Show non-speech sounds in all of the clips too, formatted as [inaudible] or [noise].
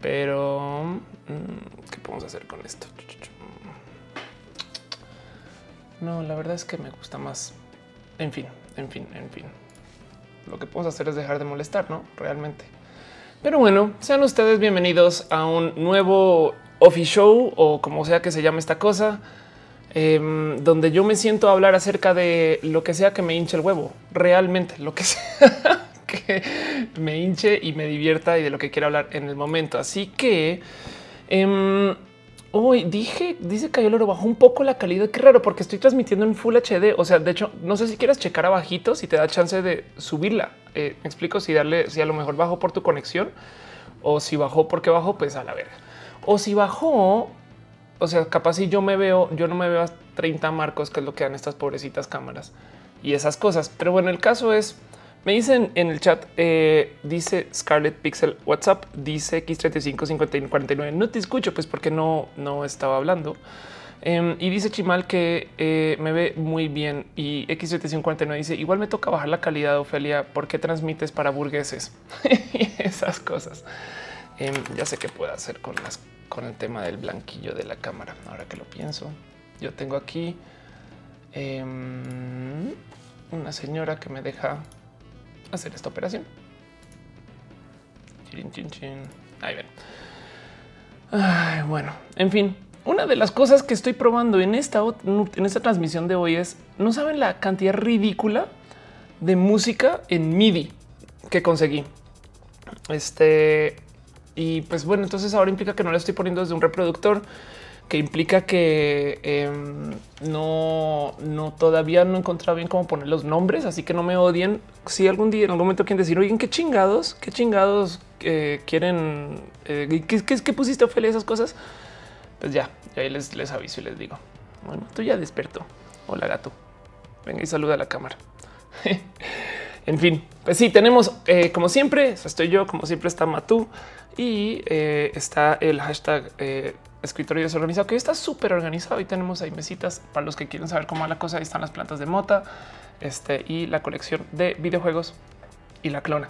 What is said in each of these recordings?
Pero mm, qué podemos hacer con esto? No, la verdad es que me gusta más. En fin, en fin, en fin. Lo que podemos hacer es dejar de molestar, no realmente. Pero bueno, sean ustedes bienvenidos a un nuevo office show o como sea que se llame esta cosa, em, donde yo me siento a hablar acerca de lo que sea que me hinche el huevo, realmente lo que sea [laughs] [laughs] me hinche y me divierta y de lo que quiera hablar en el momento. Así que em, hoy dije, dice que el oro bajó un poco la calidad. Qué raro, porque estoy transmitiendo en Full HD. O sea, de hecho, no sé si quieras checar abajito si te da chance de subirla. Eh, me explico si darle, si a lo mejor bajó por tu conexión o si bajó porque bajó, pues a la verga. O si bajó, o sea, capaz si yo me veo, yo no me veo a 30 marcos, que es lo que dan estas pobrecitas cámaras y esas cosas. Pero bueno, el caso es me dicen en el chat, eh, dice Scarlet Pixel WhatsApp, dice X35 No te escucho, pues porque no, no estaba hablando. Em, y dice Chimal que eh, me ve muy bien. Y X3549 dice: Igual me toca bajar la calidad, Ofelia. ¿Por qué transmites para burgueses? y [laughs] esas cosas. Em, ya sé qué puedo hacer con las con el tema del blanquillo de la cámara. Ahora que lo pienso, yo tengo aquí em, una señora que me deja hacer esta operación. Ahí ven. bueno, en fin, una de las cosas que estoy probando en esta, en esta transmisión de hoy es, no saben la cantidad ridícula de música en MIDI que conseguí. Este, y pues bueno, entonces ahora implica que no le estoy poniendo desde un reproductor que implica que em, no, no todavía no he encontrado bien cómo poner los nombres, así que no me odien. Si algún día en algún momento quieren decir, oigan, qué chingados, qué chingados eh, quieren, eh, ¿qué, qué, pusiste Ophelia esas cosas? Pues ya, ahí les, les aviso y les digo, bueno, tú ya desperto. Hola gato, venga y saluda a la cámara. [laughs] en fin, pues sí, tenemos eh, como siempre, estoy yo, como siempre está Matú y está el hashtag escritorio desorganizado que está súper organizado y tenemos ahí mesitas para los que quieren saber cómo va la cosa. Ahí están las plantas de mota este, y la colección de videojuegos y la clona.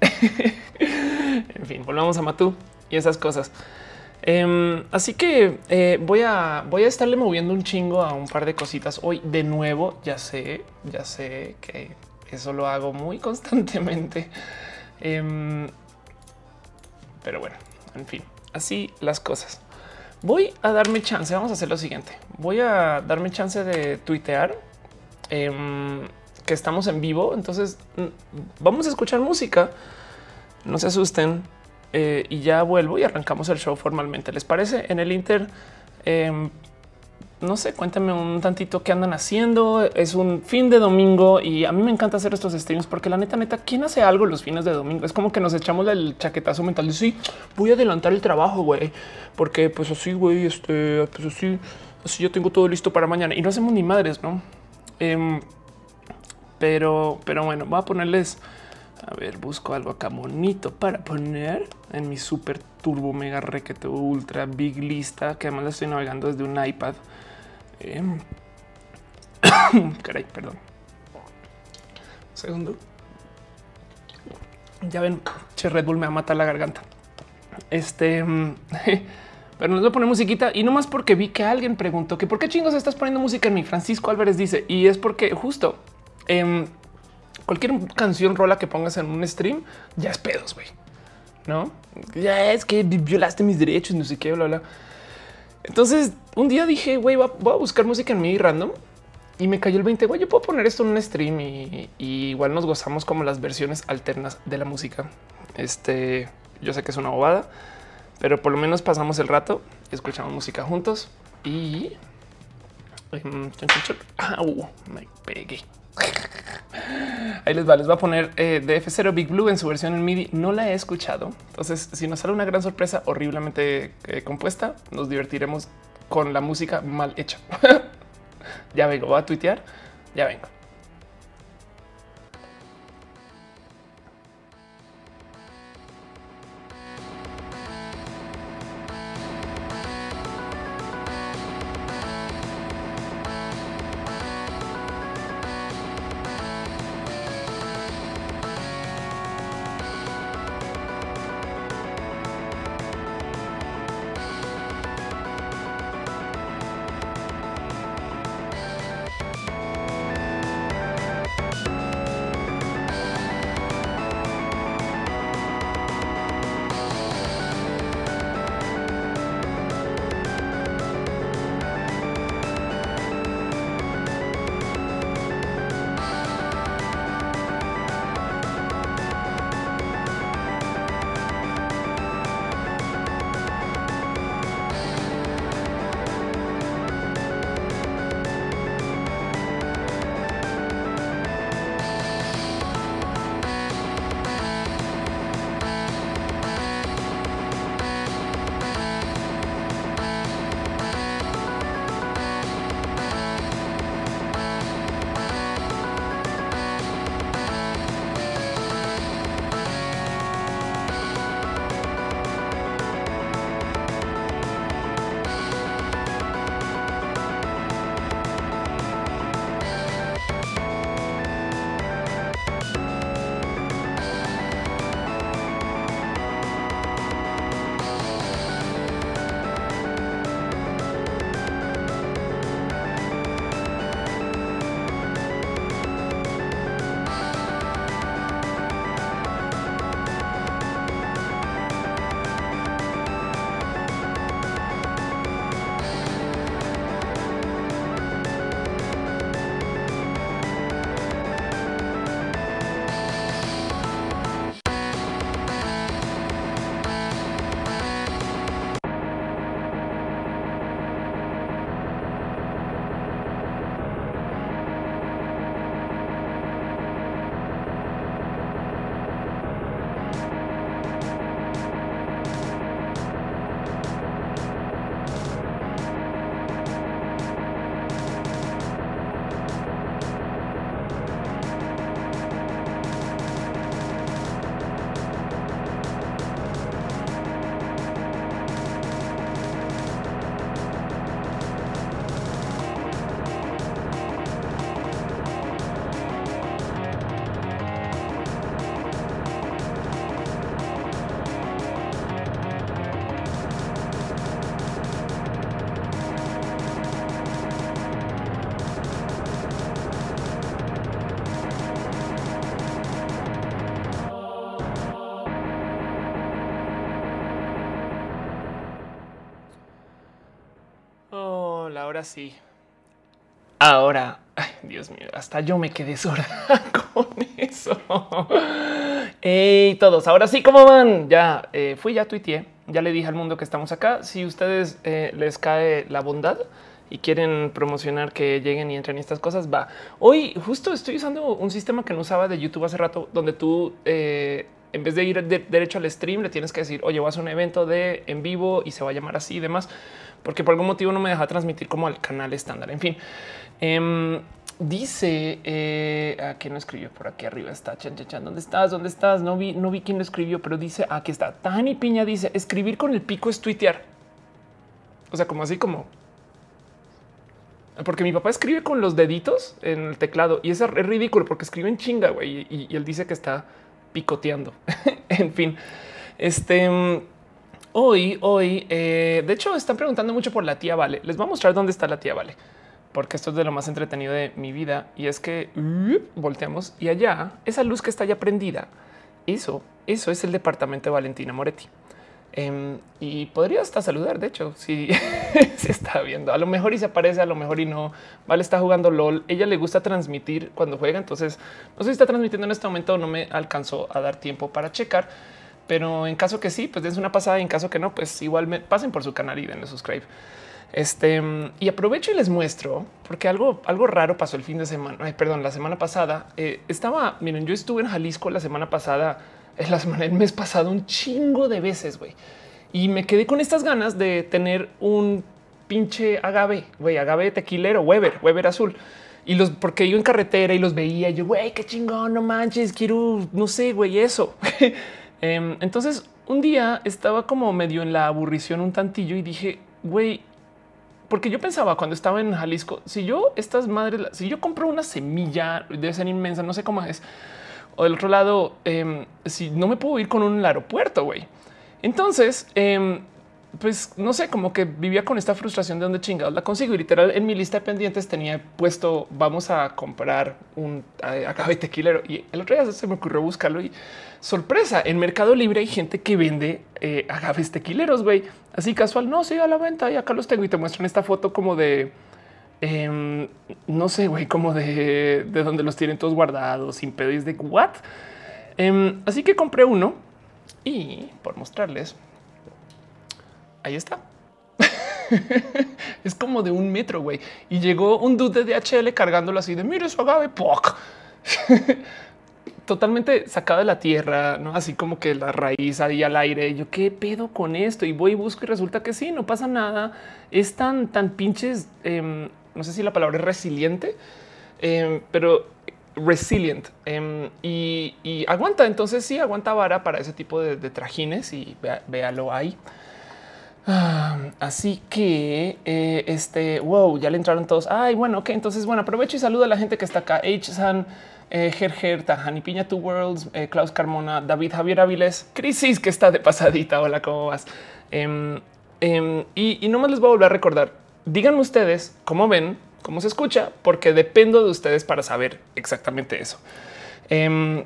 [laughs] en fin, volvamos a Matú y esas cosas. Em, así que eh, voy a voy a estarle moviendo un chingo a un par de cositas hoy de nuevo. Ya sé, ya sé que eso lo hago muy [laughs] constantemente. Em, pero bueno, en fin, así las cosas. Voy a darme chance. Vamos a hacer lo siguiente. Voy a darme chance de tuitear em, que estamos en vivo. Entonces mm, vamos a escuchar música. No se asusten eh, y ya vuelvo y arrancamos el show formalmente. ¿Les parece? En el Inter em, no sé, cuéntame un tantito qué andan haciendo. Es un fin de domingo y a mí me encanta hacer estos streams porque la neta, neta, ¿quién hace algo los fines de domingo? Es como que nos echamos el chaquetazo mental de sí, voy a adelantar el trabajo, güey, porque pues así, güey, este, pues así, así yo tengo todo listo para mañana y no hacemos ni madres, no? Em, pero, pero bueno, voy a ponerles. A ver, busco algo acá bonito para poner en mi super turbo mega requete ultra big lista que además la estoy navegando desde un iPad. Em. [coughs] Caray, perdón. Segundo. Ya ven, che Red Bull me va a matar la garganta. Este, em, [laughs] pero nos voy a poner musiquita y no más porque vi que alguien preguntó que por qué chingos estás poniendo música en mi. Francisco Álvarez dice y es porque justo em, cualquier canción rola que pongas en un stream ya es pedos, güey. No, ya es que violaste mis derechos, no sé qué, bla, bla. Entonces un día dije, güey, voy a buscar música en mi random y me cayó el 20. Güey, yo puedo poner esto en un stream y, igual nos gozamos como las versiones alternas de la música. Este yo sé que es una bobada, pero por lo menos pasamos el rato escuchamos música juntos y em, me pegué. Ahí les va, les va a poner eh, DF0 Big Blue en su versión en MIDI. No la he escuchado. Entonces, si nos sale una gran sorpresa horriblemente eh, compuesta, nos divertiremos con la música mal hecha. [laughs] ya vengo, voy a tuitear. Ya vengo. Sí. Ahora, Dios mío, hasta yo me quedé sola [laughs] con eso. Hey, todos, ahora sí, ¿cómo van? Ya eh, fui, ya tuiteé, ya le dije al mundo que estamos acá. Si ustedes eh, les cae la bondad y quieren promocionar que lleguen y entren estas cosas, va. Hoy justo estoy usando un sistema que no usaba de YouTube hace rato, donde tú eh, en vez de ir derecho al stream, le tienes que decir, oye, voy a un evento de en vivo y se va a llamar así y demás, porque por algún motivo no me deja transmitir como al canal estándar. En fin, em, dice eh, a quién lo escribió por aquí arriba está chan, chan, chan. ¿Dónde estás? ¿Dónde estás? No vi, no vi quién lo escribió, pero dice aquí está. Tani Piña dice escribir con el pico es tuitear. O sea, como así como porque mi papá escribe con los deditos en el teclado y es ridículo porque escribe en chinga y, él dice que está picoteando. [laughs] en fin, este hoy, hoy, eh, de hecho, están preguntando mucho por la tía Vale. Les voy a mostrar dónde está la tía Vale porque esto es de lo más entretenido de mi vida y es que volteamos y allá esa luz que está ya prendida, eso, eso es el departamento de Valentina Moretti. Em, y podría hasta saludar, de hecho, si [laughs] se está viendo. A lo mejor y se aparece, a lo mejor y no. Vale, está jugando LOL. Ella le gusta transmitir cuando juega, entonces no sé si está transmitiendo en este momento. No me alcanzó a dar tiempo para checar, pero en caso que sí, pues es una pasada. En caso que no, pues igual me pasen por su canal y denle subscribe. Este y aprovecho y les muestro porque algo, algo raro pasó el fin de semana. perdón, la semana pasada eh, estaba. Miren, yo estuve en Jalisco la semana pasada, es la semana del mes pasado, un chingo de veces, güey, y me quedé con estas ganas de tener un pinche agave, güey, agave tequilero, Weber, Weber azul. Y los porque yo en carretera y los veía, y yo, güey, qué chingón, no manches, quiero, no sé, güey, eso. [laughs] Em, entonces, un día estaba como medio en la aburrición un tantillo y dije, güey, porque yo pensaba cuando estaba en Jalisco, si yo estas madres, si yo compro una semilla, debe ser inmensa, no sé cómo es. O del otro lado, em, si no me puedo ir con un aeropuerto, güey. Entonces, eh, pues no sé, como que vivía con esta frustración de dónde chingados la consigo. Y literal en mi lista de pendientes tenía puesto vamos a comprar un agave tequilero. Y el otro día se me ocurrió buscarlo y sorpresa en Mercado Libre hay gente que vende eh, agaves tequileros, güey. Así casual, no, sí, a la venta y acá los tengo y te muestran esta foto como de em, no sé, güey, como de, de los tienen todos guardados sin pedo y de what. Em, así que compré uno y por mostrarles ahí está. [laughs] es como de un metro, güey. Y llegó un dude de DHL cargándolo así de mire su agave, ¡poc! [laughs] totalmente sacado de la tierra, no así como que la raíz ahí al aire. Yo qué pedo con esto y voy y busco y resulta que sí, no pasa nada. Es tan, tan pinches. Em, no sé si la palabra es resiliente, em, pero resilient em, y, aguanta. Entonces, sí, aguanta vara para ese tipo de, trajines y véalo ahí. Ah, así que eh, este wow, ya le entraron todos. Ay, bueno, ok. Entonces, bueno, aprovecho y saludo a la gente que está acá. H-San, eh, Gerger, Tajani Piña, Two Worlds, eh, Klaus Carmona, David Javier Áviles, Crisis, que está de pasadita. Hola, ¿cómo vas? Em, y, y no más les voy a volver a recordar. Díganme ustedes cómo ven, cómo se escucha, porque dependo de ustedes para saber exactamente eso. Em,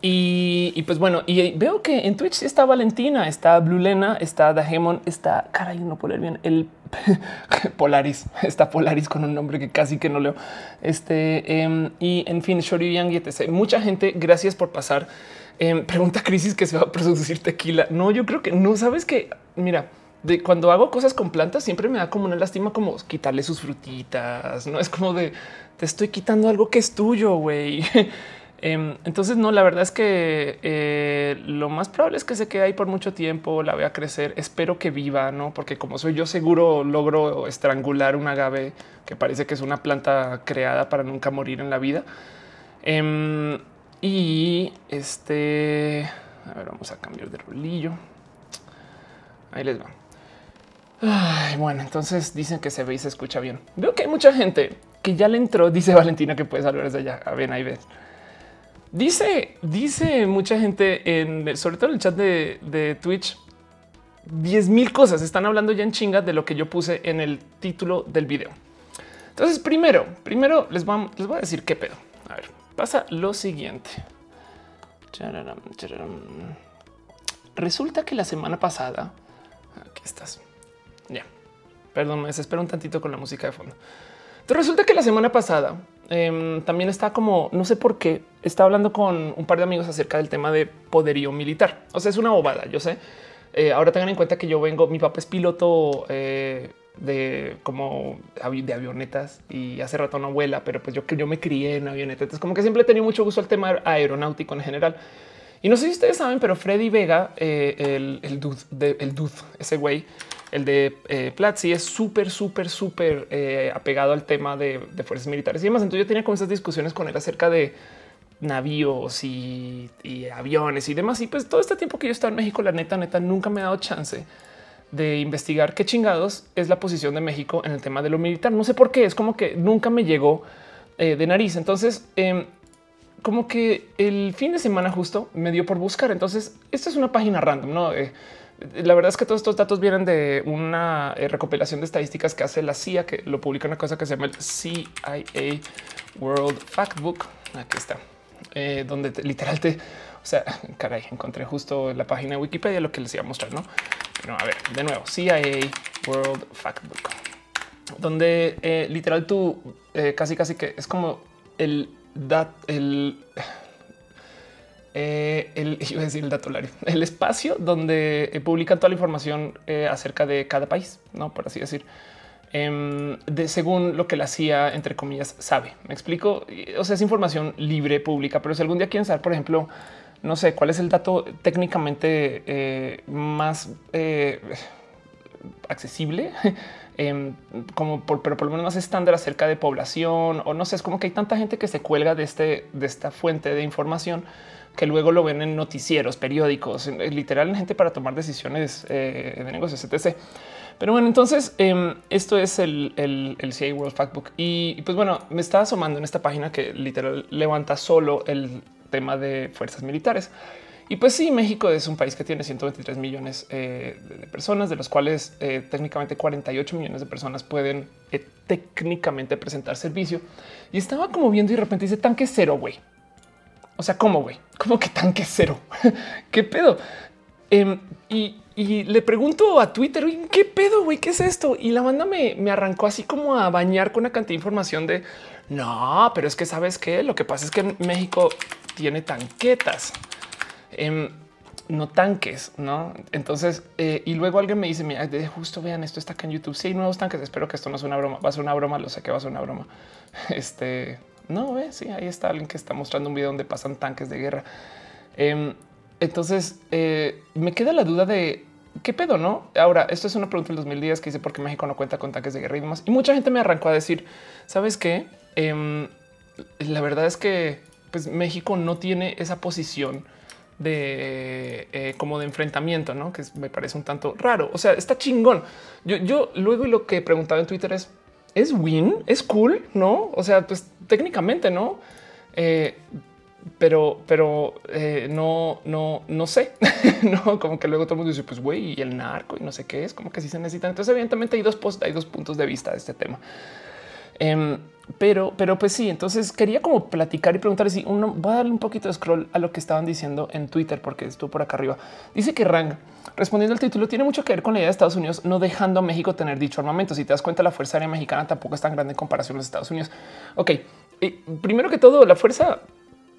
y, pues bueno, y veo que en Twitch está Valentina, está Blue Lena, está Dahemon, está caray, no puedo leer bien el [laughs] Polaris, está Polaris con un nombre que casi que no leo. Este em, y en fin, Shori Yang y etc. Mucha gente, gracias por pasar. Em, pregunta Crisis que se va a producir tequila. No, yo creo que no sabes que mira, de cuando hago cosas con plantas, siempre me da como una lástima, como quitarle sus frutitas. No es como de te estoy quitando algo que es tuyo, güey. [laughs] Em, entonces, no, la verdad es que eh, lo más probable es que se quede ahí por mucho tiempo, la vea crecer. Espero que viva, no? Porque como soy yo seguro, logro estrangular un agave que parece que es una planta creada para nunca morir en la vida. Em, y este, a ver, vamos a cambiar de rolillo. Ahí les va. Bueno, entonces dicen que se ve y se escucha bien. Veo que hay mucha gente que ya le entró. Dice [laughs] Valentina que puede salvar desde allá. A ver, ahí ves. Dice, dice mucha gente en sobre todo en el chat de, Twitch. 10 mil cosas están hablando ya en chinga de lo que yo puse en el título del video. Entonces, primero, primero les, vamos, les voy a decir qué pedo. A ver, pasa lo siguiente. Resulta que la semana pasada, aquí estás. Ya, Perdón, me desespero un tantito con la música de fondo. Resulta que la semana pasada em, también está como, no sé por qué, está hablando con un par de amigos acerca del tema de poderío militar. O sea, es una bobada, yo sé. Eh, ahora tengan en cuenta que yo vengo, mi papá es piloto eh, de como de avionetas y hace rato una abuela, pero pues yo yo me crié en avionetas. Entonces como que siempre he tenido mucho gusto al tema aeronáutico en general. Y no sé si ustedes saben, pero Freddy Vega, eh, el, dude, de, el dude, ese güey, el de eh, Platzi es súper, súper, súper eh, apegado al tema de, fuerzas militares y demás. Entonces yo tenía como esas discusiones con él acerca de navíos y, aviones y demás. Y pues todo este tiempo que yo estaba en México, la neta, neta, nunca me ha dado chance de investigar qué chingados es la posición de México en el tema de lo militar. No sé por qué, es como que nunca me llegó eh, de nariz. Entonces, em, como que el fin de semana justo me dio por buscar. Entonces, esta es una página random, no? La verdad es que todos estos datos vienen de una eh, recopilación de estadísticas que hace la CIA, que lo publica una cosa que se llama el CIA World Factbook. Aquí está, eh, donde literal te, o sea, [laughs] caray, encontré justo la página de Wikipedia lo que les iba a mostrar, no? Pero a ver, de nuevo, CIA World Factbook, donde eh, literal tú casi, casi que es como el dat, el eh, el, [laughs] iba a decir el datolario, el espacio donde eh, publican toda la información eh, acerca de cada país, no por así decir, em, de según lo que la CIA, entre comillas, sabe. Me explico. O sea, es información libre, pública, pero si algún día quieren saber, por ejemplo, no sé cuál es el dato técnicamente más accesible, [laughs] em, como por, pero por lo menos más estándar acerca de población o no sé, es como que hay tanta gente que se cuelga de este de esta fuente de información que luego lo ven en noticieros, periódicos, literal, en gente para tomar decisiones eh, de negocios, etc. Pero bueno, entonces em, esto es el, el, CIA World Factbook. Y pues bueno, me está asomando en esta página que literal levanta solo el tema de fuerzas militares. Y pues sí, México es un país que tiene 123 millones eh, de personas, de los cuales eh, técnicamente 48 millones de personas pueden técnicamente presentar servicio. Y estaba como viendo y de repente dice tanque cero, güey. O sea, ¿cómo, güey? ¿Cómo que tanque cero? [laughs] ¿Qué pedo? Em, y, le pregunto a Twitter, ¿qué pedo, güey? ¿Qué es esto? Y la banda me, arrancó así como a bañar con una cantidad de información de, no, pero es que sabes que lo que pasa es que México tiene tanquetas. Em, no tanques, no? Entonces, eh, y luego alguien me dice, mira, justo vean esto está acá en YouTube. Si hay nuevos tanques, espero que esto no sea una broma. Va a ser una broma, lo sé que va a ser una broma. [laughs] Este, no, sí, ahí está alguien que está mostrando un video donde pasan tanques de guerra. Em, entonces eh, me queda la duda de qué pedo, no? Ahora, esto es una pregunta del 2010 que dice por qué México no cuenta con tanques de guerra y demás. Y mucha gente me arrancó a decir, sabes qué? Em, la verdad es que pues, México no tiene esa posición de eh, como de enfrentamiento, no? Que me parece un tanto raro. O sea, está chingón. Yo, yo luego lo que preguntaba en Twitter es es win, es cool, no? O sea, pues técnicamente no, eh, pero, pero eh, no, no, no sé, [laughs] no como que luego todo el mundo dice, pues güey, y el narco y no sé qué es, como que sí se necesitan. Entonces, evidentemente, hay dos, hay dos puntos de vista de este tema. Em, pero, pero pues sí, entonces quería como platicar y preguntar si uno va a darle un poquito de scroll a lo que estaban diciendo en Twitter, porque estuvo por acá arriba. Dice que Rang, respondiendo al título, tiene mucho que ver con la idea de Estados Unidos no dejando a México tener dicho armamento. Si te das cuenta, la fuerza aérea mexicana tampoco es tan grande en comparación a los Estados Unidos. Ok, primero que todo, la fuerza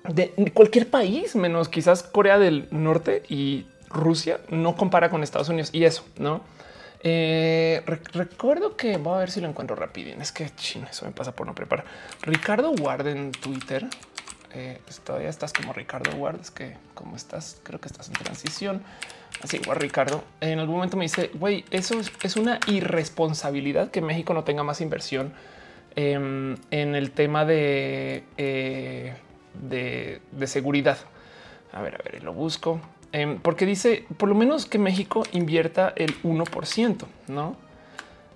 de cualquier país, menos quizás Corea del Norte y Rusia, no compara con Estados Unidos y eso, no? Eh, recuerdo que voy a ver si lo encuentro rápido. Es que chino, eso me pasa por no preparar. Ricardo Ward en Twitter. Eh, pues todavía estás como Ricardo Ward. Es que como estás, creo que estás en transición. Así igual Ricardo en algún momento me dice, güey, eso es, una irresponsabilidad que México no tenga más inversión em, en el tema eh, de, de seguridad. A ver, a ver, lo busco. Em, porque dice por lo menos que México invierta el 1%, no?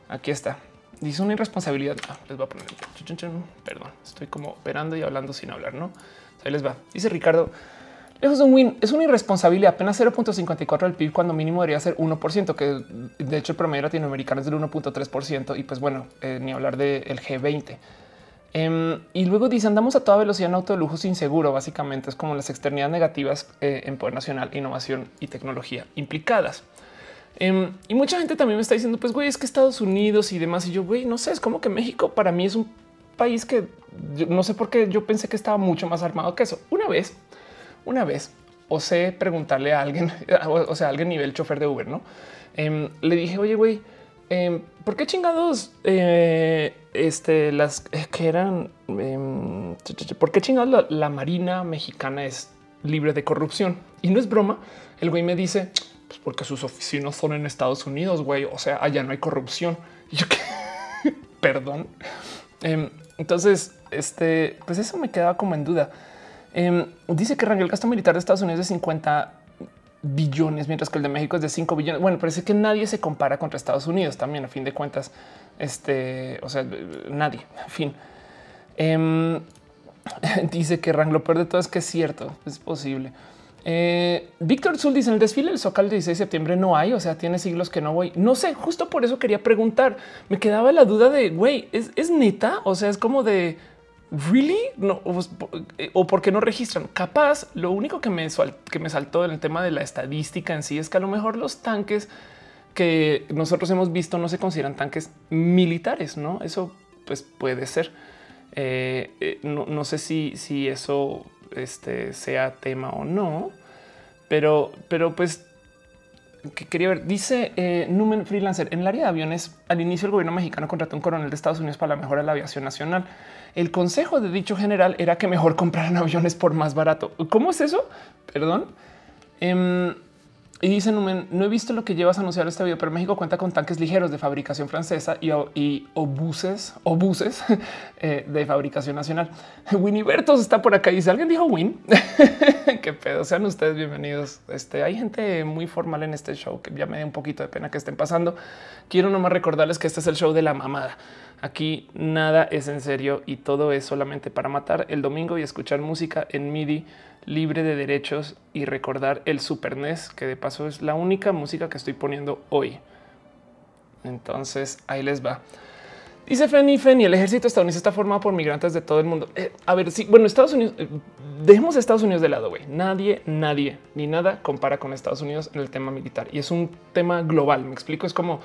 Aquí está. Dice una irresponsabilidad. Ah, les voy a poner. Perdón, estoy como operando y hablando sin hablar, no? Ahí les va. Dice Ricardo. Lejos de un win, es una irresponsabilidad apenas 0.54 del PIB cuando mínimo debería ser 1%, que de hecho el promedio latinoamericano es del 1.3% y pues bueno, eh, ni hablar del G20. Em, y luego dice andamos a toda velocidad en auto de lujo sin seguro. Básicamente es como las externidades negativas eh, en poder nacional, innovación y tecnología implicadas. Em, y mucha gente también me está diciendo, pues, güey, es que Estados Unidos y demás. Y yo, güey, no sé, es como que México para mí es un país que no sé por qué yo pensé que estaba mucho más armado que eso. Una vez, una vez, osé preguntarle a alguien, [laughs] o sea, a alguien nivel chofer de Uber, no? Em, le dije, oye, güey, ¿por qué chingados eh, este, las eh, que eran? ¿Por qué chingados la Marina mexicana es libre de corrupción? Y no es broma. El güey me dice, pues porque sus oficinas son en Estados Unidos, güey. O sea, allá no hay corrupción. [laughs] Y yo, ¿qué? perdón. Em, entonces, este, pues eso me quedaba como en duda. Em, dice que el gasto militar de Estados Unidos es de 50 billones, mientras que el de México es de 5 billones. Bueno, parece que nadie se compara contra Estados Unidos también, a fin de cuentas. Este, o sea, nadie, en fin. Em, [laughs] dice que Rang lo peor de todo es que es cierto, es posible. Eh, Víctor Zul dice en el desfile del Zócalo el 16 de septiembre no hay, o sea, tiene siglos que no voy. No sé, justo por eso quería preguntar. Me quedaba la duda de, güey, ¿es, neta? O sea, es como de, ¿really? No, o, por qué no registran. Capaz, lo único que me, que me saltó en el tema de la estadística en sí es que a lo mejor los tanques que nosotros hemos visto no se consideran tanques militares, ¿no? Eso pues puede ser. Eh, eh, no, sé si, si eso este, sea tema o no, pero, pero pues que quería ver. Dice eh, Numen Freelancer en el área de aviones. Al inicio, el gobierno mexicano contrató un coronel de Estados Unidos para la mejora de la aviación nacional. El consejo de dicho general era que mejor compraran [laughs] aviones por más barato. ¿Cómo es eso? Perdón. Em, y dicen, no he visto lo que llevas a anunciar este video, pero México cuenta con tanques ligeros de fabricación francesa y, obuses, obuses [laughs] eh, de fabricación nacional. [laughs] Winnie Bertos está por acá y dice, ¿alguien dijo Win? [laughs] Qué pedo, sean ustedes bienvenidos. Este, hay gente muy formal en este show que ya me da un poquito de pena que estén pasando. Quiero nomás recordarles que este es el show de la mamada. Aquí nada es en serio y todo es solamente para matar el domingo y escuchar música en MIDI libre de derechos y recordar el Super NES, que de paso es la única música que estoy poniendo hoy. Entonces ahí les va. Dice Fenny Fenny, el ejército estadounidense está formado por migrantes de todo el mundo. Eh, a ver, sí, bueno, Estados Unidos, eh, dejemos Estados Unidos de lado, güey. Nadie, nadie, ni nada compara con Estados Unidos en el tema militar. Y es un tema global, me explico, es como,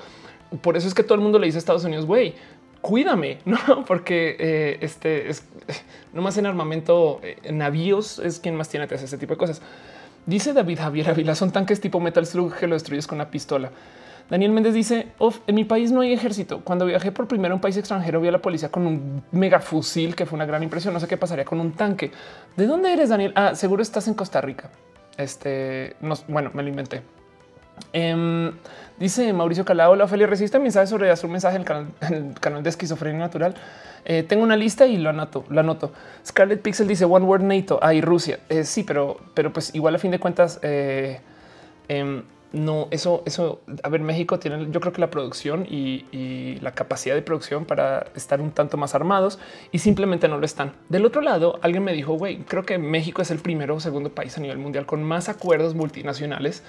por eso es que todo el mundo le dice a Estados Unidos, güey, cuídame, [laughs] no? Porque eh, este es [laughs] no más en armamento, en eh, navíos es quien más tiene hacer ese tipo de cosas. Dice David Javier Avila, son tanques tipo Metal Slug que lo destruyes con una pistola. Daniel Méndez dice, en mi país no hay ejército. Cuando viajé por primero a un país extranjero, vi a la policía con un mega fusil, que fue una gran impresión. No sé qué pasaría con un tanque. ¿De dónde eres, Daniel? Ah, seguro estás en Costa Rica. Este, no, bueno, me lo inventé. Em, dice Mauricio Calao, la Ophelia resiste mensajes sobre un mensaje en el, canal, de esquizofrenia natural. Eh, tengo una lista y lo anoto, lo anoto. Scarlet Pixel dice One Word NATO. Hay Rusia. Eh, sí, pero, pero pues igual a fin de cuentas, eh, em, no, eso, eso, a ver, México tiene, yo creo que la producción y, y, la capacidad de producción para estar un tanto más armados y simplemente no lo están. Del otro lado, alguien me dijo, güey, creo que México es el primero o segundo país a nivel mundial con más acuerdos multinacionales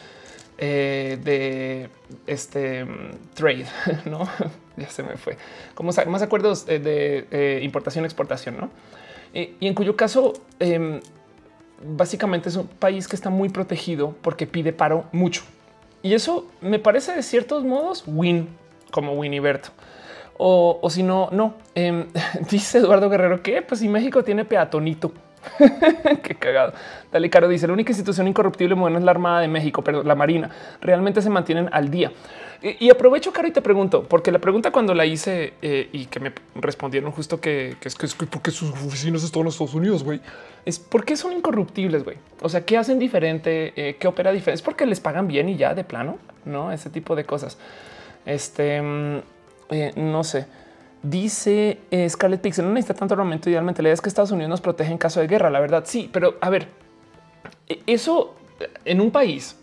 eh, de este trade, [laughs] no? ya se me fue. Como más acuerdos de, de eh, importación, exportación, no? y en cuyo caso, em, básicamente es un país que está muy protegido porque pide paro mucho. Y eso me parece de ciertos modos win, como Winiberto. O, o si no, no. Em, [laughs] dice Eduardo Guerrero que pues si México tiene peatonito [laughs] Qué cagado. Dale Caro dice la única institución incorruptible moderna es la Armada de México, pero la Marina realmente se mantienen al día. Y, aprovecho, Caro, y te pregunto, porque la pregunta cuando la hice eh, y que me respondieron justo que, es que es porque sus oficinas están en Estados Unidos, güey, es porque son incorruptibles, güey. O sea, ¿qué hacen diferente? Eh, ¿Qué opera diferente? Es porque les pagan bien y ya de plano, no ese tipo de cosas. Este mm, eh, no sé. Dice eh, Scarlett Pixel, no necesita tanto armamento. Idealmente, la idea es que Estados Unidos nos protege en caso de guerra. La verdad, sí, pero a ver, e, eso en un país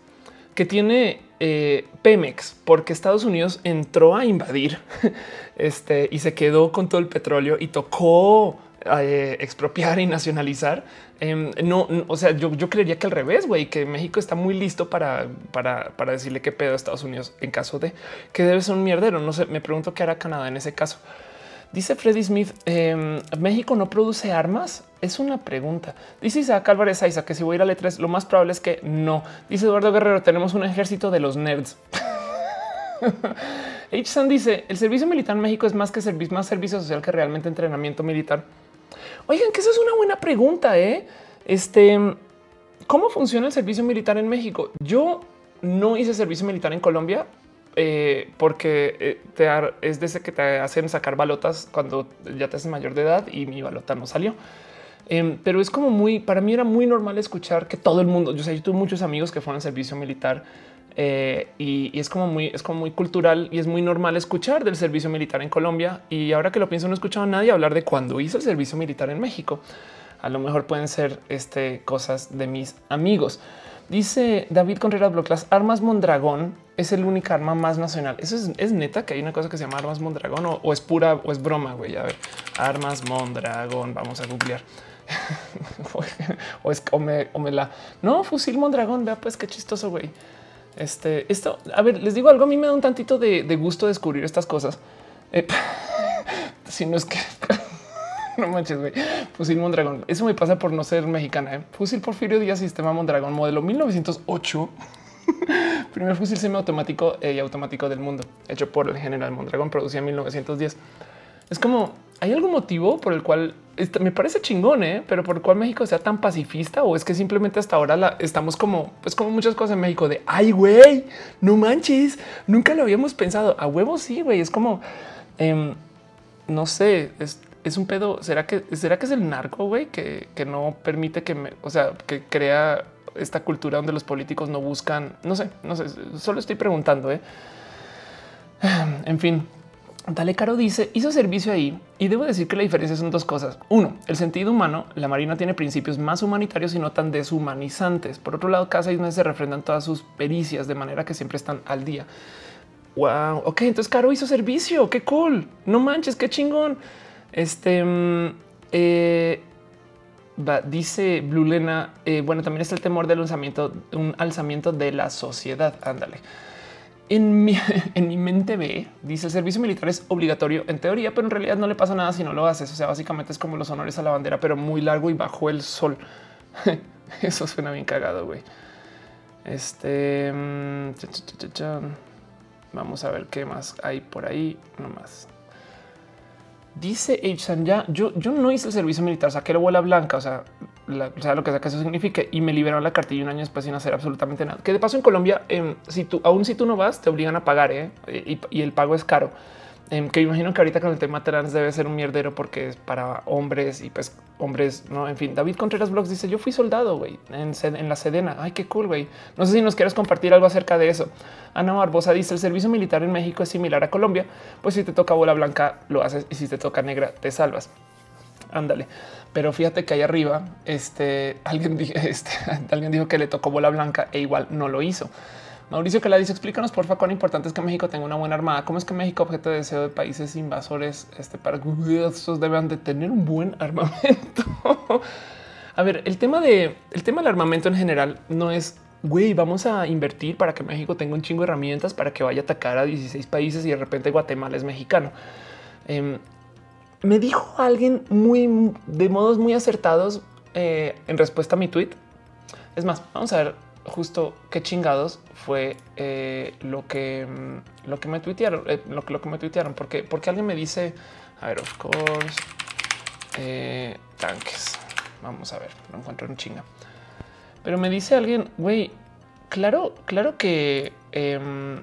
que tiene eh, Pemex, porque Estados Unidos entró a invadir [laughs] este y se quedó con todo el petróleo y tocó eh, expropiar y nacionalizar. Em, no, o sea, yo, yo creería que al revés, güey, que México está muy listo para, para, para decirle qué pedo a Estados Unidos en caso de que debe ser un mierdero. No sé, me pregunto qué hará Canadá en ese caso. Dice Freddy Smith, em, ¿México no produce armas? Es una pregunta. Dice Isaac Álvarez Aiza que si voy a ir a letras, lo más probable es que no. Dice Eduardo Guerrero, tenemos un ejército de los nerds. [laughs] H. dice el servicio militar en México es más que servicio, más servicio social que realmente entrenamiento militar. Oigan, que eso es una buena pregunta. ¿eh? Este, ¿cómo funciona el servicio militar en México? Yo no hice servicio militar en Colombia eh, porque eh, te es desde que te hacen sacar balotas cuando ya te haces mayor de edad y mi balota no salió. Em, pero es como muy, para mí era muy normal escuchar que todo el mundo, yo sé, yo tuve muchos amigos que fueron al servicio militar eh, y, es como muy, es como muy cultural y es muy normal escuchar del servicio militar en Colombia. Y ahora que lo pienso, no he escuchado a nadie hablar de cuando hizo el servicio militar en México. A lo mejor pueden ser este, cosas de mis amigos. Dice David Contreras Bloclas, armas Mondragón es el único arma más nacional. Eso es, neta que hay una cosa que se llama armas Mondragón o, es pura o es broma, güey. A ver, armas Mondragón, vamos a googlear. [laughs] o es o me, la no fusil Mondragón. Vea, pues qué chistoso, güey. Este, esto, a ver, les digo algo. A mí me da un tantito de, gusto descubrir estas cosas. Eh, [laughs] si no es que [laughs] no manches, güey. Fusil Mondragón. Eso me pasa por no ser mexicana. ¿eh? Fusil Porfirio Díaz, sistema Mondragón, modelo 1908. [laughs] Primer fusil semiautomático eh, y automático del mundo, hecho por el general Mondragón, producido en 1910. Es como hay algún motivo por el cual me parece chingón, ¿eh? pero por el cual México sea tan pacifista o es que simplemente hasta ahora estamos como, pues como muchas cosas en México de ay, güey, no manches, nunca lo habíamos pensado. A huevo, sí, güey. Es como, em, no sé, es, un pedo. Será que será que es el narco, güey, que, que no permite que me, o sea, que crea esta cultura donde los políticos no buscan, no sé, no sé, solo estoy preguntando. ¿eh? [sighs] En fin, Dale Caro dice hizo servicio ahí y debo decir que la diferencia son dos cosas. Uno, el sentido humano. La Marina tiene principios más humanitarios y no tan deshumanizantes. Por otro lado, cada seis meses se refrendan todas sus pericias de manera que siempre están al día. Wow. Ok, entonces Caro hizo servicio. Qué cool. No manches, qué chingón. Este mm, eh, dice Blue Lena. Eh, bueno, también está el temor del lanzamiento, un alzamiento de la sociedad. Ándale. En mi, [laughs] en mi mente ve, dice el servicio militar es obligatorio en teoría, pero en realidad no le pasa nada si no lo haces. O sea, básicamente es como los honores a la bandera, pero muy largo y bajo el sol. [laughs] Eso suena bien cagado, güey. Este mm, vamos a ver qué más hay por ahí. No más. Dice H. ya yo, yo no hice el servicio militar, saqué la bola blanca, o sea, o sea, lo que sea que eso signifique y me liberaron la cartilla un año después sin hacer absolutamente nada. Que de paso en Colombia, em, si tú aún si tú no vas, te obligan a pagar ¿eh? y, el pago es caro. Em, que imagino que ahorita con el tema trans debe ser un mierdero porque es para hombres y pues hombres, no? En fin, David Contreras Blogs dice: Yo fui soldado güey, en, la Sedena. Ay, qué cool, güey. No sé si nos quieres compartir algo acerca de eso. Ana Barbosa dice: El servicio militar en México es similar a Colombia. Pues si te toca bola blanca, lo haces y si te toca negra, te salvas. Ándale. Pero fíjate que ahí arriba este, [laughs] este, [laughs] alguien dijo que le tocó bola blanca e igual no lo hizo. Mauricio que la dice, explícanos porfa cuán importante es que México tenga una buena armada. ¿Cómo es que México, objeto de deseo de países invasores, este, para que esos deban de tener un buen armamento? [laughs] a ver, el tema de el tema del armamento en general no es güey, vamos a invertir para que México tenga un chingo de herramientas para que vaya a atacar a 16 países y de repente Guatemala es mexicano. Em, me dijo alguien muy de modos muy acertados eh, en respuesta a mi tweet. Es más, vamos a ver justo qué chingados fue eh, lo que mm, lo que me tuitearon, eh, lo, lo, que me tuitearon, porque porque alguien me dice, a ver, of course, eh, tanques. Vamos a ver, lo encuentro en chinga. Pero me dice alguien, güey, claro, claro que em,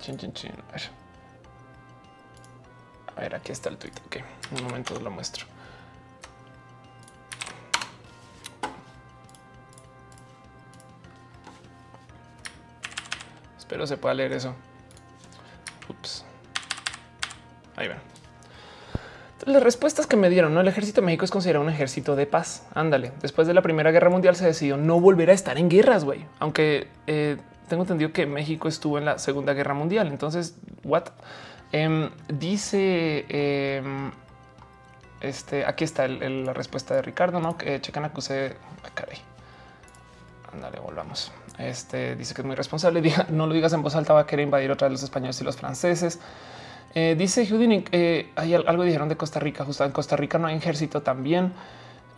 chin, chin, chin. A ver. a ver, aquí está el tweet. Ok, un momento lo muestro. Espero se pueda leer eso. Ups. Ahí ven. Las respuestas que me dieron, ¿no? El ejército de México es considerado un ejército de paz. Ándale. Después de la Primera Guerra Mundial se decidió no volver a estar en guerras, güey. Aunque eh, tengo entendido que México estuvo en la Segunda Guerra Mundial. Entonces, what? Em, dice em, este aquí está la respuesta de Ricardo, no? Que checan acuse. Ah, caray. Ándale, volvamos. Este dice que es muy responsable. [laughs] no lo digas en voz alta, va a querer invadir otra vez los españoles y los franceses. Eh, dice Houdini, eh, hay algo dijeron de Costa Rica. Justo en Costa Rica no hay ejército también.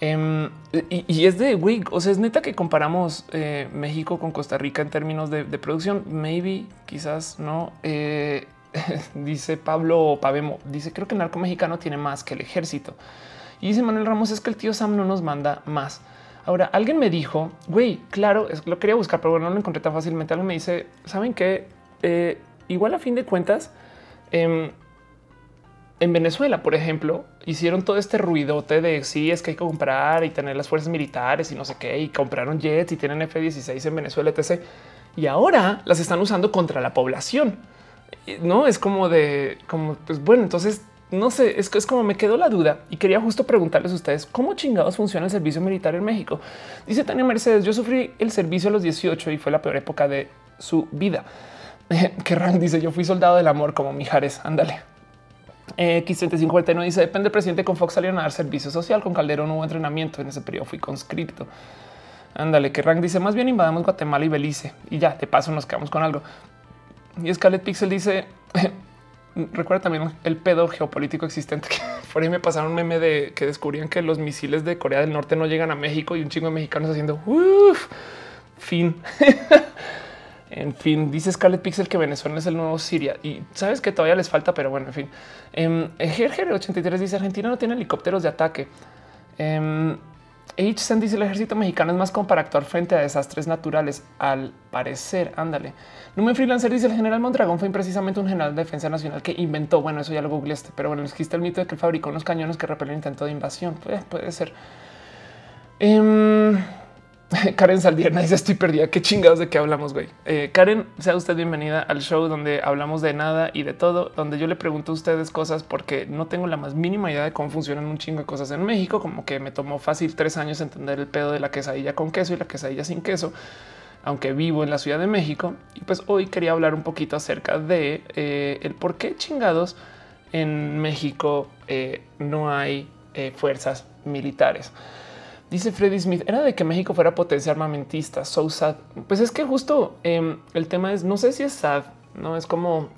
Em, y, es de güey, o sea, es neta que comparamos eh, México con Costa Rica en términos de, producción. Maybe, quizás no. Eh, [laughs] dice Pablo Pavemo, dice creo que el narco mexicano tiene más que el ejército. Y dice Manuel Ramos es que el tío Sam no nos manda más. Ahora alguien me dijo, güey, claro, es, lo quería buscar, pero no lo encontré tan fácilmente. Alguien me dice, saben que eh, igual a fin de cuentas, em, en Venezuela, por ejemplo, hicieron todo este ruidote de si es que hay que comprar y tener las fuerzas militares y no sé qué, y compraron jets y tienen F-16 en Venezuela, etc. Y ahora las están usando contra la población. No es como de, como, pues bueno, entonces no sé, es, es como me quedó la duda y quería justo preguntarles a ustedes cómo chingados funciona el servicio militar en México. Dice Tania Mercedes, yo sufrí el servicio a los 18 y fue la peor época de su vida. [laughs] Que Rand dice, yo fui soldado del amor como Mijares, ándale. X35 dice depende del presidente con Fox salieron a dar servicio social con Calderón hubo entrenamiento en ese periodo fui conscripto. Ándale, que Rank dice más bien invadamos Guatemala y Belice y ya de paso nos quedamos con algo. Y Scarlet Pixel dice [laughs] recuerda también el pedo geopolítico existente que [laughs] por ahí me pasaron un meme de que descubrían que los misiles de Corea del Norte no llegan a México y un chingo de mexicanos haciendo fin. [laughs] En fin, dice Scarlet Pixel que Venezuela es el nuevo Siria y sabes que todavía les falta, pero bueno, en fin. Eh, Gerger 83 dice Argentina no tiene helicópteros de ataque. Eh, dice el ejército mexicano es más como para actuar frente a desastres naturales. Al parecer, ándale. Numen Freelancer dice el general Mondragón fue precisamente un general de defensa nacional que inventó. Bueno, eso ya lo googleaste, pero bueno, existe el mito de que fabricó unos cañones que repelen intento de invasión. Puede, puede ser. Em, [laughs] Karen Saldierna dice estoy perdida. Qué chingados de qué hablamos, güey. Eh, Karen, sea usted bienvenida al show donde hablamos de nada y de todo, donde yo le pregunto a ustedes cosas porque no tengo la más mínima idea de cómo funcionan un chingo de cosas en México, como que me tomó fácil tres años entender el pedo de la quesadilla con queso y la quesadilla sin queso, aunque vivo en la Ciudad de México. Y pues hoy quería hablar un poquito acerca de eh, el por qué chingados en México eh, no hay fuerzas militares. Dice Freddy Smith, era de que México fuera potencia armamentista, so sad. Pues es que justo em, el tema es, no sé si es sad, no es como,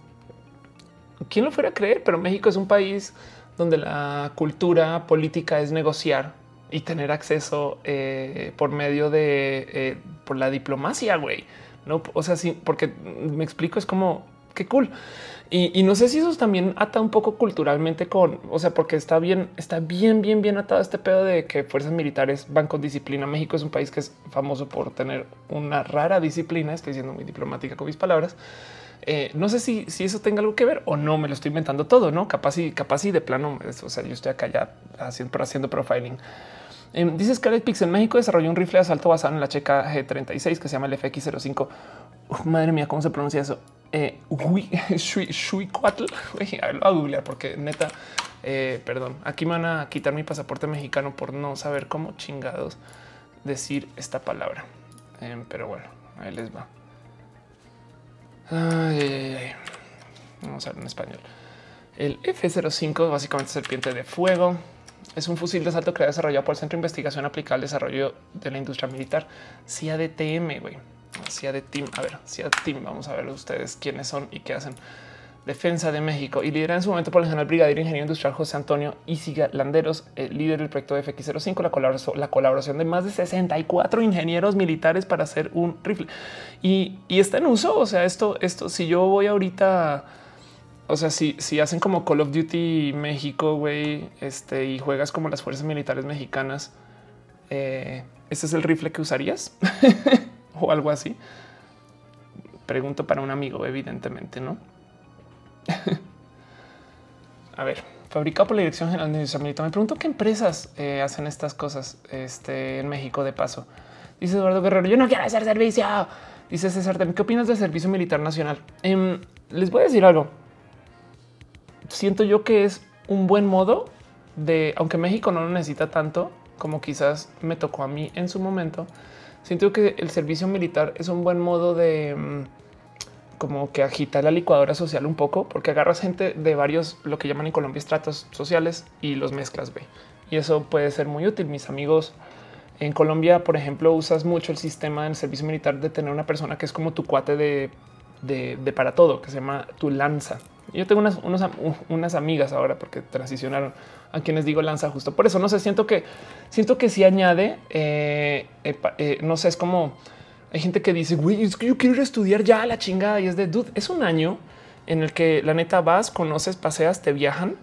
¿quién lo fuera a creer? Pero México es un país donde la cultura política es negociar y tener acceso eh, por medio de eh, por la diplomacia, güey. No, o sea, sí, porque me explico, es como qué cool. Y, no sé si eso también ata un poco culturalmente con, o sea, porque está bien, está bien, bien, bien atado este pedo de que fuerzas militares van con disciplina. México es un país que es famoso por tener una rara disciplina. Estoy siendo muy diplomática con mis palabras. Eh, no sé si, si, eso tenga algo que ver o no, me lo estoy inventando todo, no capaz y capaz y de plano. O sea, yo estoy acá ya haciendo, haciendo profiling. Eh, dice Scarlet Pix en México desarrolló un rifle de asalto basado en la checa G36 que se llama el FX05. Madre mía, cómo se pronuncia eso. Eh, [laughs] Shuicuatl. A ver, lo a googlear porque neta, eh, perdón, aquí me van a quitar mi pasaporte mexicano por no saber cómo chingados decir esta palabra. Eh, pero bueno, ahí les va. Vamos a ver en español. El F-05 básicamente serpiente de fuego. Es un fusil de asalto creado desarrollado por el Centro de Investigación Aplicada al Desarrollo de la Industria Militar, CIADTM, güey. De Team. A ver, de Team. Vamos a ver ustedes quiénes son y qué hacen. Defensa de México y lidera en su momento por el general brigadier ingeniero industrial José Antonio Isiga Landeros, el líder del proyecto FX05, la colaboración, la colaboración de más de 64 ingenieros militares para hacer un rifle y, y está en uso. O sea, esto, esto, si yo voy ahorita o sea, si, si hacen como Call of Duty México, güey, este y juegas como las fuerzas militares mexicanas, eh, ¿este es el rifle que usarías [laughs] o algo así? Pregunto para un amigo, evidentemente, no? [laughs] A ver, fabricado por la Dirección General de Industria Militar. Me pregunto qué empresas eh, hacen estas cosas este, en México de paso. Dice Eduardo Guerrero, yo no quiero hacer servicio. Dice César, ¿qué opinas del Servicio Militar Nacional? Em, les voy a decir algo siento yo que es un buen modo de, aunque México no lo necesita tanto como quizás me tocó a mí en su momento, siento que el servicio militar es un buen modo de mm, como que agita la licuadora social un poco, porque agarras gente de varios, lo que llaman en Colombia estratos sociales y los mezclas, ve. Y eso puede ser muy útil. Mis amigos en Colombia, por ejemplo, usas mucho el sistema del servicio militar de tener una persona que es como tu cuate de de, para todo que se llama Tu Lanza. Yo tengo unas, unas amigas ahora porque transicionaron a quienes digo lanza justo por eso. No sé, siento que siento que si añade, eh, eh, eh, no sé, es como hay gente que dice, es que yo quiero ir a estudiar ya la chingada y es de dude. Es un año en el que la neta vas, conoces, paseas, te viajan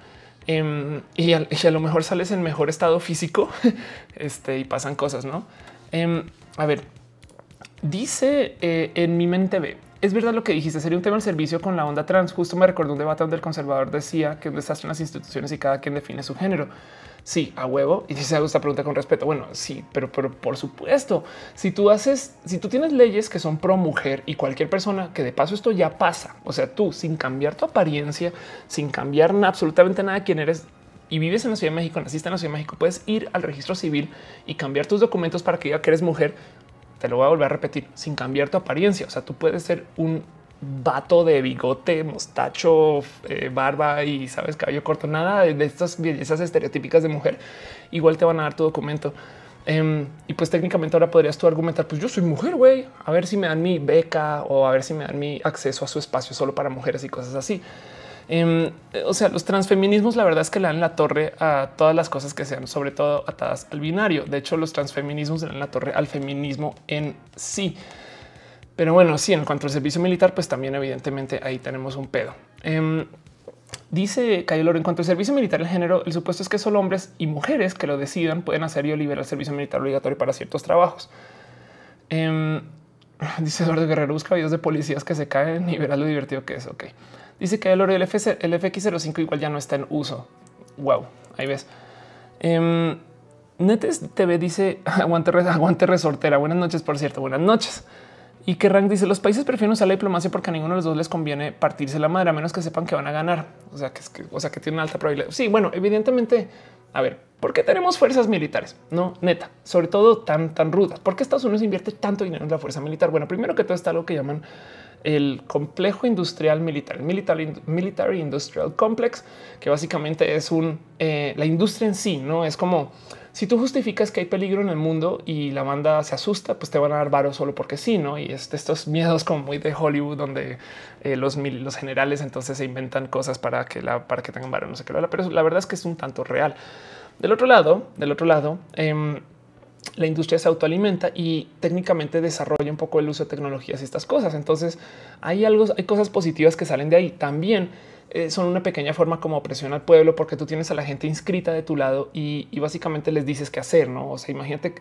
em, y, a, lo mejor sales en mejor estado físico [laughs] este, y pasan cosas, no? Em, a ver, dice en mi mente ve es verdad lo que dijiste, sería un tema del servicio con la onda trans. Justo me recordó un debate donde el conservador decía que desastre en las instituciones y cada quien define su género. Sí, a huevo. Y dice hago esta pregunta con respeto. Bueno, sí, pero, pero por supuesto, si tú haces, si tú tienes leyes que son pro mujer y cualquier persona que de paso esto ya pasa, o sea, tú sin cambiar tu apariencia, sin cambiar absolutamente nada de quién eres, y vives en la Ciudad de México, naciste en la Ciudad de México, puedes ir al registro civil y cambiar tus documentos para que diga que eres mujer te lo voy a volver a repetir, sin cambiar tu apariencia. O sea, tú puedes ser un vato de bigote, mostacho, eh, barba y sabes, cabello corto, nada de estas bellezas estereotípicas de mujer. Igual te van a dar tu documento. Em, y pues técnicamente ahora podrías tú argumentar, pues yo soy mujer, güey, a ver si me dan mi beca o a ver si me dan mi acceso a su espacio solo para mujeres y cosas así. Em, o sea, los transfeminismos, la verdad es que le dan la torre a todas las cosas que sean, sobre todo atadas al binario. De hecho, los transfeminismos le dan la torre al feminismo en sí. Pero bueno, sí, en cuanto al servicio militar, pues también evidentemente ahí tenemos un pedo. Em, dice Cayo en cuanto al servicio militar, el género, el supuesto es que solo hombres y mujeres que lo decidan pueden hacer y liberar el servicio militar obligatorio para ciertos trabajos. Em, dice Eduardo Guerrero, busca videos de policías que se caen y verás lo divertido que es. Ok. Dice que el oro el, el FX05 igual ya no está en uso. Wow, ahí ves. Um, Netes TV dice [laughs] aguante, aguante resortera. Buenas noches, por cierto. Buenas noches. Y que Rank dice los países prefieren usar la diplomacia porque a ninguno de los dos les conviene partirse la madre a menos que sepan que van a ganar. O sea que, es que, alta probabilidad. Sí, bueno, evidentemente, a ver, ¿por qué tenemos fuerzas militares? No, neta, sobre todo tan, tan rudas. ¿Por qué Estados Unidos invierte tanto dinero en la fuerza militar? Bueno, primero que todo está lo que llaman el complejo industrial militar, el military, industrial complex, que básicamente es un eh, la industria en sí, no es como si tú justificas que hay peligro en el mundo y la banda se asusta, pues te van a dar varo solo porque sí, no? Y es de estos miedos como muy de Hollywood, donde eh, los, los generales entonces se inventan cosas para que la para que tengan varo, no sé qué, pero la verdad es que es un tanto real. Del otro lado, del otro lado, eh, la industria se autoalimenta y técnicamente desarrolla un poco el uso de tecnologías y estas cosas. Entonces hay algo, hay cosas positivas que salen de ahí. También eh, son una pequeña forma como presión al pueblo porque tú tienes a la gente inscrita de tu lado y, básicamente les dices qué hacer. No, o sea, imagínate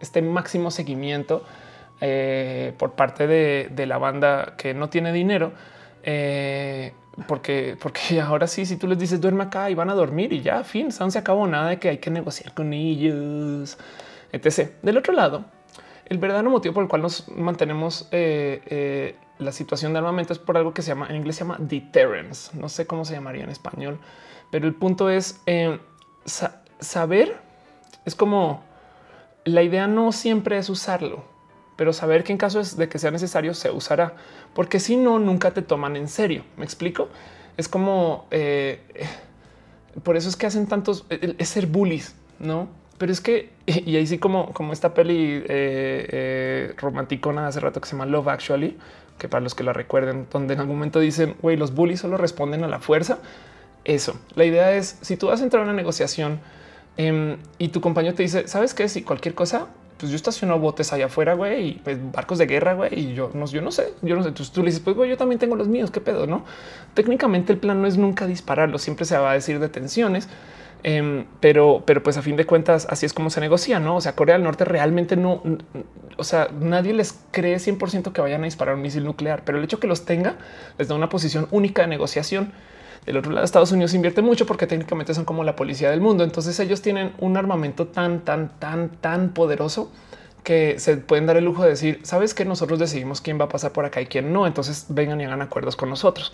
este máximo seguimiento eh, por parte de, la banda que no tiene dinero. Eh, porque, porque [laughs] ahora sí, si tú les dices duerme acá y van a dormir y ya, fin, se acabó nada de que hay que negociar con ellos etc. Del otro lado, el verdadero motivo por el cual nos mantenemos eh, eh, la situación de armamento es por algo que se llama en inglés se llama deterrence. No sé cómo se llamaría en español, pero el punto es eh, saber. Es como la idea no siempre es usarlo, pero saber que en caso de que sea necesario se usará, porque si no, nunca te toman en serio. Me explico. Es como por eso es que hacen tantos es ser bullies, no? Pero es que, [laughs] y ahí sí como, como esta peli eh, eh, romanticona hace rato que se llama Love Actually, que para los que la recuerden, donde en algún momento dicen, güey, los bullies solo responden a la fuerza. Eso, la idea es, si tú vas a entrar a una negociación em, y tu compañero te dice, ¿sabes qué? Si cualquier cosa, pues yo estaciono botes allá afuera, güey, y pues, barcos de guerra, güey, y yo no, yo no sé, yo no sé. Entonces tú le dices, pues güey, yo también tengo los míos, qué pedo, no? Técnicamente el plan no es nunca dispararlo, siempre se va a decir detenciones Em, pero, pero pues a fin de cuentas así es como se negocia, ¿no? O sea, Corea del Norte realmente no, o sea, nadie les cree 100% que vayan a disparar un misil nuclear, pero el hecho que los tenga les da una posición única de negociación. Del otro lado, Estados Unidos invierte mucho porque técnicamente son como la policía del mundo. Entonces ellos tienen un armamento tan, tan, tan, tan poderoso que se pueden dar el lujo de decir, sabes que nosotros decidimos quién va a pasar por acá y quién no. Entonces vengan y hagan acuerdos con nosotros.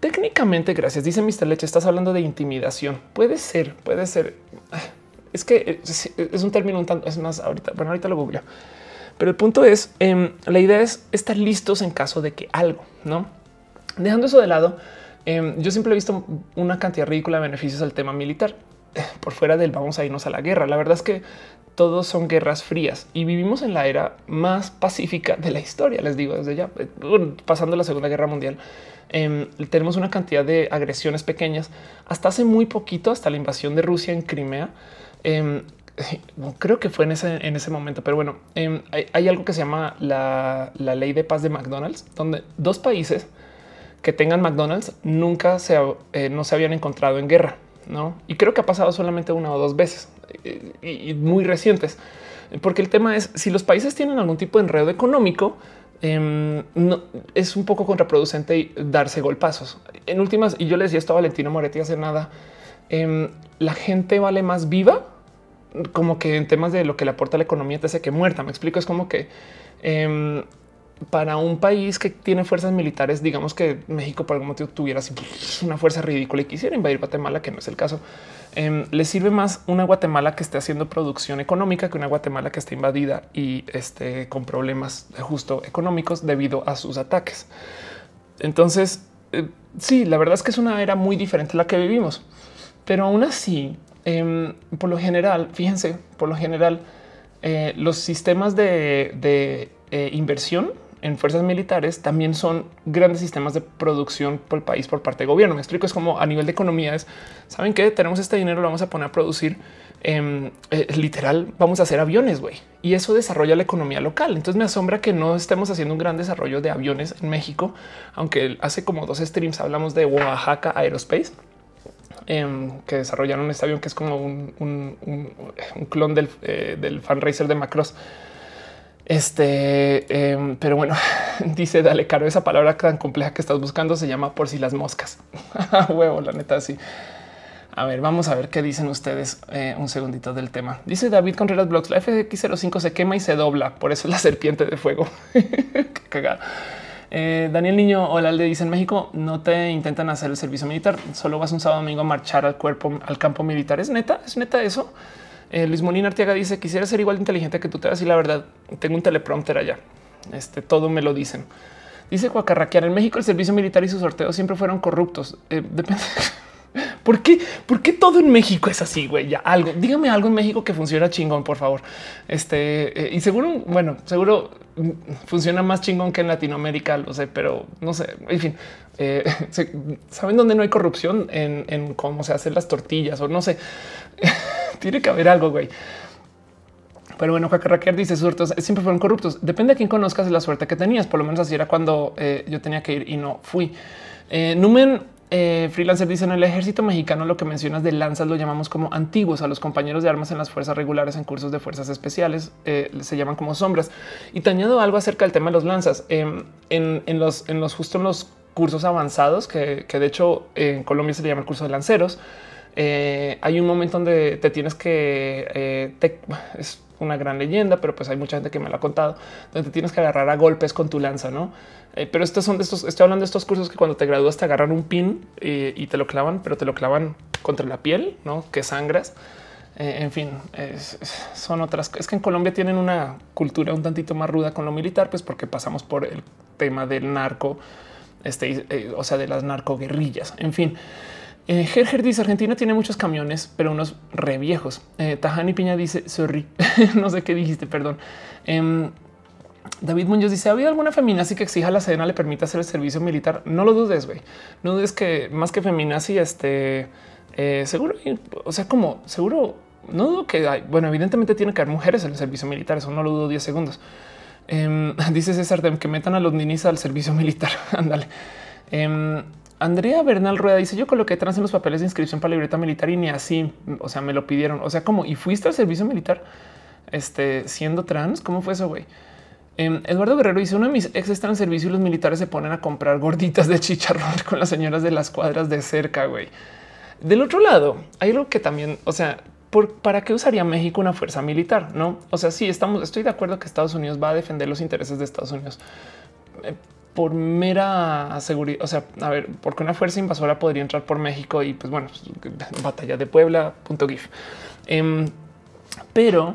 Técnicamente, gracias, dice Mr. Leche, estás hablando de intimidación. Puede ser, puede ser. Es que es, un término un tanto, es más, ahorita, bueno, ahorita lo googleo. Pero el punto es, em, la idea es estar listos en caso de que algo, ¿no? Dejando eso de lado, em, yo siempre he visto una cantidad ridícula de beneficios al tema militar. [laughs] por fuera del vamos a irnos a la guerra. La verdad es que todos son guerras frías y vivimos en la era más pacífica de la historia. Les digo desde ya, eh, pasando la Segunda Guerra Mundial, em, tenemos una cantidad de agresiones pequeñas. Hasta hace muy poquito, hasta la invasión de Rusia en Crimea, em, [laughs] creo que fue en ese, en ese momento, pero bueno, em, hay, algo que se llama la, ley de paz de McDonald's, donde dos países que tengan McDonald's nunca se, eh, no se habían encontrado en guerra. ¿no? Y creo que ha pasado solamente una o dos veces eh, y, muy recientes, porque el tema es si los países tienen algún tipo de enredo económico, em, no, es un poco contraproducente darse golpazos. En últimas, y yo le decía esto a Valentino Moretti hace nada, em, la gente vale más viva como que en temas de lo que le aporta la economía te hace que muerta. Me explico, es como que em, para un país que tiene fuerzas militares, digamos que México por algún motivo tuviera una fuerza ridícula y quisiera invadir Guatemala, que no es el caso, em, le sirve más una Guatemala que esté haciendo producción económica que una Guatemala que esté invadida y esté con problemas justo económicos debido a sus ataques. Entonces, eh, sí, la verdad es que es una era muy diferente a la que vivimos, pero aún así Em, por lo general, fíjense, por lo general, eh, los sistemas de, eh, inversión en fuerzas militares también son grandes sistemas de producción por el país por parte del gobierno. Me explico, es como a nivel de economía es, ¿saben que Tenemos este dinero, lo vamos a poner a producir. Em, eh, literal, vamos a hacer aviones, güey. Y eso desarrolla la economía local. Entonces me asombra que no estemos haciendo un gran desarrollo de aviones en México, aunque hace como dos streams hablamos de Oaxaca Aerospace Em, que desarrollaron este avión que es como un, clon del, eh, del fan racer de Macross. Este, em, pero bueno, [laughs] dice dale caro. Esa palabra tan compleja que estás buscando se llama por si las moscas. [laughs] Huevo, la neta, sí. A ver, vamos a ver qué dicen ustedes. Eh, un segundito del tema. Dice David Contreras Blogs. La FX05 se quema y se dobla. Por eso es la serpiente de fuego. [laughs] qué cagada. Eh, Daniel Niño o le dice en México no te intentan hacer el servicio militar, solo vas un sábado domingo a marchar al cuerpo, al campo militar. Es neta, es neta eso. Eh, Luis Molina Arteaga dice quisiera ser igual de inteligente que tú te vas y la verdad tengo un teleprompter allá. Este todo me lo dicen. Dice Cuacarraquear en México el servicio militar y sus sorteos siempre fueron corruptos. Eh, depende. [laughs] ¿Por qué? ¿Por qué todo en México es así? Güey, ya algo. Dígame algo en México que funciona chingón, por favor. Este y seguro, bueno, seguro funciona más chingón que en Latinoamérica, lo sé, pero no sé. En fin, eh, [laughs] saben dónde no hay corrupción en, cómo se hacen las tortillas o no sé. [laughs] Tiene que haber algo, güey. Pero bueno, Raquel dice suertes siempre fueron corruptos. Depende de quién conozcas la suerte que tenías. Por lo menos así era cuando eh, yo tenía que ir y no fui. Eh, Numen eh, freelancer dice en el ejército mexicano lo que mencionas de lanzas lo llamamos como antiguos. A los compañeros de armas en las fuerzas regulares en cursos de fuerzas especiales eh, se llaman como sombras. Y te añado algo acerca del tema de los lanzas. Em, en, los justo en los cursos avanzados que, de hecho en Colombia se le llama el curso de lanceros eh, hay un momento donde te tienes que es una gran leyenda, pero pues hay mucha gente que me lo ha contado, donde tienes que agarrar a golpes con tu lanza, no? Eh, pero estos son de estos, estoy hablando de estos cursos que cuando te gradúas te agarran un pin eh, y te lo clavan, pero te lo clavan contra la piel, no que sangras. Eh, en fin, son otras. Es que en Colombia tienen una cultura un tantito más ruda con lo militar, pues porque pasamos por el tema del narco, este, o sea, de las narcoguerrillas. En fin, eh, Gerger dice Argentina tiene muchos camiones, pero unos re viejos. Tajani Piña dice sorry, [laughs] no sé qué dijiste, perdón. David Muñoz dice: ¿Ha habido alguna feminazi que exija la Sedena le permita hacer el servicio militar? No lo dudes, güey. No dudes que más que feminazi, este eh, seguro, o sea, como seguro, no dudo que hay. Bueno, evidentemente tiene que haber mujeres en el servicio militar. Eso no lo dudo 10 segundos. Em, [laughs] dice César que metan a los ninis al servicio militar. [laughs] Ándale. Em, Andrea Bernal Rueda dice: Yo coloqué trans en los papeles de inscripción para la libreta militar y ni así, o sea, me lo pidieron. O sea, como y fuiste al servicio militar este, siendo trans. ¿Cómo fue eso? Güey? Em, Eduardo Guerrero dice: Uno de mis ex están en servicio y los militares se ponen a comprar gorditas de chicharrón [laughs] con las señoras de las cuadras de cerca. Güey. Del otro lado, hay algo que también, o sea, ¿para qué usaría México una fuerza militar? No, o sea, sí, estamos, estoy de acuerdo que Estados Unidos va a defender los intereses de Estados Unidos eh, por mera seguridad. O sea, a ver, porque una fuerza invasora podría entrar por México y pues bueno, pues, batalla de Puebla, punto gif. Em, pero,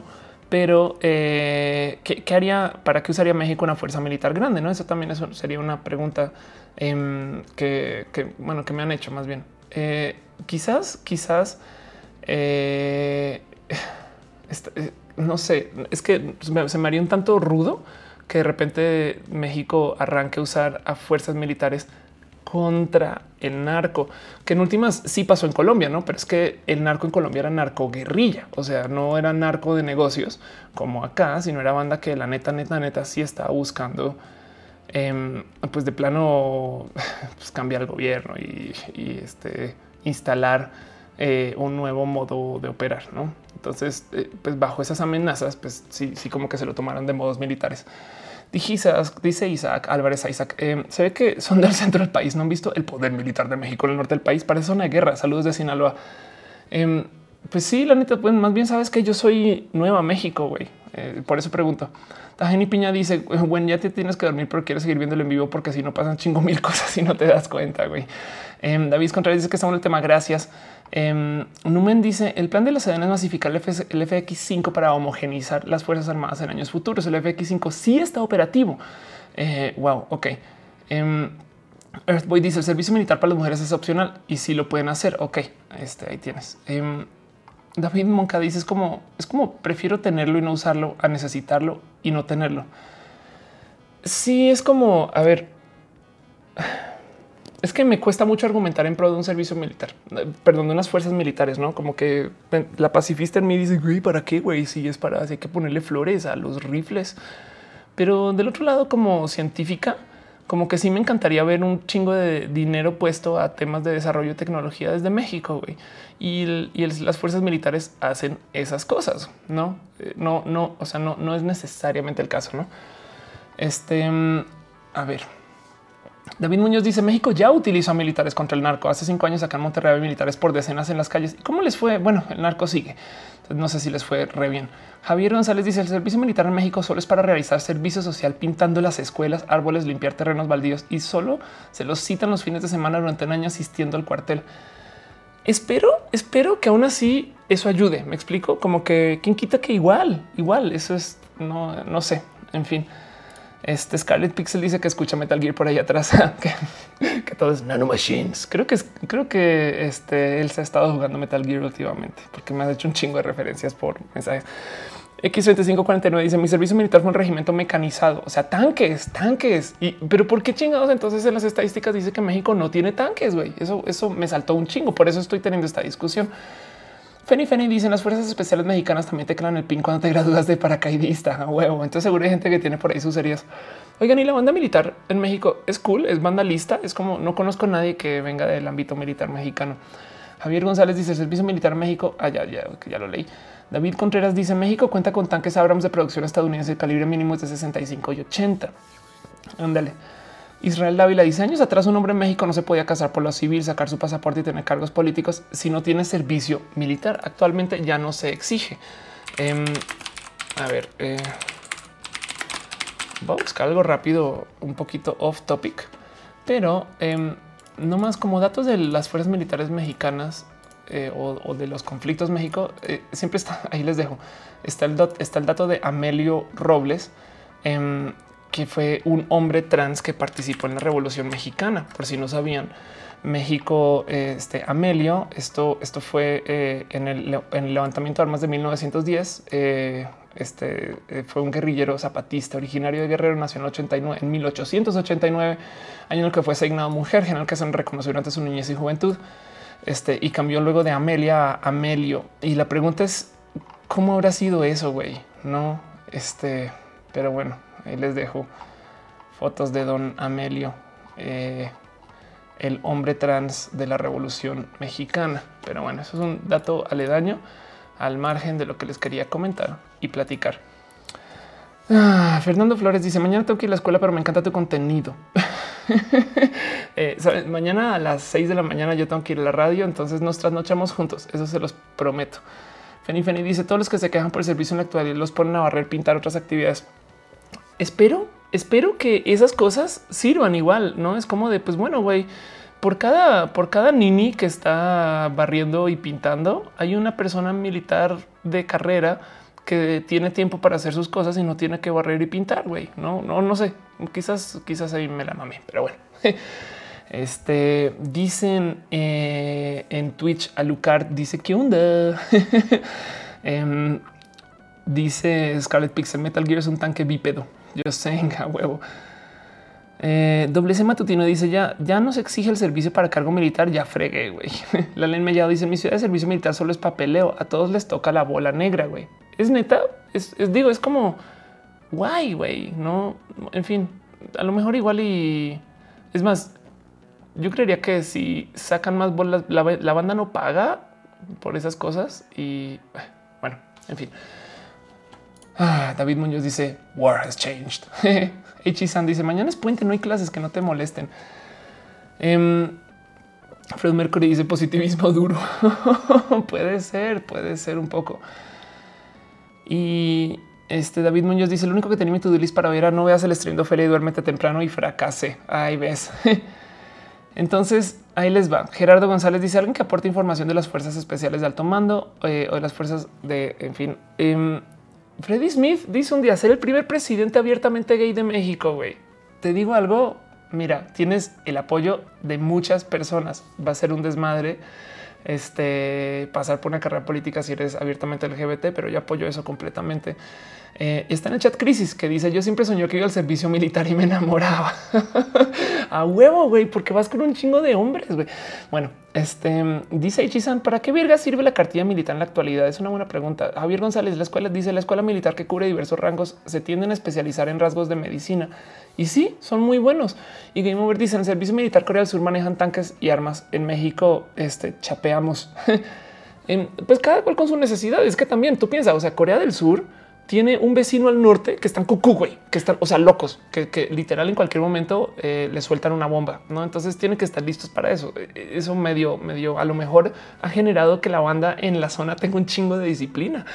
pero eh, ¿qué, haría? ¿Para qué usaría México una fuerza militar grande? No, eso también eso sería una pregunta em, que, bueno, que me han hecho más bien. Eh, quizás, quizás Eh, no sé, es que se me haría un tanto rudo que de repente México arranque a usar a fuerzas militares contra el narco, que en últimas sí pasó en Colombia, no? Pero es que el narco en Colombia era narco guerrilla, o sea, no era narco de negocios como acá, sino era banda que la neta, neta, neta sí estaba buscando, em, pues de plano, [laughs] pues cambiar el gobierno y, este, instalar eh, un nuevo modo de operar, no? Entonces, eh, pues bajo esas amenazas, pues sí, sí, como que se lo tomaron de modos militares. Dice Isaac, Álvarez Isaac, em, se ve que son del centro del país. No han visto el poder militar de México en el norte del país. Parece una guerra. Saludos de Sinaloa. Em, pues sí, la neta, pues más bien sabes que yo soy nueva México, güey. Eh, por eso pregunto. Tajeni Piña dice, bueno, ya te tienes que dormir, pero quieres seguir viéndolo en vivo porque si no pasan chingo mil [laughs] cosas y no te das cuenta, güey. Em, David Contreras dice que estamos en el tema. Gracias. Eh, Numen dice el plan de la SEDEN es masificar el, FX5 para homogenizar las Fuerzas Armadas en años futuros. El FX5 sí está operativo. Eh, wow, ok. Eh, Earthboy dice el servicio militar para las mujeres es opcional y si lo pueden hacer. Ok, este ahí tienes. Em, David Monca dice es como es como prefiero tenerlo y no usarlo a necesitarlo y no tenerlo. Sí, es como a ver es que me cuesta mucho argumentar en pro de un servicio militar, perdón, de unas fuerzas militares, no como que la pacifista en mí dice, güey, ¿para qué? Güey, si es para, hay que ponerle flores a los rifles. Pero del otro lado, como científica, como que sí me encantaría ver un chingo de dinero puesto a temas de desarrollo de tecnología desde México. Güey. Y, las fuerzas militares hacen esas cosas. No, eh, no, no, o sea, no, no es necesariamente el caso. No, este, mm, a ver. David Muñoz dice México ya utilizó militares contra el narco. Hace cinco años acá en Monterrey militares por decenas en las calles. ¿Cómo les fue? Bueno, el narco sigue. no sé si les fue re bien. Javier González dice el servicio militar en México solo es para realizar servicio social pintando las escuelas, árboles, limpiar terrenos baldíos y solo se los citan los fines de semana durante un año asistiendo al cuartel. Espero, espero que aún así eso ayude. Me explico como que quien quita que igual, igual eso es no, no sé. En fin. Este Scarlet Pixel dice que escucha Metal Gear por ahí atrás, [laughs] que, todo es nano machines. Creo que es, creo que este él se ha estado jugando Metal Gear últimamente porque me ha hecho un chingo de referencias por mensajes. X2549 dice mi servicio militar fue un regimiento mecanizado, o sea, tanques, tanques. Y pero por qué chingados? Entonces en las estadísticas dice que México no tiene tanques. güey. Eso, eso me saltó un chingo. Por eso estoy teniendo esta discusión. Feni Feni dicen las fuerzas especiales mexicanas también te crean el pin cuando te gradúas de paracaidista a huevo. Entonces seguro hay gente que tiene por ahí sus heridas. Oigan, y la banda militar en México es cool, es vandalista. Es como no conozco a nadie que venga del ámbito militar mexicano. Javier González dice servicio militar México. Ah, ya, ya, ya lo leí. David Contreras dice México cuenta con tanques Abrams de producción estadounidense de calibre mínimo de 65 y 80. Ándale. Israel Dávila dice años atrás un hombre en México no se podía casar por lo civil, sacar su pasaporte y tener cargos políticos si no tiene servicio militar. Actualmente ya no se exige. Em, a ver, eh, a buscar algo rápido, un poquito off topic, pero em, no más como datos de las fuerzas militares mexicanas eh, o, de los conflictos México. Eh, siempre está [laughs] ahí. Les dejo. Está el, está el dato de Amelio Robles, em, que fue un hombre trans que participó en la Revolución Mexicana. Por si no sabían, México, este Amelio, esto, esto fue eh, en, el, levantamiento de armas de 1910. Eh, este eh, fue un guerrillero zapatista originario de Guerrero, nació en 89, en 1889, año en el que fue asignado mujer, general que se reconoció durante su niñez y juventud. Este y cambió luego de Amelia a Amelio. Y la pregunta es cómo habrá sido eso, güey? No, este, pero bueno, Ahí les dejo fotos de don Amelio, eh, el hombre trans de la Revolución Mexicana. Pero bueno, eso es un dato aledaño al margen de lo que les quería comentar y platicar. Ah, Fernando Flores dice mañana tengo que ir a la escuela, pero me encanta tu contenido. [laughs] Eh, mañana a las 6 de la mañana yo tengo que ir a la radio, entonces nos trasnochamos juntos. Eso se los prometo. Feni Feni dice todos los que se quejan por el servicio en la actualidad los ponen a barrer, pintar otras actividades espero, espero que esas cosas sirvan igual, no es como de pues bueno, güey, por cada, por cada nini que está barriendo y pintando, hay una persona militar de carrera que tiene tiempo para hacer sus cosas y no tiene que barrer y pintar, güey. No, no, no sé. Quizás, quizás ahí me la mamé, pero bueno. [laughs] Este dicen eh, en Twitch a Lucar dice que onda. [laughs] Em, dice Scarlet Pixel Metal Gear es un tanque bípedo. Yo sé, [laughs] huevo. Eh, doble C matutino dice ya, ya nos exige el servicio para cargo militar. Ya fregué, güey. [laughs] La ley Mellado dice mi ciudad de servicio militar solo es papeleo. A todos les toca la bola negra, güey. Es neta. Es, digo, es como guay, güey. No, en fin, a lo mejor igual y es más. Yo creería que si sacan más bolas, la, banda no paga por esas cosas y bueno, en fin. Ah, David Muñoz dice War has changed. [laughs] Echi-san dice mañana es puente, no hay clases que no te molesten. Um, Fred Mercury dice positivismo duro. [laughs] puede ser, puede ser un poco. Y este David Muñoz dice lo único que tenía mi to para ver no veas el stream de Ophelia y duérmete temprano y fracase. Ahí ves. [laughs] Entonces ahí les va. Gerardo González dice alguien que aporte información de las fuerzas especiales de alto mando eh, o de las fuerzas de, en fin. Um, Freddy Smith dice un día ser el primer presidente abiertamente gay de México. Güey, te digo algo. Mira, tienes el apoyo de muchas personas. Va a ser un desmadre este pasar por una carrera política si eres abiertamente LGBT, pero yo apoyo eso completamente. Eh, está en el chat crisis que dice yo siempre soñó que iba al servicio militar y me enamoraba [laughs] a huevo, güey, porque vas con un chingo de hombres. Bueno, este dice Ichisan, ¿para qué verga sirve la cartilla militar en la actualidad? Es una buena pregunta. Javier González, la escuela dice la escuela militar que cubre diversos rangos se tienden a especializar en rasgos de medicina y sí, son muy buenos. Y Game Over dice en el servicio militar Corea del Sur manejan tanques y armas. En México, este chapeamos. [laughs] pues cada cual con su necesidad. Es que también tú piensas, o sea, Corea del Sur tiene un vecino al norte que están cucú, güey, que están, o sea, locos, que, literal en cualquier momento eh, le sueltan una bomba, ¿no? Entonces tienen que estar listos para eso. E, e, eso medio, medio, a lo mejor ha generado que la banda en la zona tenga un chingo de disciplina.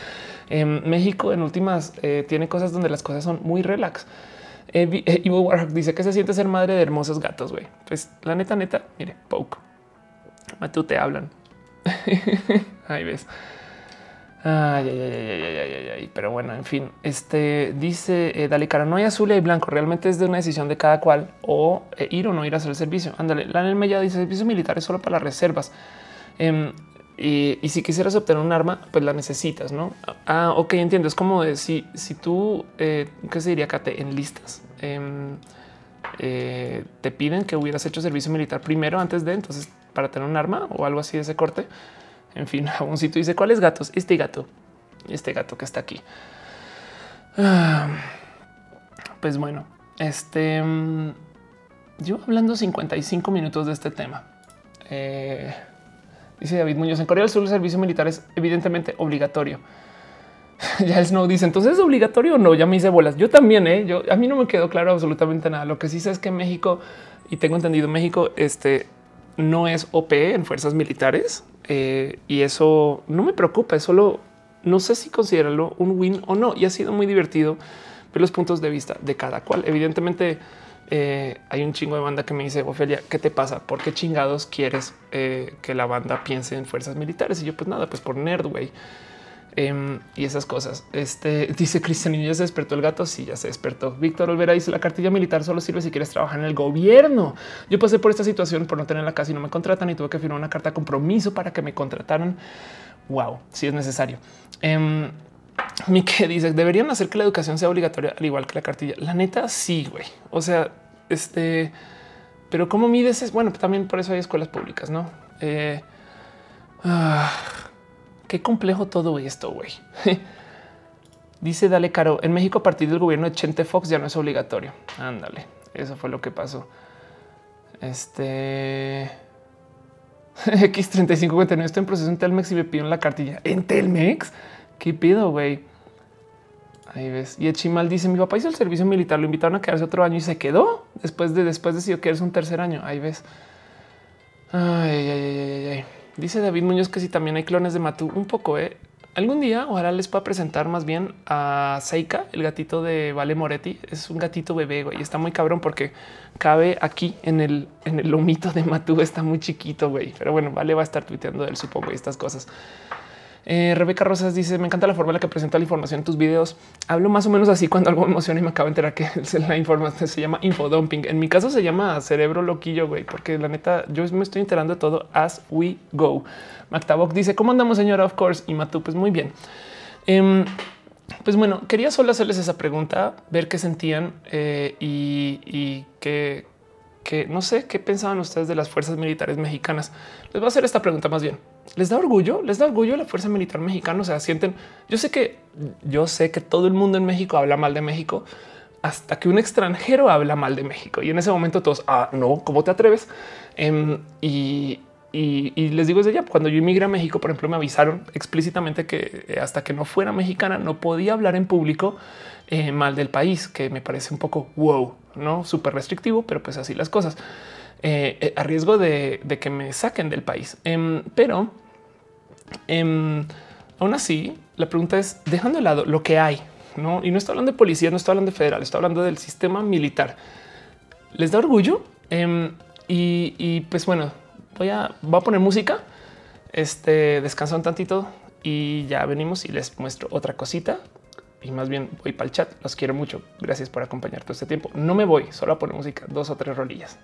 En México, en últimas, eh, tiene cosas donde las cosas son muy relax. Eh, Ivo Warhawk dice que se siente ser madre de hermosos gatos, güey. Pues la neta, neta, mire, poke. Matú te hablan. [laughs] Ahí ves. Ay, ay, ay, ay, Pero bueno, en fin, este dice eh, Dale cara, no hay azul y blanco. Realmente es de una decisión de cada cual o eh, ir o no ir a hacer el servicio. Ándale, la Mella dice servicio militar es solo para las reservas. Em, y, si quisieras obtener un arma, pues la necesitas, no? Ah, ok, entiendo. Es como de si, si tú, eh, qué se diría acá, te enlistas, em, eh, te piden que hubieras hecho servicio militar primero antes de entonces para tener un arma o algo así de ese corte en fin, [laughs] sitio dice cuáles gatos? Este gato, este gato que está aquí. Ah, pues bueno, este mm, yo hablando 55 minutos de este tema. Eh, dice David Muñoz en Corea del Sur el servicio militar es evidentemente obligatorio. [laughs] ya el Snow dice entonces es obligatorio o no? Ya me hice bolas. Yo también, ¿eh? yo a mí no me quedó claro absolutamente nada. Lo que sí sé es que México y tengo entendido México, este no es OP en fuerzas militares. Eh, y eso no me preocupa, es solo no sé si considerarlo un win o no. Y ha sido muy divertido ver los puntos de vista de cada cual. Evidentemente, eh, hay un chingo de banda que me dice, Ofelia, ¿qué te pasa? ¿Por qué chingados quieres eh, que la banda piense en fuerzas militares? Y yo, pues nada, pues por nerd. Em, y esas cosas. Este [laughs] dice Cristian, ya se despertó el gato. Sí, ya se despertó. Víctor Olvera dice la cartilla militar solo sirve si quieres trabajar en el gobierno. Yo pasé por esta situación por no tener la casa y no me contratan y tuve que firmar una carta de compromiso para que me contrataran. Wow, si es necesario. Eh, Mike [laughs] dice deberían hacer que la educación sea obligatoria al igual que la cartilla. La neta, sí, güey. O sea, este, pero cómo mides es bueno. También por eso hay escuelas públicas, no? Eh, ah, Qué complejo todo esto, güey. [laughs] Dice Dale Caro, en México a partir del gobierno de Chente Fox ya no es obligatorio. Ándale, eso fue lo que pasó. Este... [laughs] X3559 estoy en proceso en Telmex y me pidieron la cartilla. ¿En Telmex? ¿Qué pido, güey? Ahí ves. Y Chimal dice, mi papá hizo el servicio militar, lo invitaron a quedarse otro año y se quedó. Después de después decidió que eres un tercer año. Ahí ves. Ay, ay, ay, ay, ay. Dice David Muñoz que si también hay clones de Matú, un poco. ¿eh? Algún día ojalá les pueda presentar más bien a Seika, el gatito de Vale Moretti. Es un gatito bebé y está muy cabrón porque cabe aquí en el, en el lomito de Matú. Está muy chiquito, güey. Pero bueno, Vale va a estar tuiteando de él, supongo, y estas cosas. Eh, Rebeca Rosas dice: Me encanta la forma en la que presenta la información en tus videos. Hablo más o menos así cuando algo me emociona y me acabo de enterar que [laughs] la información se llama infodumping. En mi caso se llama cerebro loquillo, güey, porque la neta yo me estoy enterando de todo as we go. Mactabok dice: ¿Cómo andamos, señora? Of course. Y Matu, pues muy bien. Em, pues bueno, quería solo hacerles esa pregunta, ver qué sentían eh, y qué, que no sé qué pensaban ustedes de las fuerzas militares mexicanas. Les voy a hacer esta pregunta más bien. ¿Les da orgullo? ¿Les da orgullo la fuerza militar mexicana? O sea, sienten, yo sé que, yo sé que todo el mundo en México habla mal de México hasta que un extranjero habla mal de México. Y en ese momento todos, ah, no, ¿cómo te atreves? Em, y, les digo desde ya, cuando yo emigré a México, por ejemplo, me avisaron explícitamente que hasta que no fuera mexicana no podía hablar en público eh, mal del país, que me parece un poco wow no súper restrictivo, pero pues así las cosas eh, eh, a riesgo de, que me saquen del país. Em, pero em, aún así, la pregunta es dejando de lado lo que hay, no? Y no estoy hablando de policía, no estoy hablando de federal, estoy hablando del sistema militar. Les da orgullo. Em, y, pues bueno, voy a, voy a poner música. Este descansa un tantito y ya venimos y les muestro otra cosita y más bien voy para el chat. Los quiero mucho. Gracias por acompañar todo este tiempo. No me voy, solo a poner música, dos o tres rolillas.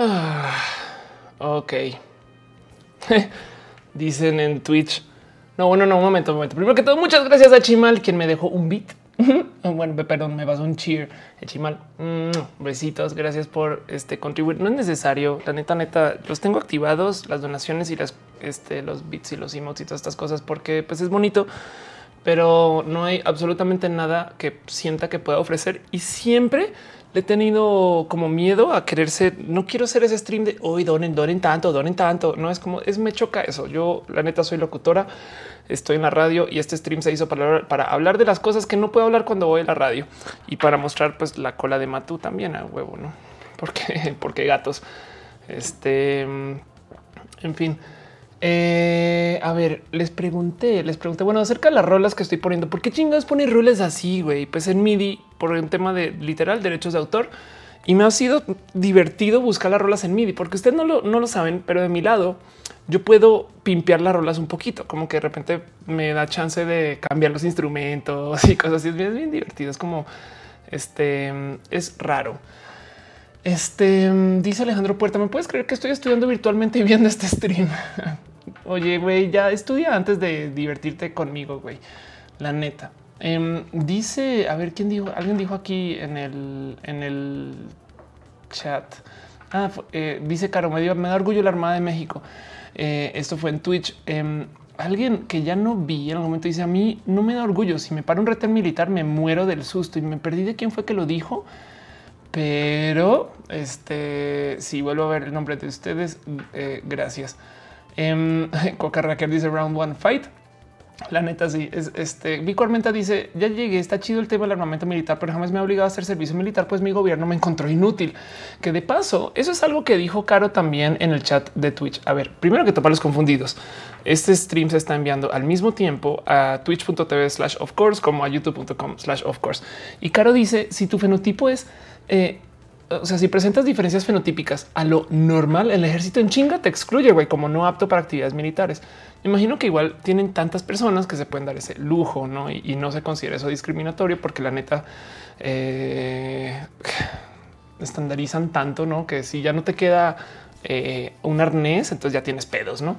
Ah, ok. [laughs] Dicen en Twitch. No, bueno, no, un momento, un momento. Primero que todo, muchas gracias a Chimal, quien me dejó un beat. [laughs] bueno, perdón, me pasó un cheer. Chimal, mm, besitos. Gracias por este contribuir. No es necesario. La neta, neta, los tengo activados, las donaciones y este, los bits y los emotes y todas estas cosas, porque pues es bonito, pero no hay absolutamente nada que sienta que pueda ofrecer y siempre he tenido como miedo a quererse. No quiero hacer ese stream de hoy donen, donen tanto, donen tanto. No es como es me choca eso. Yo, la neta, soy locutora, estoy en la radio y este stream se hizo para, para hablar de las cosas que no puedo hablar cuando voy a la radio y para mostrar pues la cola de Matú también a huevo, no? [laughs] Porque, porque [laughs] gatos. Este, en fin. Eh, a ver, les pregunté, les pregunté, bueno, acerca de las rolas que estoy poniendo, ¿por qué chingados pone roles así, güey? Pues en MIDI, por un tema de literal derechos de autor. Y me ha sido divertido buscar las rolas en MIDI, porque ustedes no lo, no lo saben, pero de mi lado yo puedo pimpear las rolas un poquito, como que de repente me da chance de cambiar los instrumentos y cosas así. Es bien, bien divertido. Es como este es raro. Este dice Alejandro Puerta: ¿Me puedes creer que estoy estudiando virtualmente y viendo este stream? [laughs] Oye, güey, ya estudia antes de divertirte conmigo, güey. La neta. Em, dice, a ver, ¿quién dijo? Alguien dijo aquí en el, en el chat. Ah, eh, dice Caro, me, me da orgullo la Armada de México. Eh, esto fue en Twitch. Em, alguien que ya no vi en el momento dice a mí no me da orgullo. Si me paro un retén militar, me muero del susto y me perdí de quién fue que lo dijo. Pero este, si vuelvo a ver el nombre de ustedes, eh, gracias. Eh, [laughs] Coca Raquel dice round one fight. La neta, sí es este. Vico Armenta dice: Ya llegué, está chido el tema del armamento militar, pero jamás me ha obligado a hacer servicio militar, pues mi gobierno me encontró inútil. Que de paso, eso es algo que dijo Caro también en el chat de Twitch. A ver, primero que topar los confundidos. Este stream se está enviando al mismo tiempo a twitch.tv slash of course como a youtube.com slash of course. Y Caro dice: Si tu fenotipo es eh, o sea, si presentas diferencias fenotípicas a lo normal, el ejército en chinga te excluye, güey, como no apto para actividades militares. Me imagino que igual tienen tantas personas que se pueden dar ese lujo, ¿no? Y, no se considera eso discriminatorio porque la neta eh, estandarizan tanto, ¿no? Que si ya no te queda eh, un arnés, entonces ya tienes pedos, ¿no?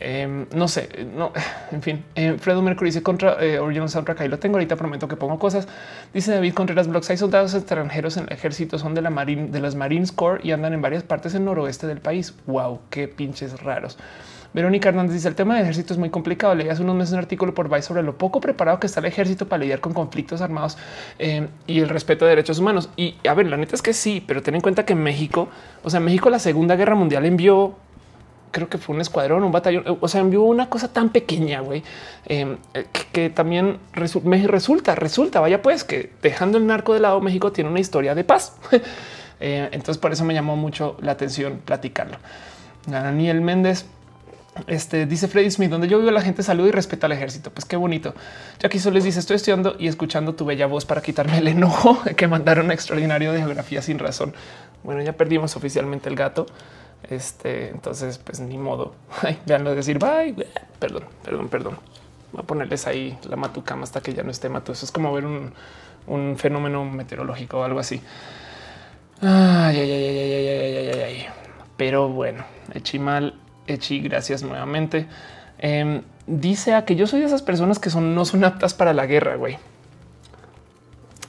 Em, no sé, no, [sighs] en fin. Eh, Fredo Mercury dice contra eh, Original Soundtrack. Ahí lo tengo. Ahorita prometo que pongo cosas. Dice David Contreras Blogs. Hay soldados extranjeros en el ejército, son de la Marine, de los Marines Corps y andan en varias partes en noroeste del país. Wow, qué pinches raros. Verónica Hernández dice el tema del ejército es muy complicado. Leí hace unos meses un artículo por Vice sobre lo poco preparado que está el ejército para lidiar con conflictos armados em, y el respeto de derechos humanos. Y a ver, la neta es que sí, pero ten en cuenta que México, o sea, México la Segunda Guerra Mundial envió creo que fue un escuadrón, un batallón, o sea, envió una cosa tan pequeña, güey, em, que, también me resulta, resulta, vaya pues, que dejando el narco de lado, México tiene una historia de paz. [laughs] Eh, entonces, por eso me llamó mucho la atención platicarlo. Daniel Méndez. Este dice Freddy Smith, donde yo vivo la gente saluda y respeta al ejército. Pues qué bonito. Jackie les dice: Estoy estudiando y escuchando tu bella voz para quitarme el enojo [laughs] que mandaron extraordinario de geografía sin razón. Bueno, ya perdimos oficialmente el gato. Este, entonces, pues ni modo. [laughs] Veanlo decir bye. Perdón, perdón, perdón. Voy a ponerles ahí la matucama hasta que ya no esté matu. Eso es como ver un, fenómeno meteorológico o algo así. Ay, ay, ay, ay. Pero bueno, echi mal, echi, gracias nuevamente. Em, dice a que yo soy de esas personas que son no son aptas para la guerra, güey.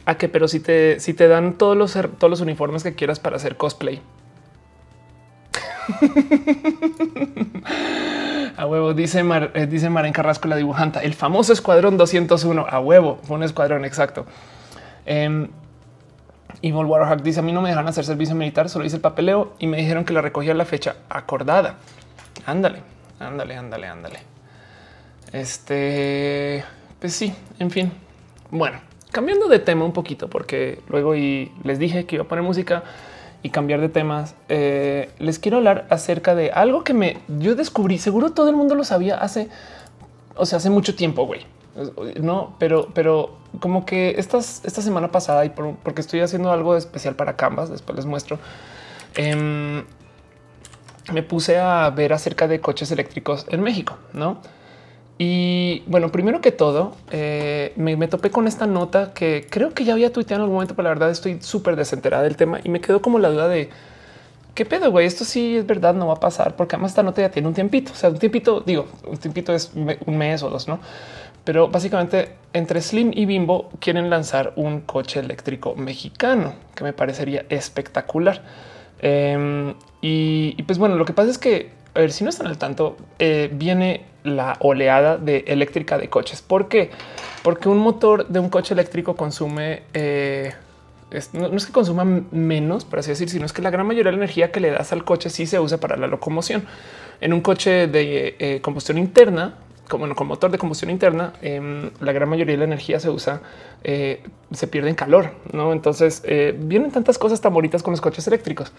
A que, pero si te, si te dan todos los, todos los uniformes que quieras para hacer cosplay, [laughs] a huevo, dice Mar, eh, dice Maren Carrasco, la dibujanta, el famoso escuadrón 201. A huevo, fue un escuadrón exacto. Eh, Evil Warhack dice: A mí no me dejan hacer servicio militar, solo hice el papeleo y me dijeron que la recogía la fecha acordada. Ándale, ándale, ándale, ándale. Este, pues sí, en fin. Bueno, cambiando de tema un poquito, porque luego y les dije que iba a poner música y cambiar de temas, eh, les quiero hablar acerca de algo que me yo descubrí. Seguro todo el mundo lo sabía hace, o sea, hace mucho tiempo, güey. No, pero, pero como que estas, esta semana pasada y porque estoy haciendo algo especial para Canvas, después les muestro. Em, me puse a ver acerca de coches eléctricos en México, no? Y bueno, primero que todo, eh, me, topé con esta nota que creo que ya había tuiteado en algún momento, pero la verdad estoy súper desenterada del tema y me quedó como la duda de qué pedo, güey. Esto sí es verdad, no va a pasar porque además esta nota ya tiene un tiempito. O sea, un tiempito, digo, un tiempito es un mes o dos, no? Pero básicamente entre Slim y Bimbo quieren lanzar un coche eléctrico mexicano que me parecería espectacular. Em, y, pues bueno, lo que pasa es que a ver si no están al tanto, eh, viene la oleada de eléctrica de coches. ¿Por qué? Porque un motor de un coche eléctrico consume, eh, no, es que consuma menos, por así decir, sino es que la gran mayoría de la energía que le das al coche sí se usa para la locomoción. En un coche de eh, combustión interna, como con motor de combustión interna, em, la gran mayoría de la energía se usa, se pierde en calor, ¿no? Entonces vienen tantas cosas tan bonitas con los coches eléctricos.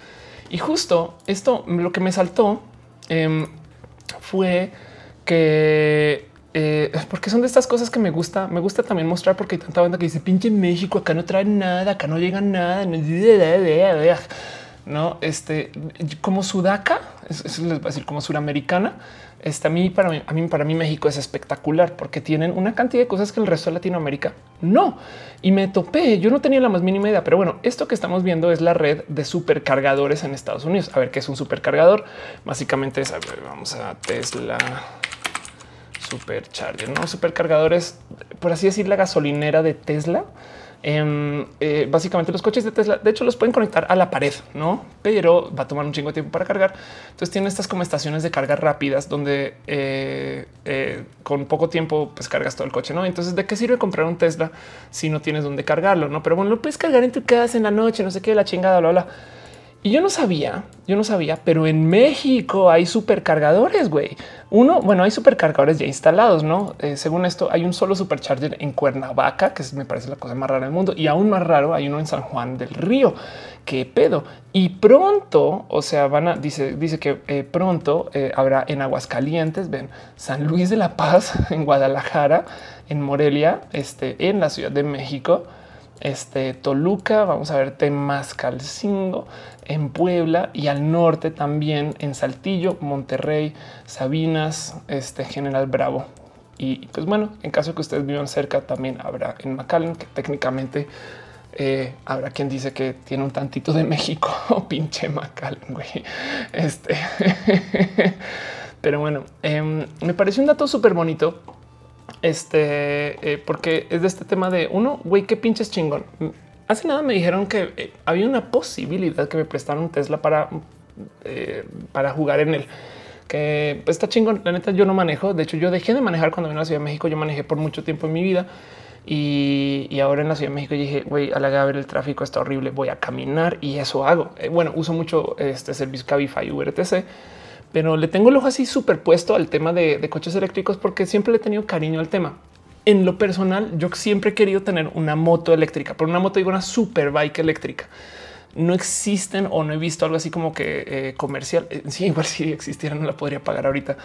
Y justo esto, lo que me saltó em, fue que eh, porque son de estas cosas que me gusta. Me gusta también mostrar porque hay tanta banda que dice pinche México, acá no trae nada, acá no llega nada. No, este como sudaca, eso les va a decir como suramericana. Este, a mí, para mí, a mí, para mí, México es espectacular porque tienen una cantidad de cosas que el resto de Latinoamérica no. Y me topé. Yo no tenía la más mínima idea, pero bueno, esto que estamos viendo es la red de supercargadores en Estados Unidos. A ver qué es un supercargador. Básicamente es, a ver, vamos a Tesla supercharger, no supercargadores, por así decir, la gasolinera de Tesla. Em, eh, básicamente los coches de Tesla, de hecho, los pueden conectar a la pared, no? Pero va a tomar un chingo de tiempo para cargar. Entonces tiene estas como estaciones de carga rápidas donde eh, eh, con poco tiempo pues cargas todo el coche, no? Entonces, ¿de qué sirve comprar un Tesla si no tienes dónde cargarlo? No, pero bueno, lo puedes cargar en tu casa en la noche, no sé qué, la chingada, bla, bla. Y yo no sabía, yo no sabía, pero en México hay supercargadores, güey. Uno, bueno, hay supercargadores ya instalados, ¿no? Eh, según esto, hay un solo supercharger en Cuernavaca, que me parece la cosa más rara del mundo, y aún más raro, hay uno en San Juan del Río. ¿Qué pedo? Y pronto, o sea, van a, dice, dice que eh, pronto eh, habrá en Aguascalientes, ven, San Luis de la Paz, [laughs] en Guadalajara, en Morelia, este, en la Ciudad de México, este Toluca, vamos a ver Temascalcingo en Puebla y al norte también en Saltillo, Monterrey, Sabinas, este General Bravo. Y pues bueno, en caso que ustedes vivan cerca, también habrá en McAllen, que técnicamente eh, habrá quien dice que tiene un tantito de México [laughs] o pinche McAllen, güey. Este, [laughs] pero bueno, em, me pareció un dato súper bonito este, eh, porque es de este tema de uno, güey, qué pinches chingón. Hace nada me dijeron que eh, había una posibilidad que me prestaran un Tesla para, eh, para jugar en él. Que pues, está chingón. La neta, yo no manejo. De hecho, yo dejé de manejar cuando vine a la Ciudad de México. Yo manejé por mucho tiempo en mi vida. Y, ahora en la Ciudad de México dije, güey, a la ver el tráfico está horrible, voy a caminar y eso hago. bueno, uso mucho este servicio Cabify, Uber, etc pero le tengo el ojo así superpuesto al tema de, coches eléctricos porque siempre le he tenido cariño al tema. En lo personal, yo siempre he querido tener una moto eléctrica, por una moto digo una super bike eléctrica. No existen o no he visto algo así como que eh, comercial. Eh, sí, [laughs] igual si existiera no la podría pagar ahorita.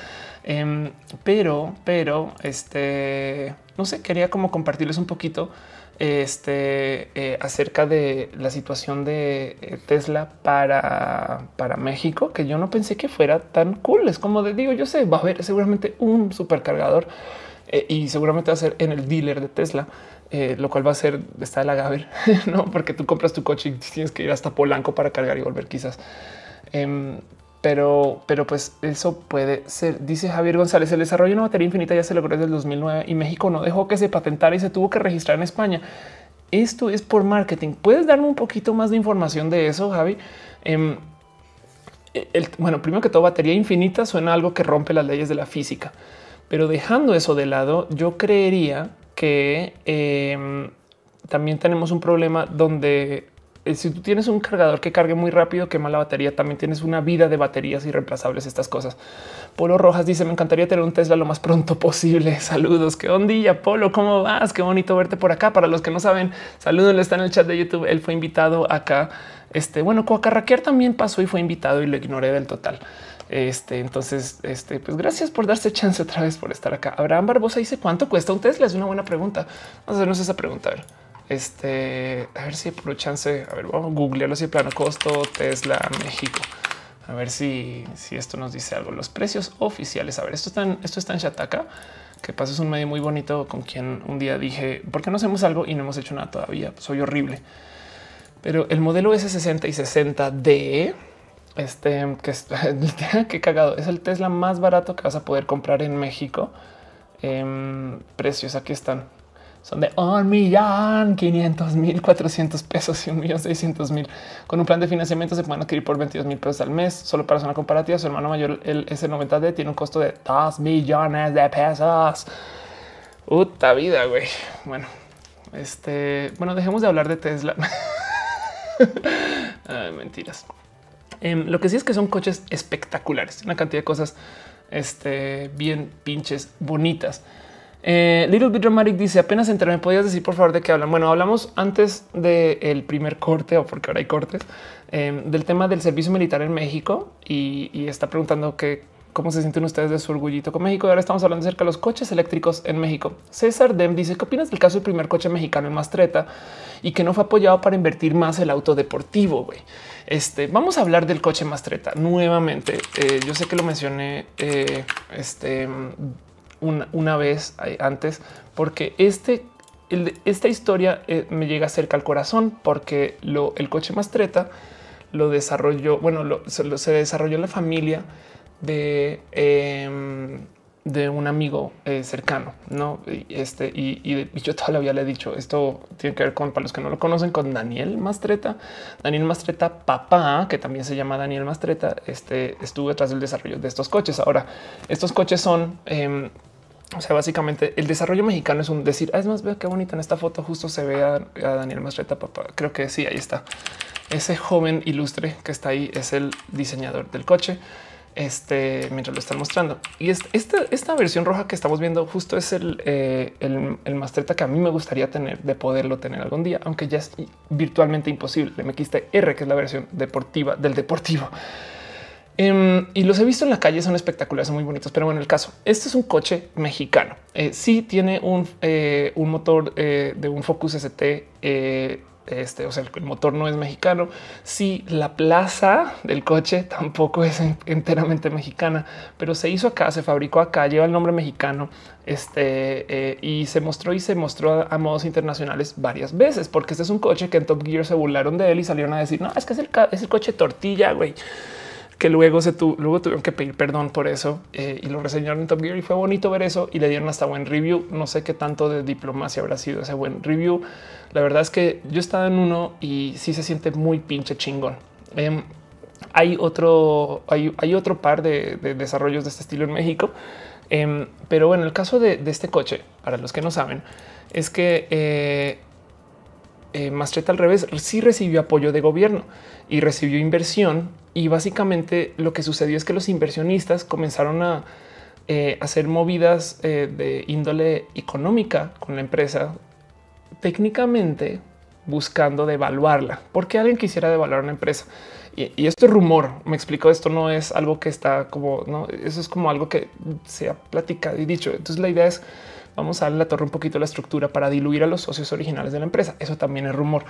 Em, pero, pero, este, no sé, quería como compartirles un poquito este, eh, acerca de la situación de eh, Tesla para, para México, que yo no pensé que fuera tan cool. Es como de digo, yo sé, va a haber seguramente un supercargador eh, y seguramente va a ser en el dealer de Tesla. lo cual va a ser está de la Gaber, [laughs] no porque tú compras tu coche y tienes que ir hasta Polanco para cargar y volver quizás. Pero, pero pues eso puede ser. Dice Javier González, el desarrollo de una batería infinita ya se logró desde el 2009 y México no dejó que se patentara y se tuvo que registrar en España. Esto es por marketing. ¿Puedes darme un poquito más de información de eso, Javi? Em, bueno, primero que todo, batería infinita suena algo que rompe las leyes de la física, pero dejando eso de lado, yo creería que em, también tenemos un problema donde si tú tienes un cargador que cargue muy rápido, quema la batería, también tienes una vida de baterías irreemplazables, estas cosas. Polo Rojas dice, me encantaría tener un Tesla lo más pronto [laughs] posible. Saludos, qué ondilla, Polo, ¿cómo vas? Qué bonito verte por acá. Para los que no saben, saludos, está en el chat de YouTube, él fue invitado acá. Este, bueno, Coacarraquear también pasó y fue invitado y lo ignoré del total. Este, entonces, este, pues gracias por darse chance otra vez por estar acá. Abraham Barbosa dice cuánto cuesta un Tesla. Es una buena pregunta. Vamos a hacernos esa pregunta. A ver. Este, a ver si por chance, a ver, vamos a googlearlo así, plano costo Tesla México. A ver si, si esto nos dice algo. Los precios oficiales. A ver, esto está en, esto está en Shataka, que pasa es un medio muy bonito con quien un día dije, ¿por qué no hacemos algo y no hemos hecho nada todavía? Soy horrible. Pero el modelo S60 y 60D Este que es [laughs] que cagado. Es el Tesla más barato que vas a poder comprar en México. Em, precios aquí están. Son de un millón 500 mil 400 pesos y un millón 600 mil. Con un plan de financiamiento se pueden adquirir por 22 mil pesos al mes. Solo para zona comparativa, su hermano mayor, el S90D, tiene un costo de 2 millones de pesos. Puta vida, güey. Bueno, este, bueno, dejemos de hablar de Tesla. [laughs] mentiras. Em, lo que sí es que son coches espectaculares, una cantidad de cosas este, bien pinches bonitas. Eh, Little Bit Dramatic dice apenas entré. ¿Me podías decir por favor de qué hablan? Bueno, hablamos antes del primer corte o porque ahora hay cortes em, del tema del servicio militar en México y, está preguntando que cómo se sienten ustedes de su orgullito con México. Y ahora estamos hablando acerca de los coches eléctricos en México. César Dem dice qué opinas del caso del primer coche mexicano en Mastreta y que no fue apoyado para invertir más el auto deportivo. Este vamos a hablar del coche Mastreta nuevamente. Eh, yo sé que lo mencioné eh, este, una, vez antes, porque este esta historia eh, me llega cerca al corazón porque lo, el coche Mastreta lo desarrolló, bueno, se desarrolló en la familia de, em, de un amigo eh, cercano, no? Y este y, yo todavía le he dicho esto tiene que ver con para los que no lo conocen con Daniel Mastreta, Daniel Mastreta, papá, que también se llama Daniel Mastreta. Este estuvo detrás del desarrollo de estos coches. Ahora, estos coches son em, o sea, básicamente el desarrollo mexicano es un decir, ah, es más, veo qué bonita en esta foto justo se ve a, Daniel Mastreta, papá. Creo que sí, ahí está. Ese joven ilustre que está ahí es el diseñador del coche este mientras lo están mostrando. Y esta, esta versión roja que estamos viendo justo es el, eh, el, que a mí me gustaría tener de poderlo tener algún día, aunque ya es virtualmente imposible. El MX-R, que es la versión deportiva del deportivo. Em, y los he visto en la calle, son espectaculares, son muy bonitos. Pero bueno, el caso, este es un coche mexicano. Eh, sí tiene un, eh, motor de un Focus ST este, o sea, el motor no es mexicano. Si la plaza del coche tampoco es enteramente mexicana, pero se hizo acá, se fabricó acá, lleva el nombre mexicano. Este eh, y se mostró y se mostró a, modos internacionales varias veces, porque este es un coche que en Top Gear se burlaron de él y salieron a decir: No, es que es el, es el coche tortilla, güey que luego se luego tuvieron que pedir perdón por eso eh, y lo reseñaron en Top Gear y fue bonito ver eso y le dieron hasta buen review. No sé qué tanto de diplomacia habrá sido ese buen review. La verdad es que yo estaba en uno y sí se siente muy pinche chingón. Em, hay otro, hay, otro par de, desarrollos de este estilo en México, em, pero bueno, el caso de, este coche, para los que no saben, es que eh, al revés sí recibió apoyo de gobierno y recibió inversión y básicamente lo que sucedió es que los inversionistas comenzaron a eh, hacer movidas eh, de índole económica con la empresa, técnicamente buscando devaluarla. porque alguien quisiera devaluar una empresa? Y, esto es rumor. Me explico. Esto no es algo que está como no, eso es como algo que se ha platicado y dicho. Entonces, la idea es vamos a darle la torre un poquito la estructura para diluir a los socios originales de la empresa. Eso también es rumor.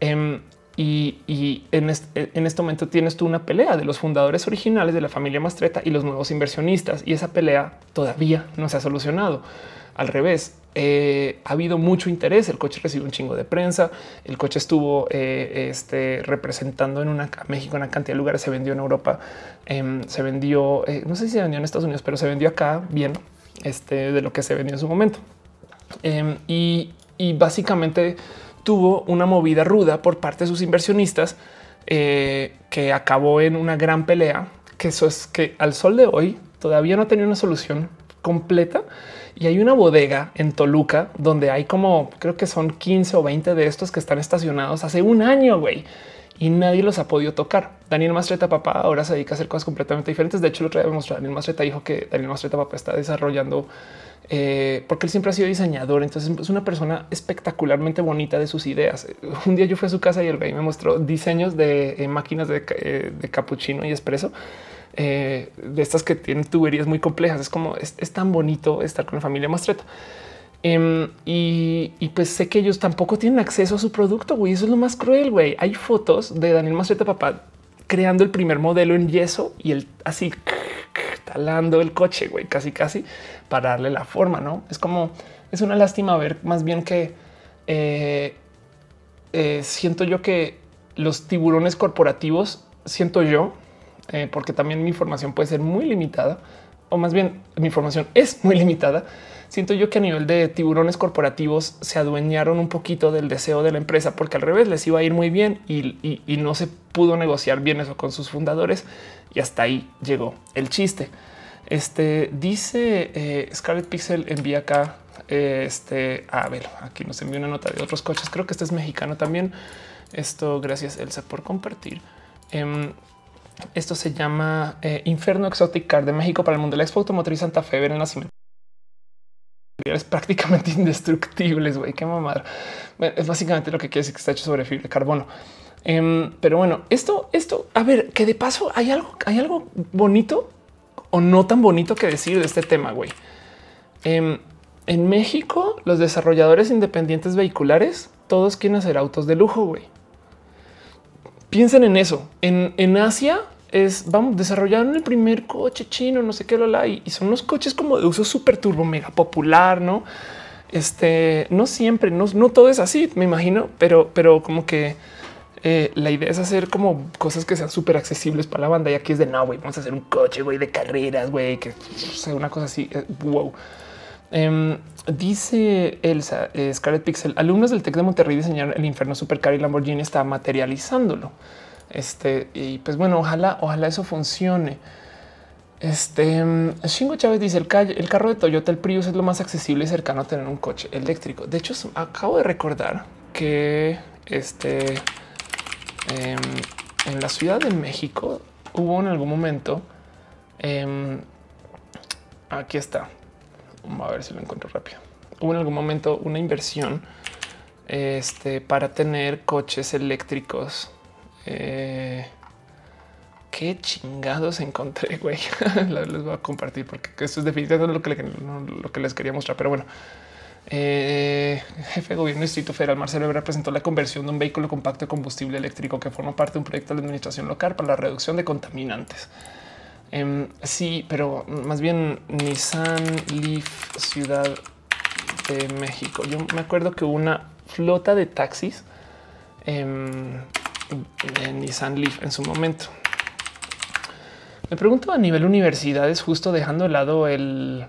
Em, y, en, este, momento tienes tú una pelea de los fundadores originales de la familia Mastreta y los nuevos inversionistas. Y esa pelea todavía no se ha solucionado. Al revés, eh, ha habido mucho interés. El coche recibió un chingo de prensa. El coche estuvo eh, este, representando en una México en una cantidad de lugares. Se vendió en Europa, em, se vendió, eh, no sé si se vendió en Estados Unidos, pero se vendió acá bien este, de lo que se vendió en su momento. Em, y, básicamente tuvo una movida ruda por parte de sus inversionistas eh, que acabó en una gran pelea, que eso es que al sol de hoy todavía no tenía una solución completa y hay una bodega en Toluca donde hay como creo que son 15 o 20 de estos que están estacionados hace un año, güey, y nadie los ha podido tocar. Daniel Mastreta Papá ahora se dedica a hacer cosas completamente diferentes. De hecho, lo otra vez Daniel Mastreta dijo que Daniel Mastreta Papá está desarrollando eh, porque él siempre ha sido diseñador. Entonces es una persona espectacularmente bonita de sus ideas. [laughs] Un día yo fui a su casa y el rey me mostró diseños de eh, máquinas de, eh, de capuchino y espresso. de estas que tienen tuberías muy complejas. Es como es, tan bonito estar con la familia Mastreta. Em, y, pues sé que ellos tampoco tienen acceso a su producto. Güey, eso es lo más cruel. Güey, hay fotos de Daniel Mastreta, papá, creando el primer modelo en yeso y el así talando el coche, güey, casi, casi para darle la forma. No es como es una lástima ver más bien que eh, eh, siento yo que los tiburones corporativos, siento yo, eh, porque también mi información puede ser muy limitada, o más bien mi información es muy limitada. Siento yo que a nivel de tiburones corporativos se adueñaron un poquito del deseo de la empresa, porque al revés les iba a ir muy bien y, no se pudo negociar bien eso con sus fundadores y hasta ahí llegó el chiste. Este dice eh, Scarlet Pixel envía acá. Este a ver, aquí nos envió una nota de otros coches. Creo que este es mexicano también. Esto, gracias Elsa por compartir. Em, esto se llama eh, Inferno Exotic Car de México para el mundo. La Expo Automotriz Santa Fe ver el nacimiento. Es prácticamente [laughs] indestructibles, güey. Qué mamada. es básicamente lo que quiere decir que está hecho sobre fibra de carbono. Em, pero bueno, esto, esto, a ver, que de paso hay algo, hay algo bonito o no tan bonito que decir de este tema, güey. Em, en México, los desarrolladores independientes vehiculares, todos quieren hacer autos de lujo, güey. Piensen en eso. En, Asia es, vamos, desarrollaron el primer coche chino, no sé qué, lo y, y son unos coches como de uso súper turbo, mega popular, ¿no? Este, no siempre, no, no todo es así, me imagino, pero, pero como que eh, la idea es hacer como cosas que sean súper accesibles para la banda. Y aquí es de no, güey, vamos a hacer un coche güey, de carreras, güey, que sea una cosa así. Eh, wow. Em, dice Elsa eh, Scarlet Pixel, alumnos del Tec de Monterrey diseñaron el infierno supercar y Lamborghini está materializándolo. Este y pues bueno, ojalá, ojalá eso funcione. Este em, Shingo Chávez dice el, el carro de Toyota, el Prius es lo más accesible y cercano a tener un coche eléctrico. De hecho, acabo de recordar que este Em, en la Ciudad de México hubo en algún momento. Em, aquí está. A ver si lo encuentro rápido. Hubo en algún momento una inversión este, para tener coches eléctricos. Eh, qué chingados encontré, güey. [laughs] les voy a compartir porque esto es definitivamente lo que, lo que les quería mostrar. Pero bueno, eh, jefe de gobierno Distrito Federal Marcelo Ebrard presentó la conversión de un vehículo compacto de combustible eléctrico que forma parte de un proyecto de la administración local para la reducción de contaminantes. Em, sí, pero más bien Nissan Leaf Ciudad de México. Yo me acuerdo que una flota de taxis em, Nissan Leaf en su momento. Me pregunto a nivel universidades, justo dejando de lado el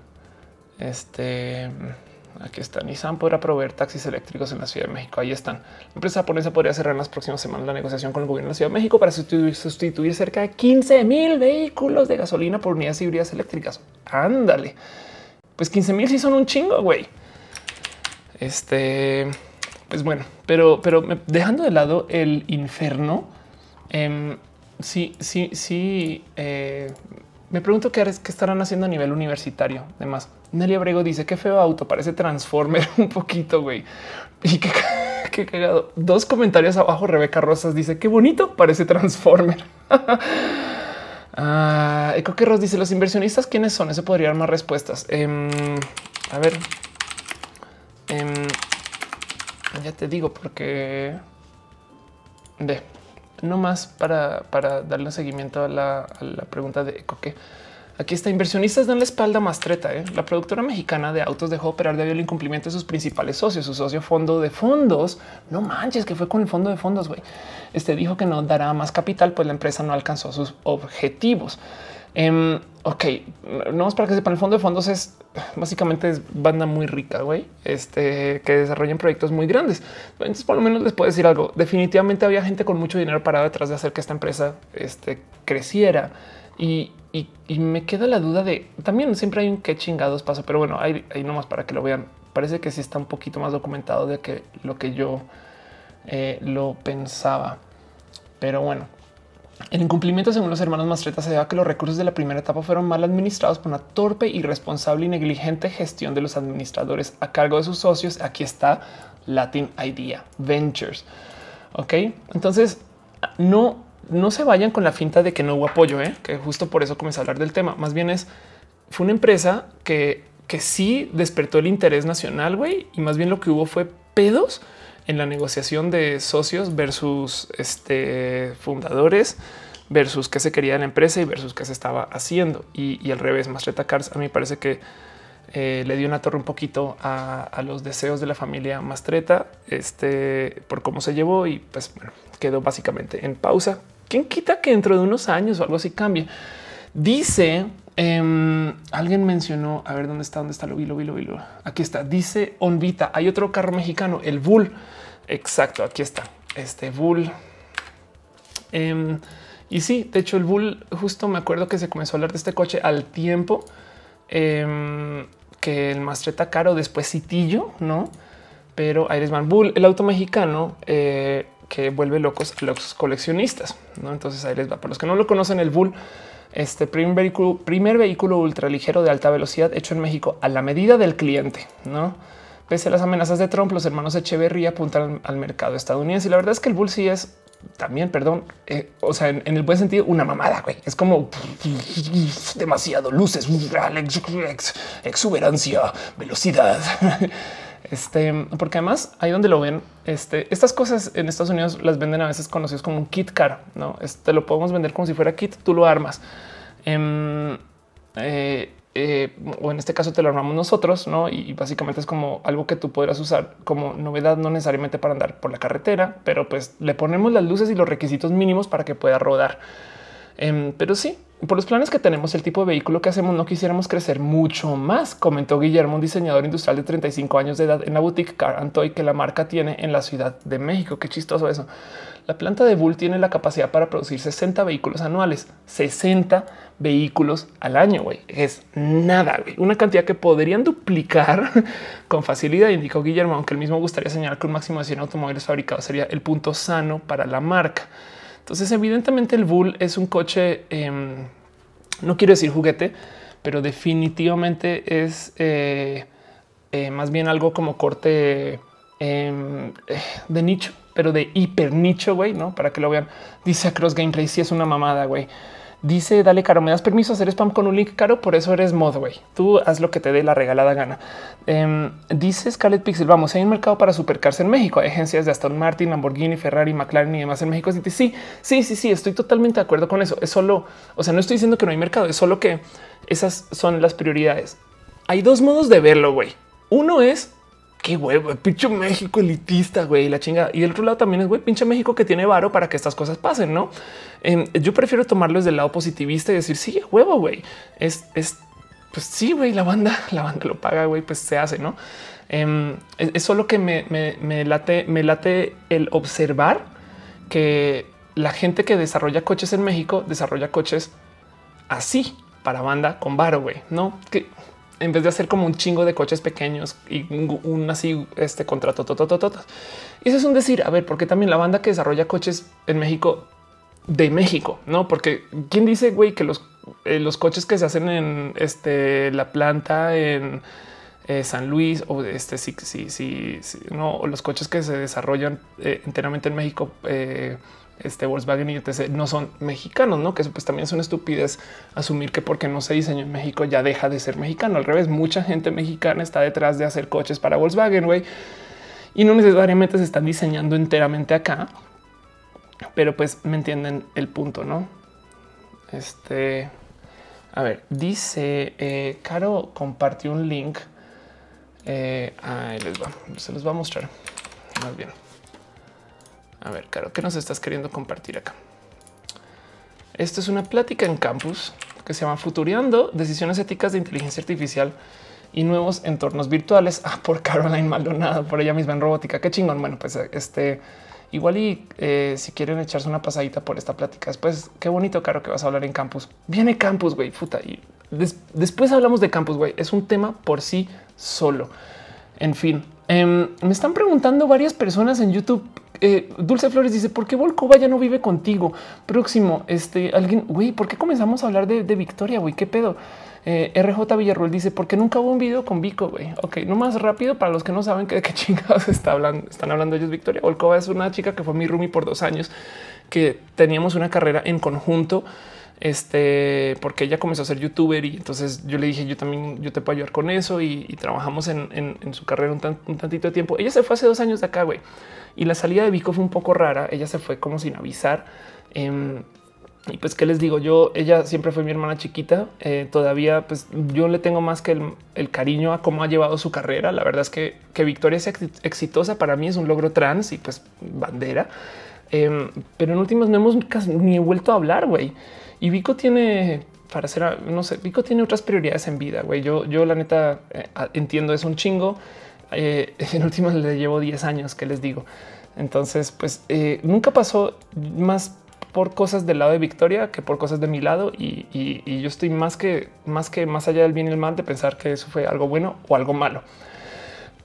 este Aquí está. Nissan podrá proveer taxis eléctricos en la Ciudad de México. Ahí están. La empresa japonesa podría cerrar en las próximas semanas la negociación con el gobierno de la Ciudad de México para sustituir, cerca de 15 mil vehículos de gasolina por unidades híbridas eléctricas. Ándale. Pues 15 mil sí son un chingo, güey. Este, pues bueno, pero, pero dejando de lado el infierno, em, sí, sí, sí. Eh, me pregunto qué, qué estarán haciendo a nivel universitario. Además, Nelly Abrego dice que feo auto, parece Transformer [laughs] un poquito, güey. Y qué, [laughs] qué cagado. Dos comentarios abajo. Rebeca Rosas dice qué bonito parece Transformer. [laughs] ah, que Ross dice los inversionistas quiénes son. Eso podría dar más respuestas. Em, a ver, em, ya te digo porque de no más para, para darle seguimiento a la, pregunta de Eco que Aquí está. Inversionistas dan la espalda más treta. ¿eh? La productora mexicana de autos dejó operar debido al incumplimiento de sus principales socios. Su socio fondo de fondos. No manches que fue con el fondo de fondos. Este dijo que no dará más capital, pues la empresa no alcanzó sus objetivos. Um, ok, no para que sepan, el fondo de fondos es básicamente es banda muy rica, güey, este que desarrollan proyectos muy grandes. Entonces, por lo menos les puedo decir algo. Definitivamente había gente con mucho dinero parado detrás de hacer que esta empresa este, creciera y, y, me queda la duda de también siempre hay un qué chingados pasa, pero bueno, ahí, ahí nomás para que lo vean. Parece que sí está un poquito más documentado de que lo que yo eh, lo pensaba. Pero bueno, el incumplimiento, según los hermanos Mastreta, se debe a que los recursos de la primera etapa fueron mal administrados por una torpe, irresponsable y negligente gestión de los administradores a cargo de sus socios. Aquí está Latin Idea Ventures. Ok, entonces no no se vayan con la finta de que no hubo apoyo, ¿eh? que justo por eso comencé a hablar del tema. Más bien es fue una empresa que, que sí despertó el interés nacional, güey, y más bien lo que hubo fue pedos en la negociación de socios versus este fundadores versus qué se quería en la empresa y versus qué se estaba haciendo. Y, al revés, Mastreta Cars a mí parece que eh, le dio una torre un poquito a, los deseos de la familia Mastreta este, por cómo se llevó y pues quedó básicamente en pausa quién quita que dentro de unos años o algo así cambie. Dice em, alguien mencionó a ver dónde está, dónde está lo vi, lo vi, lo vi. Aquí está. Dice Onvita. Hay otro carro mexicano, el Bull. Exacto. Aquí está este Bull. Em, y sí, de hecho, el Bull, justo me acuerdo que se comenzó a hablar de este coche al tiempo em, que el Mastreta Caro, después Citillo, no? Pero Van Bull, el auto mexicano eh, que vuelve locos a los coleccionistas. ¿no? Entonces ahí va. Para los que no lo conocen, el Bull, este primer vehículo, primer vehículo ultraligero de alta velocidad hecho en México a la medida del cliente. No pese a las amenazas de Trump, los hermanos Echeverría apuntan al, mercado estadounidense. Y la verdad es que el Bull sí es también, perdón, eh, o sea, en, el buen sentido, una mamada. güey. Es como [laughs] demasiado luces, exuberancia, velocidad. [laughs] Este, porque además ahí donde lo ven, este, estas cosas en Estados Unidos las venden a veces conocidos como un kit car. No, este lo podemos vender como si fuera kit. Tú lo armas. Eh, o en este caso te lo armamos nosotros, ¿no? Y básicamente es como algo que tú podrás usar como novedad, no necesariamente para andar por la carretera, pero pues le ponemos las luces y los requisitos mínimos para que pueda rodar. Em, pero sí, por los planes que tenemos, el tipo de vehículo que hacemos, no quisiéramos crecer mucho más, comentó Guillermo, un diseñador industrial de 35 años de edad en la boutique Car Antoy que la marca tiene en la Ciudad de México. Qué chistoso eso. La planta de Bull tiene la capacidad para producir 60 vehículos anuales, 60 vehículos al año. güey. Es nada, una cantidad que podrían duplicar [laughs] con facilidad, indicó Guillermo, aunque el mismo gustaría señalar que un máximo de 100 automóviles fabricados sería el punto sano para la marca. Entonces, evidentemente, el Bull es un coche, em, no quiero decir juguete, pero definitivamente es eh, eh, más bien algo como corte em, de nicho, pero de hiper nicho, güey, no para que lo vean. Dice Cross Gameplay, si es una mamada, güey. Dice, dale caro, me das permiso hacer spam con un link caro, por eso eres mod. Tú haz lo que te dé la regalada gana. Em, dice Scarlett Pixel, vamos, hay un mercado para supercars en México. Hay agencias de Aston Martin, Lamborghini, Ferrari, McLaren y demás en México. Sí, sí, sí, sí, estoy totalmente de acuerdo con eso. Es solo, o sea, no estoy diciendo que no hay mercado, es solo que esas son las prioridades. Hay dos modos de verlo, güey. Uno es qué huevo, pinche México elitista, güey, la chinga. Y el otro lado también es güey, pinche México que tiene varo para que estas cosas pasen, no? Em, yo prefiero tomarlo desde el lado positivista y decir sí, huevo, güey. Es, es, pues sí, güey, la banda, [laughs] la banda lo paga, güey, pues se hace, no? Em, es, solo que me, me, late, me late el observar que la gente que desarrolla coches en México desarrolla coches así para banda con varo, güey, no que en vez de hacer como un chingo de coches pequeños y un, así este contrato. Y eso es un decir, a ver, porque también la banda que desarrolla coches en México de México, no? Porque quién dice güey que los, eh, los coches que se hacen en este, la planta en eh, San Luis o este sí, sí, sí, no, o los coches que se desarrollan eh, enteramente en México este Volkswagen y etc. no son mexicanos, no? Que eso pues también es una estupidez asumir que porque no se diseñó en México ya deja de ser mexicano. Al revés, mucha gente mexicana está detrás de hacer coches para Volkswagen, güey, y no necesariamente se están diseñando enteramente acá, pero pues me entienden el punto, no? Este, a ver, dice eh, Caro compartió un link. Eh, ahí les va, se los va a mostrar más bien. A ver, claro, ¿qué nos estás queriendo compartir acá? Esto es una plática en campus que se llama Futureando decisiones éticas de inteligencia artificial y nuevos entornos virtuales ah, por Caroline Maldonado, por ella misma en robótica. Qué chingón. Bueno, pues este igual y eh, si quieren echarse una pasadita por esta plática después, qué bonito, caro que vas a hablar en campus. Viene campus, güey, puta. Y después hablamos de campus, güey. Es un tema por sí solo. En fin, em, me están preguntando varias personas en YouTube eh, Dulce Flores dice por qué Volkova ya no vive contigo. Próximo, este alguien, güey, ¿por qué comenzamos a hablar de, Victoria? Güey, qué pedo. Eh, RJ Villarroel dice porque nunca hubo un video con Vico. Güey, ok, no más rápido para los que no saben de qué [laughs] chingados está hablando, están hablando ellos. Victoria Volkova es una chica que fue mi roomie por dos años, que teníamos una carrera en conjunto este, porque ella comenzó a ser youtuber y entonces yo le dije, yo también, yo te puedo ayudar con eso y, trabajamos en, su carrera un, un, tantito de tiempo. Ella se fue hace dos años de acá, güey. Y la salida de Vico fue un poco rara. Ella se fue como sin avisar. Em, y pues, ¿qué les digo? Yo, ella siempre fue mi hermana chiquita. Eh, todavía, pues yo le tengo más que el, cariño a cómo ha llevado su carrera. La verdad es que, que Victoria sea exitosa para mí es un logro trans y pues bandera. Em, pero en últimas no hemos ni vuelto a hablar, güey. Y Vico tiene para hacer, no sé, Vico tiene otras prioridades en vida, güey. Yo, yo la neta eh, entiendo, es un chingo. Eh, [laughs] en últimas le llevo 10 años, que les digo. Entonces, pues eh, nunca pasó más por cosas del lado de Victoria que por cosas de mi lado. Y, y, yo estoy más que más que más allá del bien y el mal de pensar que eso fue algo bueno o algo malo.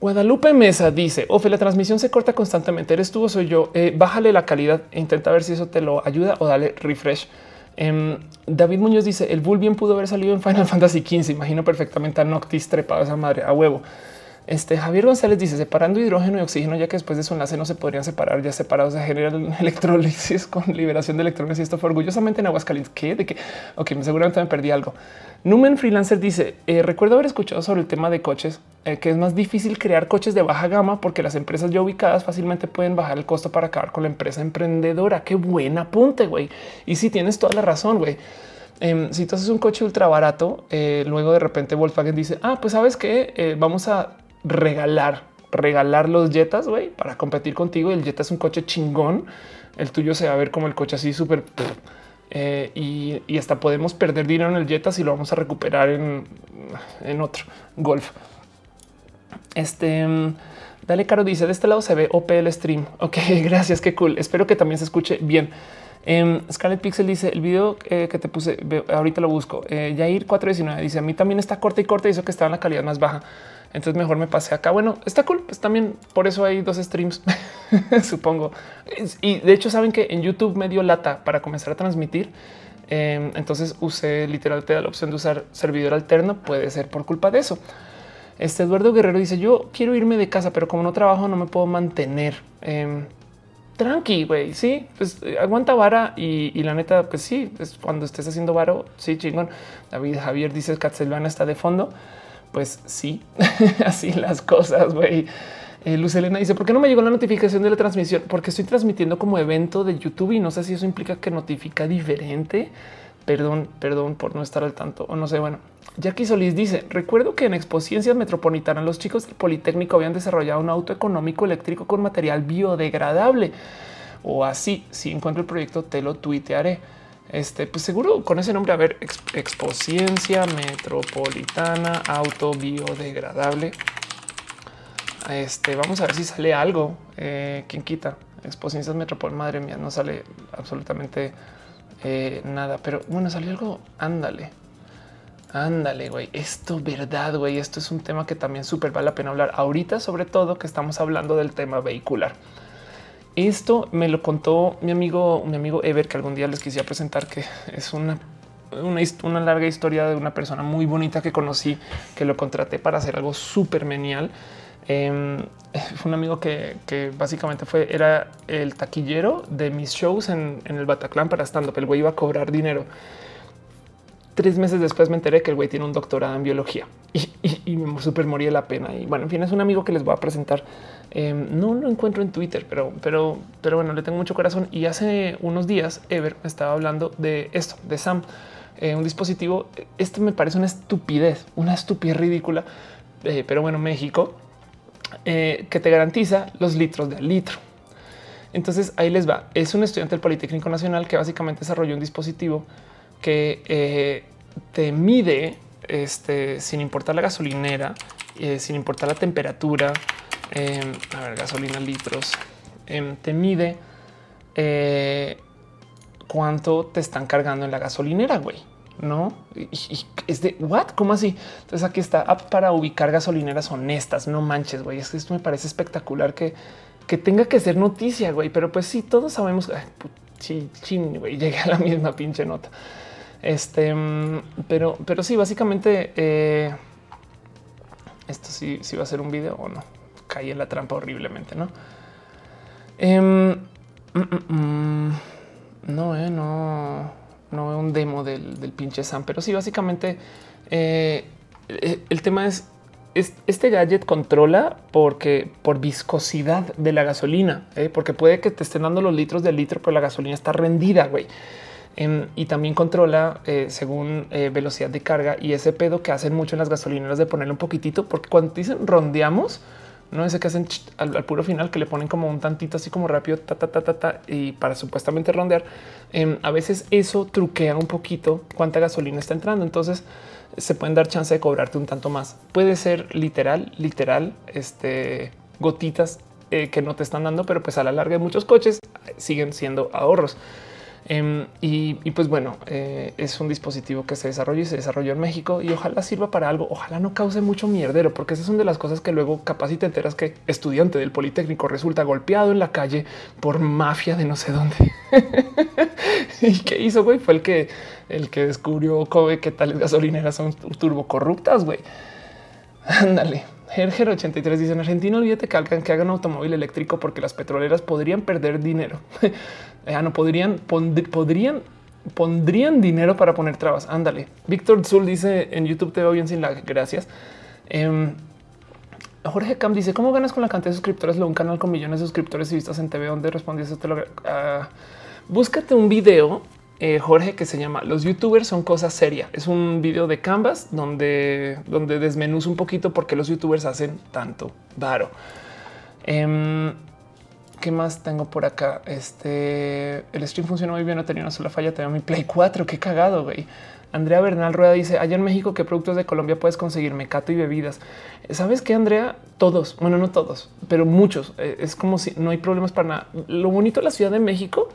Guadalupe Mesa dice: Ofe, la transmisión se corta constantemente. Eres tú o soy yo. bájale la calidad e intenta ver si eso te lo ayuda o dale refresh. Em, David Muñoz dice el Bull bien pudo haber salido en Final [laughs] Fantasy XV. Imagino perfectamente a Noctis trepado esa madre a huevo. Este Javier González dice separando hidrógeno y oxígeno, ya que después de su enlace no se podrían separar, ya separados se generan [laughs] electrólisis con liberación de electrones. Y esto fue orgullosamente en Aguascalientes. ¿Qué? De que, ok, seguramente me perdí algo. Numen Freelancer dice: eh, Recuerdo haber escuchado sobre el tema de coches, eh, que es más difícil crear coches de baja gama porque las empresas ya ubicadas fácilmente pueden bajar el costo para acabar con la empresa emprendedora. Qué buen apunte, güey. Y si tienes toda la razón, güey. Em, si tú haces un coche ultra barato, eh, luego de repente Volkswagen dice: Ah, pues sabes que vamos a regalar, regalar los Jetas güey, para competir contigo. El Jetta es un coche chingón. El tuyo se va a ver como el coche así súper eh, y, hasta podemos perder dinero en el Jetta si lo vamos a recuperar en, en otro Golf. Este dale caro dice de este lado se ve OPL stream. [laughs] Ok, gracias. Qué cool. Espero que también se escuche bien. Eh, Scarlet Pixel dice el video eh, que te puse ahorita lo busco. Eh, Jair 419 dice a mí también está corta y corta eso que estaba en la calidad más baja. Entonces mejor me pasé acá. Bueno, está cool. Pues también por eso hay dos streams, [laughs] supongo. Y de hecho saben que en YouTube me dio lata para comenzar a transmitir. Em, entonces usé literalmente la opción de usar servidor alterno. Puede ser por culpa de eso. Este Eduardo Guerrero dice yo quiero irme de casa, pero como no trabajo no me puedo mantener. Eh, tranqui, güey. Sí, pues eh, aguanta vara y, la neta, pues sí, es cuando estés haciendo varo. Sí, chingón. David Javier dice Castlevania está de fondo pues sí, [laughs] así las cosas, güey. Eh, Luz Elena dice, ¿por qué no me llegó la notificación de la transmisión? Porque estoy transmitiendo como evento de YouTube y no sé si eso implica que notifica diferente. Perdón, perdón por no estar al tanto o no sé. Bueno, Jackie Solís dice: Recuerdo que en Expociencias Metropolitana los chicos del Politécnico habían desarrollado un auto económico eléctrico con material biodegradable o así. Si encuentro el proyecto, te lo tuitearé. Este, pues seguro con ese nombre, a ver, Expociencia Metropolitana Auto Biodegradable. Este, vamos a ver si sale algo. Eh, ¿Quién quita? Expociencias Metropolitana, madre mía, no sale absolutamente eh, nada. Pero bueno, salió algo, ándale. Ándale, güey. Esto, verdad, güey. Esto es un tema que también súper vale la pena hablar ahorita, sobre todo que estamos hablando del tema vehicular. Esto me lo contó mi amigo, mi amigo Ever, que algún día les quisiera presentar, que es una, una, larga historia de una persona muy bonita que conocí, que lo contraté para hacer algo súper menial. Em, fue un amigo que, básicamente fue, era el taquillero de mis shows en, el Bataclan para stand up. El güey iba a cobrar dinero. Tres meses después me enteré que el güey tiene un doctorado en biología y, me súper moría la pena. Y bueno, en fin, es un amigo que les voy a presentar Em, no lo encuentro en Twitter, pero, pero, pero bueno, le tengo mucho corazón. Y hace unos días Ever me estaba hablando de esto, de Sam, eh, un dispositivo. Esto me parece una estupidez, una estupidez ridícula. Eh, pero bueno, México eh, que te garantiza los litros de litro. Entonces ahí les va. Es un estudiante del Politécnico Nacional que básicamente desarrolló un dispositivo que te mide este, sin importar la gasolinera, sin importar la temperatura, Em, a ver, gasolina litros, em, te mide eh, cuánto te están cargando en la gasolinera, güey. No es de what? ¿Cómo así? Entonces aquí está app para ubicar gasolineras honestas. No manches, güey. Es que esto me parece espectacular que, que tenga que ser noticia, güey. Pero pues sí, todos sabemos. Güey, [laughs] llegué a la misma pinche nota. Este, mm, pero, pero sí, básicamente eh, esto sí, sí va a ser un video o no caí en la trampa horriblemente, ¿no? Em, mm, mm, no, eh, no, no es un demo del, pinche Sam, pero sí, básicamente eh, eh, el tema es, este gadget controla porque por viscosidad de la gasolina, porque puede que te estén dando los litros de litro, pero la gasolina está rendida, güey. Y también controla según velocidad de carga y ese pedo que hacen mucho en las gasolineras de ponerle un poquitito, porque cuando dicen rondeamos, no ese que hacen al, puro final que le ponen como un tantito así como rápido ta, ta, ta, ta, ta y para supuestamente rondear. Em, a veces eso truquea un poquito cuánta gasolina está entrando. Entonces se pueden dar chance de cobrarte un tanto más. Puede ser literal, literal, este gotitas eh, que no te están dando, pero pues a la larga muchos coches siguen siendo ahorros. Em, y, pues bueno, eh, es un dispositivo que se desarrolló y se desarrolló en México y ojalá sirva para algo. Ojalá no cause mucho mierdero, porque esas son de las cosas que luego capaz y te enteras que estudiante del Politécnico resulta golpeado en la calle por mafia de no sé dónde. [laughs] ¿Y qué hizo, güey? Fue el que, el que descubrió Kobe que tales gasolineras son turbo corruptas, güey. Ándale. Gerger 83 dice en Argentina olvídate que hagan que hagan automóvil eléctrico porque las petroleras podrían perder dinero. ya [laughs] no podrían, podrían, pondrían dinero para poner trabas. Ándale. Víctor Zul dice en YouTube te veo bien sin la gracias. Em, Jorge Cam dice cómo ganas con la cantidad de suscriptores. Lo un canal con millones de suscriptores y vistas en TV donde respondiste. Te lo, uh, búscate un video eh, Jorge, que se llama Los youtubers son cosas serias. Es un video de Canvas donde, donde un poquito porque los youtubers hacen tanto varo. Em, ¿Qué más tengo por acá? Este el stream funciona muy bien. No tenía una sola falla. Tenía mi Play 4. Qué cagado, güey. Andrea Bernal Rueda dice allá en México qué productos de Colombia puedes conseguir mecato y bebidas. Sabes que Andrea, todos, bueno, no todos, pero muchos. Eh, es como si no hay problemas para nada. Lo bonito de la Ciudad de México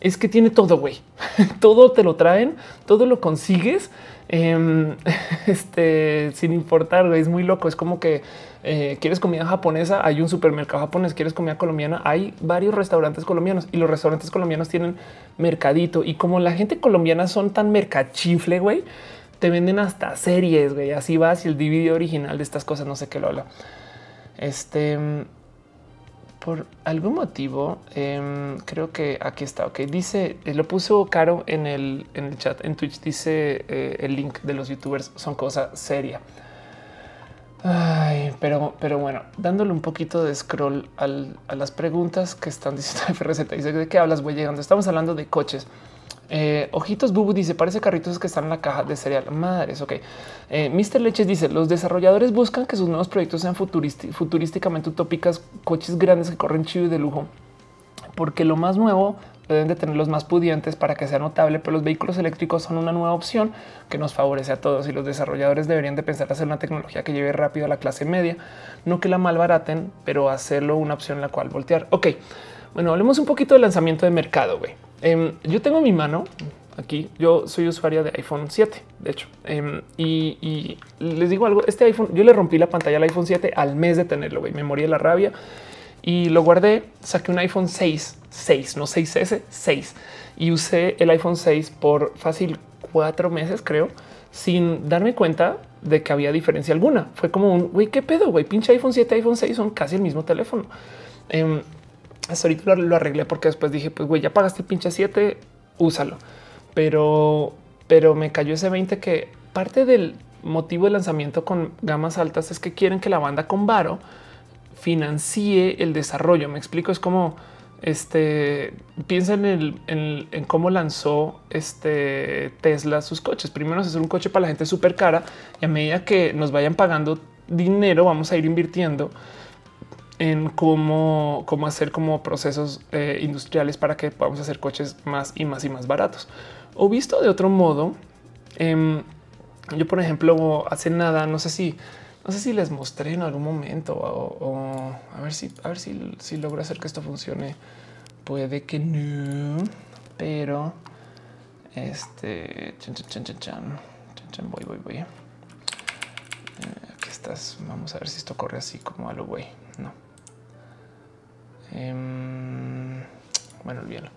es que tiene todo, güey. [laughs] todo te lo traen, todo lo consigues. Em, [laughs] este sin importar, güey, es muy loco. Es como que eh, quieres comida japonesa, hay un supermercado japonés, quieres comida colombiana, hay varios restaurantes colombianos y los restaurantes colombianos tienen mercadito. Y como la gente colombiana son tan mercachifle, güey, te venden hasta series, güey. Así vas y el DVD original de estas cosas, no sé qué lo habla. Este por algún motivo, em, creo que aquí está. Ok, dice, eh, lo puso Caro en el, en el chat en Twitch. Dice eh, el link de los youtubers son cosa seria. Ay, pero, pero bueno, dándole un poquito de scroll a las preguntas que están diciendo [laughs] FRZ. Dice de qué hablas, voy llegando. Estamos hablando de coches. Eh, ojitos Bubu dice parece carritos que están en la caja de cereal. Madres. Ok. Eh, Mr. Leches dice los desarrolladores buscan que sus nuevos proyectos sean futurísticamente utópicas, coches grandes que corren chido y de lujo, porque lo más nuevo deben de tener los más pudientes para que sea notable, pero los vehículos eléctricos son una nueva opción que nos favorece a todos y los desarrolladores deberían de pensar hacer una tecnología que lleve rápido a la clase media, no que la malbaraten, pero hacerlo una opción en la cual voltear. Ok, bueno, hablemos un poquito del lanzamiento de mercado. Em, yo tengo mi mano aquí. Yo soy usuaria de iPhone 7, de hecho, em, y, les digo algo. Este iPhone, yo le rompí la pantalla al iPhone 7 al mes de tenerlo. güey. Me morí de la rabia y lo guardé. Saqué un iPhone 6, 6, no 6S, 6 y usé el iPhone 6 por fácil cuatro meses, creo, sin darme cuenta de que había diferencia alguna. Fue como un güey, qué pedo, güey, pinche iPhone 7, iPhone 6 son casi el mismo teléfono. Em, ahorita lo, arreglé porque después dije, pues güey, ya pagaste el pinche 7, úsalo. Pero, pero me cayó ese 20 que parte del motivo de lanzamiento con gamas altas es que quieren que la banda con varo financie el desarrollo. Me explico, es como este piensa en, el, en, cómo lanzó este Tesla sus coches. Primero hacer un coche para la gente súper cara y a medida que nos vayan pagando dinero, vamos a ir invirtiendo en cómo, cómo hacer como procesos eh, industriales para que podamos hacer coches más y más y más baratos. O visto de otro modo, em, yo por ejemplo hace nada, no sé si no sé si les mostré en algún momento o, a ver si a ver si, si logro hacer que esto funcione. Puede que no, pero este chan, chan, chan, chan, voy, voy, voy. Eh, aquí estás. Vamos a ver si esto corre así como a lo güey. Em, bueno, olvídalo.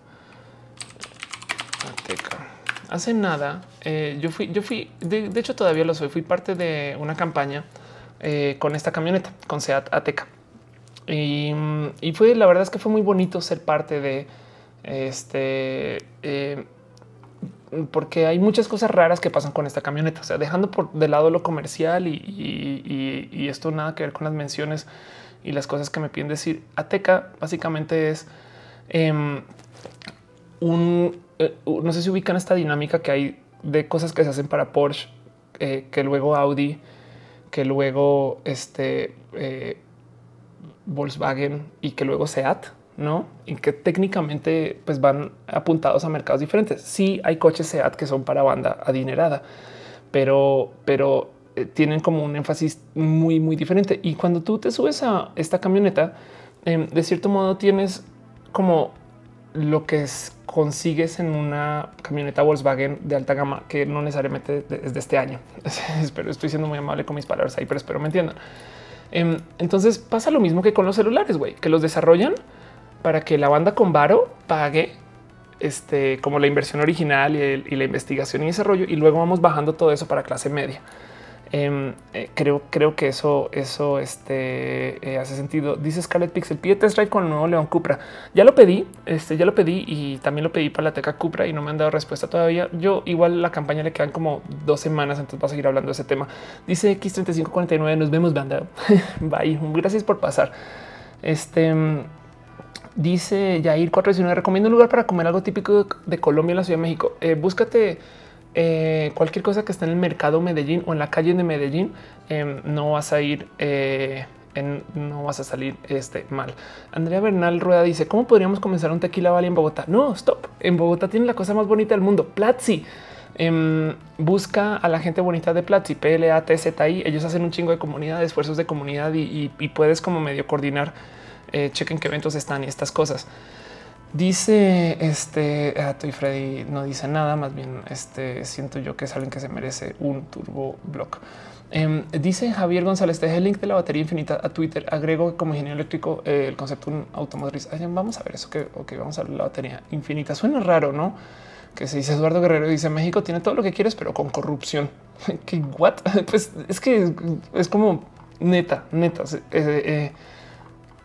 Hace nada, eh, yo fui, yo fui, de, hecho todavía lo soy, fui parte de una campaña eh, con esta camioneta, con Seat Ateca. Y, fue, la verdad es que fue muy bonito ser parte de este, eh, porque hay muchas cosas raras que pasan con esta camioneta. O sea, dejando por de lado lo comercial y, y esto nada que ver con las menciones y las cosas que me piden decir. Ateca básicamente es em, un, eh, no sé si ubican esta dinámica que hay de cosas que se hacen para Porsche, eh, que luego Audi, que luego este, eh, Volkswagen y que luego Seat, no? Y que técnicamente pues van apuntados a mercados diferentes. Sí hay coches Seat que son para banda adinerada, pero, pero eh, tienen como un énfasis muy, muy diferente. Y cuando tú te subes a esta camioneta, em, de cierto modo tienes como lo que consigues en una camioneta Volkswagen de alta gama que no necesariamente es de este año. [laughs] espero, estoy siendo muy amable con mis palabras ahí, pero espero me entiendan. Em, entonces pasa lo mismo que con los celulares, güey, que los desarrollan para que la banda con varo pague este, como la inversión original y, y la investigación y desarrollo, y luego vamos bajando todo eso para clase media. Em, eh, creo, creo que eso, eso este, eh, hace sentido. Dice Scarlett Pixel, pide test drive con nuevo León Cupra. Ya lo pedí, este, ya lo pedí y también lo pedí para la Teca Cupra y no me han dado respuesta todavía. Yo igual la campaña le quedan como dos semanas, entonces va a seguir hablando de ese tema. Dice X3549, nos vemos, banda. [laughs] Bye, gracias por pasar. Este... Dice Yair 419, recomiendo un lugar para comer algo típico de Colombia en la Ciudad de México. Eh, búscate eh, cualquier cosa que está en el mercado Medellín o en la calle de Medellín, em, no vas a ir, eh, en, no vas a salir este mal. Andrea Bernal Rueda dice cómo podríamos comenzar un tequila valley en Bogotá. No, stop. En Bogotá tiene la cosa más bonita del mundo. Platzi. Em, busca a la gente bonita de Platzi, PLA, TZI. Ellos hacen un chingo de comunidad, de esfuerzos de comunidad y, puedes como medio coordinar. Eh, chequen qué eventos están y estas cosas. Dice este ah, Freddy no dice nada, más bien este siento yo que es alguien que se merece un turbo block. Em, dice Javier González, te deja el link de la batería infinita a Twitter. Agrego como ingeniero eléctrico eh, el concepto de un automotriz. vamos a ver eso que vamos a ver la batería infinita. Suena raro, no? Que se dice Eduardo Guerrero dice México tiene todo lo que quieres, pero con corrupción. [laughs] ¿Qué what? [laughs] Pues es que es como neta, neta. Eh, eh,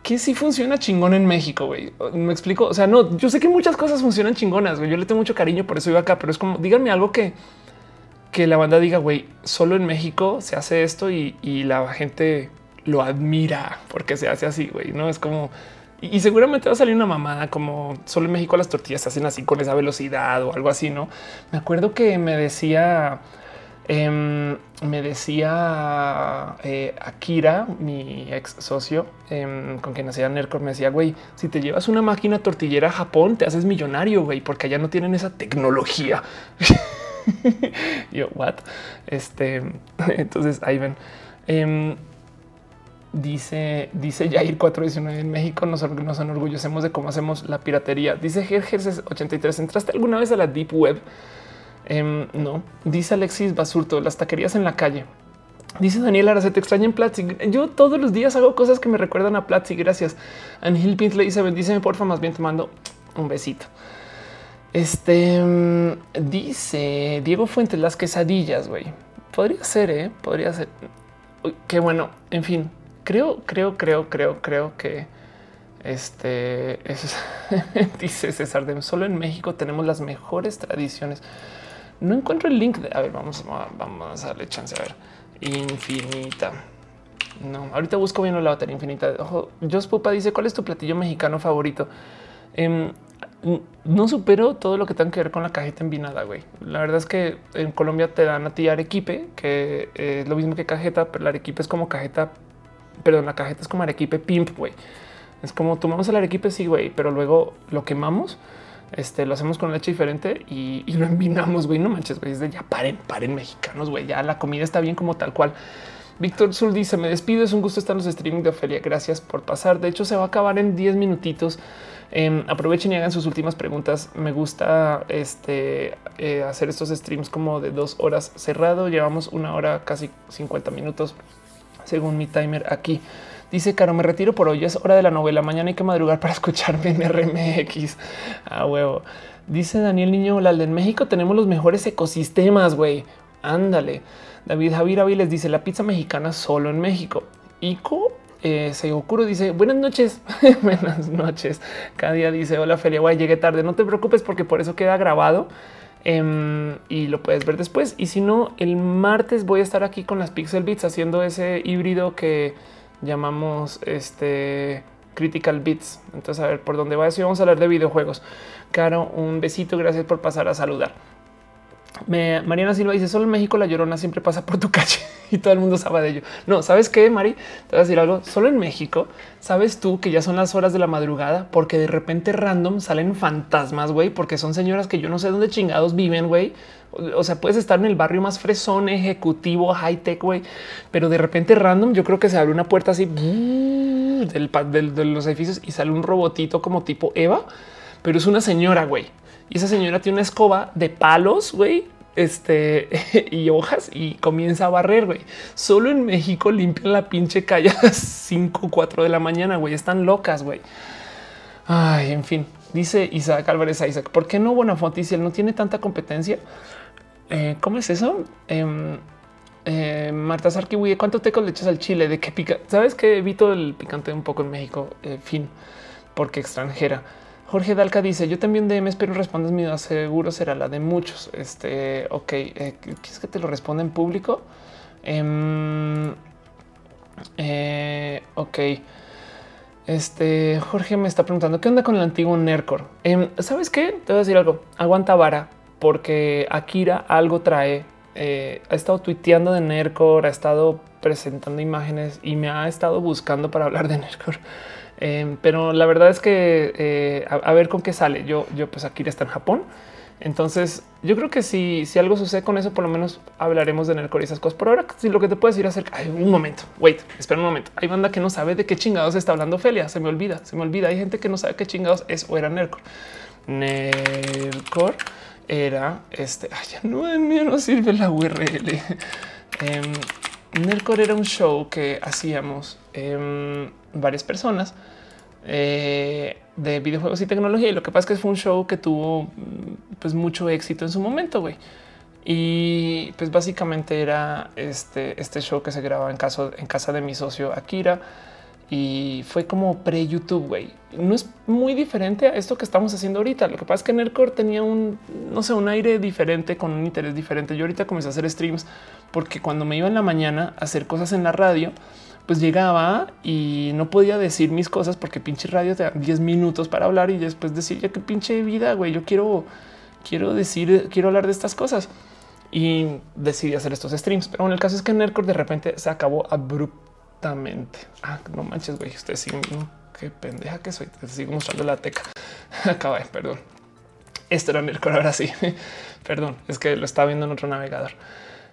que sí funciona chingón en México, güey. Me explico. O sea, no, yo sé que muchas cosas funcionan chingonas, güey. Yo le tengo mucho cariño, por eso iba acá, pero es como, díganme algo que, que la banda diga, güey, solo en México se hace esto y, la gente lo admira porque se hace así, güey. No es como, y, seguramente va a salir una mamada como solo en México las tortillas se hacen así con esa velocidad o algo así, no? Me acuerdo que me decía Em, me decía eh, Akira, mi ex socio em, con quien hacía Nercor, me decía, güey, si te llevas una máquina tortillera a Japón, te haces millonario, güey, porque allá no tienen esa tecnología. [laughs] Yo, what? Este, [laughs] entonces ahí ven. Em, dice, dice Jair 419 en México nos, nos enorgullecemos de cómo hacemos la piratería. Dice Gerges 83. ¿Entraste alguna vez a la Deep Web? Em, no, dice Alexis Basurto, las taquerías en la calle. Dice Daniel Ara, se te extraña en Platzi. Yo todos los días hago cosas que me recuerdan a Platzi. Gracias. Angel Pint le dice bendíceme porfa, más bien te mando un besito. Este em, dice Diego Fuentes, las quesadillas, güey. Podría ser, ¿eh? podría ser. Qué bueno. En fin, creo, creo, creo, creo, creo que este es, [laughs] dice César de solo en México tenemos las mejores tradiciones. No encuentro el link. De, a ver, vamos, vamos a darle chance. A ver, infinita. No, ahorita busco bien la batería infinita. Ojo, Jos Pupa dice cuál es tu platillo mexicano favorito. Em, no supero todo lo que tenga que ver con la cajeta envinada. Güey, la verdad es que en Colombia te dan a ti arequipe, que es lo mismo que cajeta, pero la arequipe es como cajeta. Perdón, la cajeta es como arequipe pimp. Güey, es como tomamos el arequipe. Sí, güey, pero luego lo quemamos este lo hacemos con leche diferente y, lo envinamos. Güey, no manches, güey. Ya paren, paren mexicanos. Güey, ya la comida está bien como tal cual. Víctor Sul dice: Me despido. Es un gusto estar en los streaming de Ofelia. Gracias por pasar. De hecho, se va a acabar en 10 minutitos. Em, aprovechen y hagan sus últimas preguntas. Me gusta este, eh, hacer estos streams como de dos horas cerrado. Llevamos una hora, casi 50 minutos según mi timer aquí. Dice Caro, me retiro por hoy. Es hora de la novela. Mañana hay que madrugar para escucharme en [laughs] RMX. A huevo. Dice Daniel Niño la en México tenemos los mejores ecosistemas, güey. Ándale. David Javier les dice la pizza mexicana solo en México. Ico eh, Seigokuro dice buenas noches, [laughs] buenas noches. Cada día dice hola Feria, güey, llegué tarde. No te preocupes porque por eso queda grabado em, y lo puedes ver después. Y si no, el martes voy a estar aquí con las Pixel Beats haciendo ese híbrido que llamamos este Critical Bits. Entonces, a ver por dónde va eso. vamos a hablar de videojuegos. Caro, un besito. Gracias por pasar a saludar. Mariana Silva dice solo en México la llorona siempre pasa por tu calle [laughs] y todo el mundo sabe de ello. No, sabes qué, Mari, te voy a decir algo. Solo en México sabes tú que ya son las horas de la madrugada porque de repente random salen fantasmas, güey, porque son señoras que yo no sé dónde chingados viven, güey. O sea, puedes estar en el barrio más fresón, ejecutivo, high tech, güey, pero de repente random. Yo creo que se abre una puerta así del, del, de los edificios y sale un robotito como tipo Eva, pero es una señora, güey y esa señora tiene una escoba de palos, güey, este [laughs] y hojas y comienza a barrer, güey. Solo en México limpian la pinche calle a las 5 o 4 de la mañana, güey. Están locas, güey. Ay, en fin, dice Isaac Álvarez Isaac, ¿por qué no Bonafonte si él no tiene tanta competencia? Eh, ¿Cómo es eso? Eh, eh, Marta Sarkiwi, ¿cuánto teco le echas al chile? ¿De qué pica? ¿Sabes que evito el picante un poco en México? Eh, fin, porque extranjera. Jorge Dalca dice: Yo también DM, pero respondes mi duda. Seguro será la de muchos. Este, ok, eh, ¿quieres que te lo responda en público? Em, ok. Este Jorge me está preguntando qué onda con el antiguo Nercor. Em, Sabes qué? Te voy a decir algo. Aguanta vara porque Akira algo trae. Eh, ha estado tuiteando de Nercor, ha estado presentando imágenes y me ha estado buscando para hablar de Nercor. Em, pero la verdad es que eh, a, ver con qué sale. Yo, yo pues aquí está en Japón. Entonces yo creo que si, si algo sucede con eso, por lo menos hablaremos de Nercor y esas cosas. Por ahora, si lo que te puedo decir acerca, hay un momento, wait, espera un momento. Hay banda que no sabe de qué chingados está hablando Felia. Se me olvida, se me olvida. Hay gente que no sabe qué chingados es o era Nercor. Nercor era este. Ay, ya no, no sirve la URL. Em, Nercor era un show que hacíamos em, varias personas eh, de videojuegos y tecnología. Y lo que pasa es que fue un show que tuvo pues mucho éxito en su momento, güey. Y pues básicamente era este, este show que se grababa en, caso, en casa de mi socio Akira y fue como pre YouTube, güey. No es muy diferente a esto que estamos haciendo ahorita. Lo que pasa es que Nerdcore tenía un, no sé, un aire diferente con un interés diferente. Yo ahorita comencé a hacer streams porque cuando me iba en la mañana a hacer cosas en la radio, pues llegaba y no podía decir mis cosas porque pinche radio te da 10 minutos para hablar y después decir ya que pinche vida, güey, yo quiero, quiero decir, quiero hablar de estas cosas y decidí hacer estos streams. Pero en el caso es que Nerdcore de repente se acabó abruptamente. Ah, no manches, güey, ustedes siguen, qué pendeja que soy, te sigo mostrando la teca. [laughs] Acaba, perdón. Esto era Nerdcore, ahora sí. [laughs] perdón, es que lo estaba viendo en otro navegador.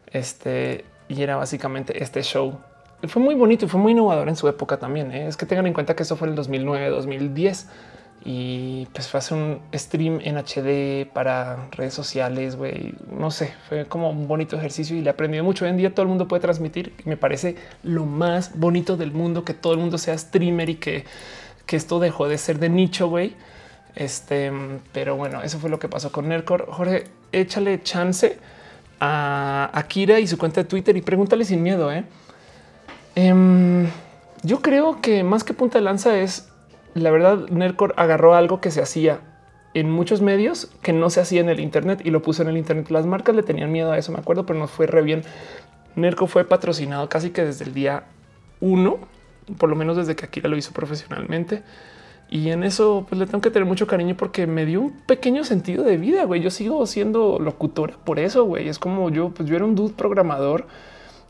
Este, y era básicamente este show fue muy bonito y fue muy innovador en su época también. ¿eh? Es que tengan en cuenta que eso fue el 2009, 2010 y pues fue hacer un stream en HD para redes sociales. güey. No sé, fue como un bonito ejercicio y le aprendí mucho. Hoy en día todo el mundo puede transmitir. Me parece lo más bonito del mundo que todo el mundo sea streamer y que, que esto dejó de ser de nicho. güey. Este, pero bueno, eso fue lo que pasó con Nercor. Jorge, échale chance a Akira y su cuenta de Twitter y pregúntale sin miedo. ¿eh? Em, yo creo que más que punta de lanza es la verdad. Nercor agarró algo que se hacía en muchos medios que no se hacía en el Internet y lo puso en el Internet. Las marcas le tenían miedo a eso, me acuerdo, pero nos fue re bien. Nerco fue patrocinado casi que desde el día uno, por lo menos desde que Akira lo hizo profesionalmente. Y en eso pues le tengo que tener mucho cariño porque me dio un pequeño sentido de vida. Güey, yo sigo siendo locutora por eso. Güey, es como yo, pues yo era un dude programador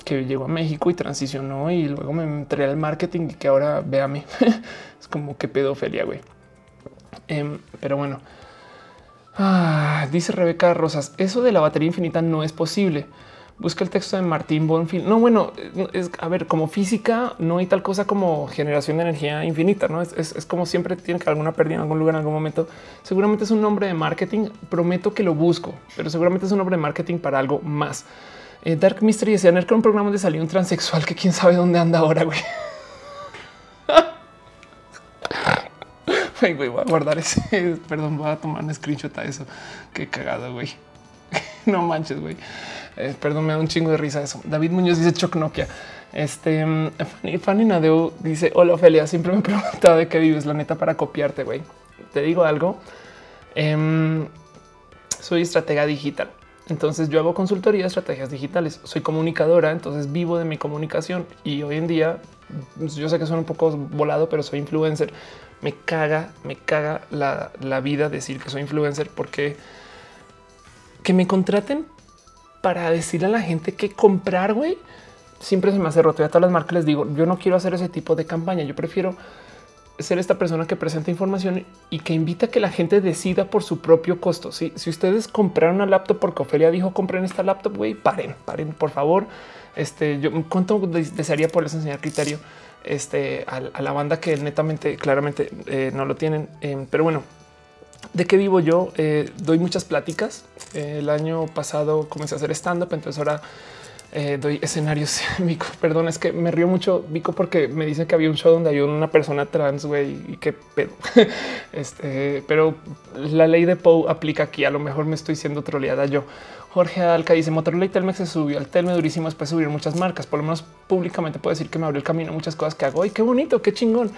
que llegó a México y transicionó y luego me entré al marketing y que ahora véame. [laughs] es como que pedofilia, güey. Em, pero bueno, ah, dice Rebeca Rosas, eso de la batería infinita no es posible. Busca el texto de Martín Bonfield. No, bueno, es a ver, como física no hay tal cosa como generación de energía infinita, no es, es como siempre tiene que alguna pérdida en algún lugar en algún momento. Seguramente es un nombre de marketing. Prometo que lo busco, pero seguramente es un nombre de marketing para algo más. Eh, Dark Mystery decía que un programa donde salió un transexual que quién sabe dónde anda ahora, güey. voy a guardar ese. [laughs] Perdón, voy a tomar un screenshot a eso. Qué cagado, güey. [laughs] no manches, güey. Eh, perdón, me da un chingo de risa eso. David Muñoz dice Choc Nokia. Este mm, Fanny, Nadeu dice: Hola, Ophelia. Siempre me he preguntado de qué vives, la neta, para copiarte, güey. Te digo algo. Em, soy estratega digital. Entonces yo hago consultoría de estrategias digitales. Soy comunicadora, entonces vivo de mi comunicación y hoy en día yo sé que suena un poco volado, pero soy influencer. Me caga, me caga la, vida decir que soy influencer porque que me contraten para decirle a la gente que comprar, güey, siempre se me hace roto. Y a todas las marcas les digo, yo no quiero hacer ese tipo de campaña. Yo prefiero ser esta persona que presenta información y que invita a que la gente decida por su propio costo. Si, ustedes compraron una laptop porque Ofelia dijo compren esta laptop, güey, paren, paren, por favor. Este, yo cuánto desearía poderles enseñar criterio este, a, la banda que netamente, claramente eh, no lo tienen. Em, pero bueno, ¿de qué vivo yo? Eh, doy muchas pláticas. el año pasado comencé a hacer stand-up, entonces ahora eh, doy escenarios. [laughs] Vico, perdón, es que me río mucho, Vico, porque me dicen que había un show donde hay una persona trans, güey, y qué pedo. [laughs] este, pero la ley de Poe aplica aquí. A lo mejor me estoy siendo troleada yo. Jorge Alca dice Motorola y Telmex se subió al Telme durísimo después subir muchas marcas. Por lo menos públicamente puedo decir que me abrió el camino a muchas cosas que hago. Y qué bonito, qué chingón.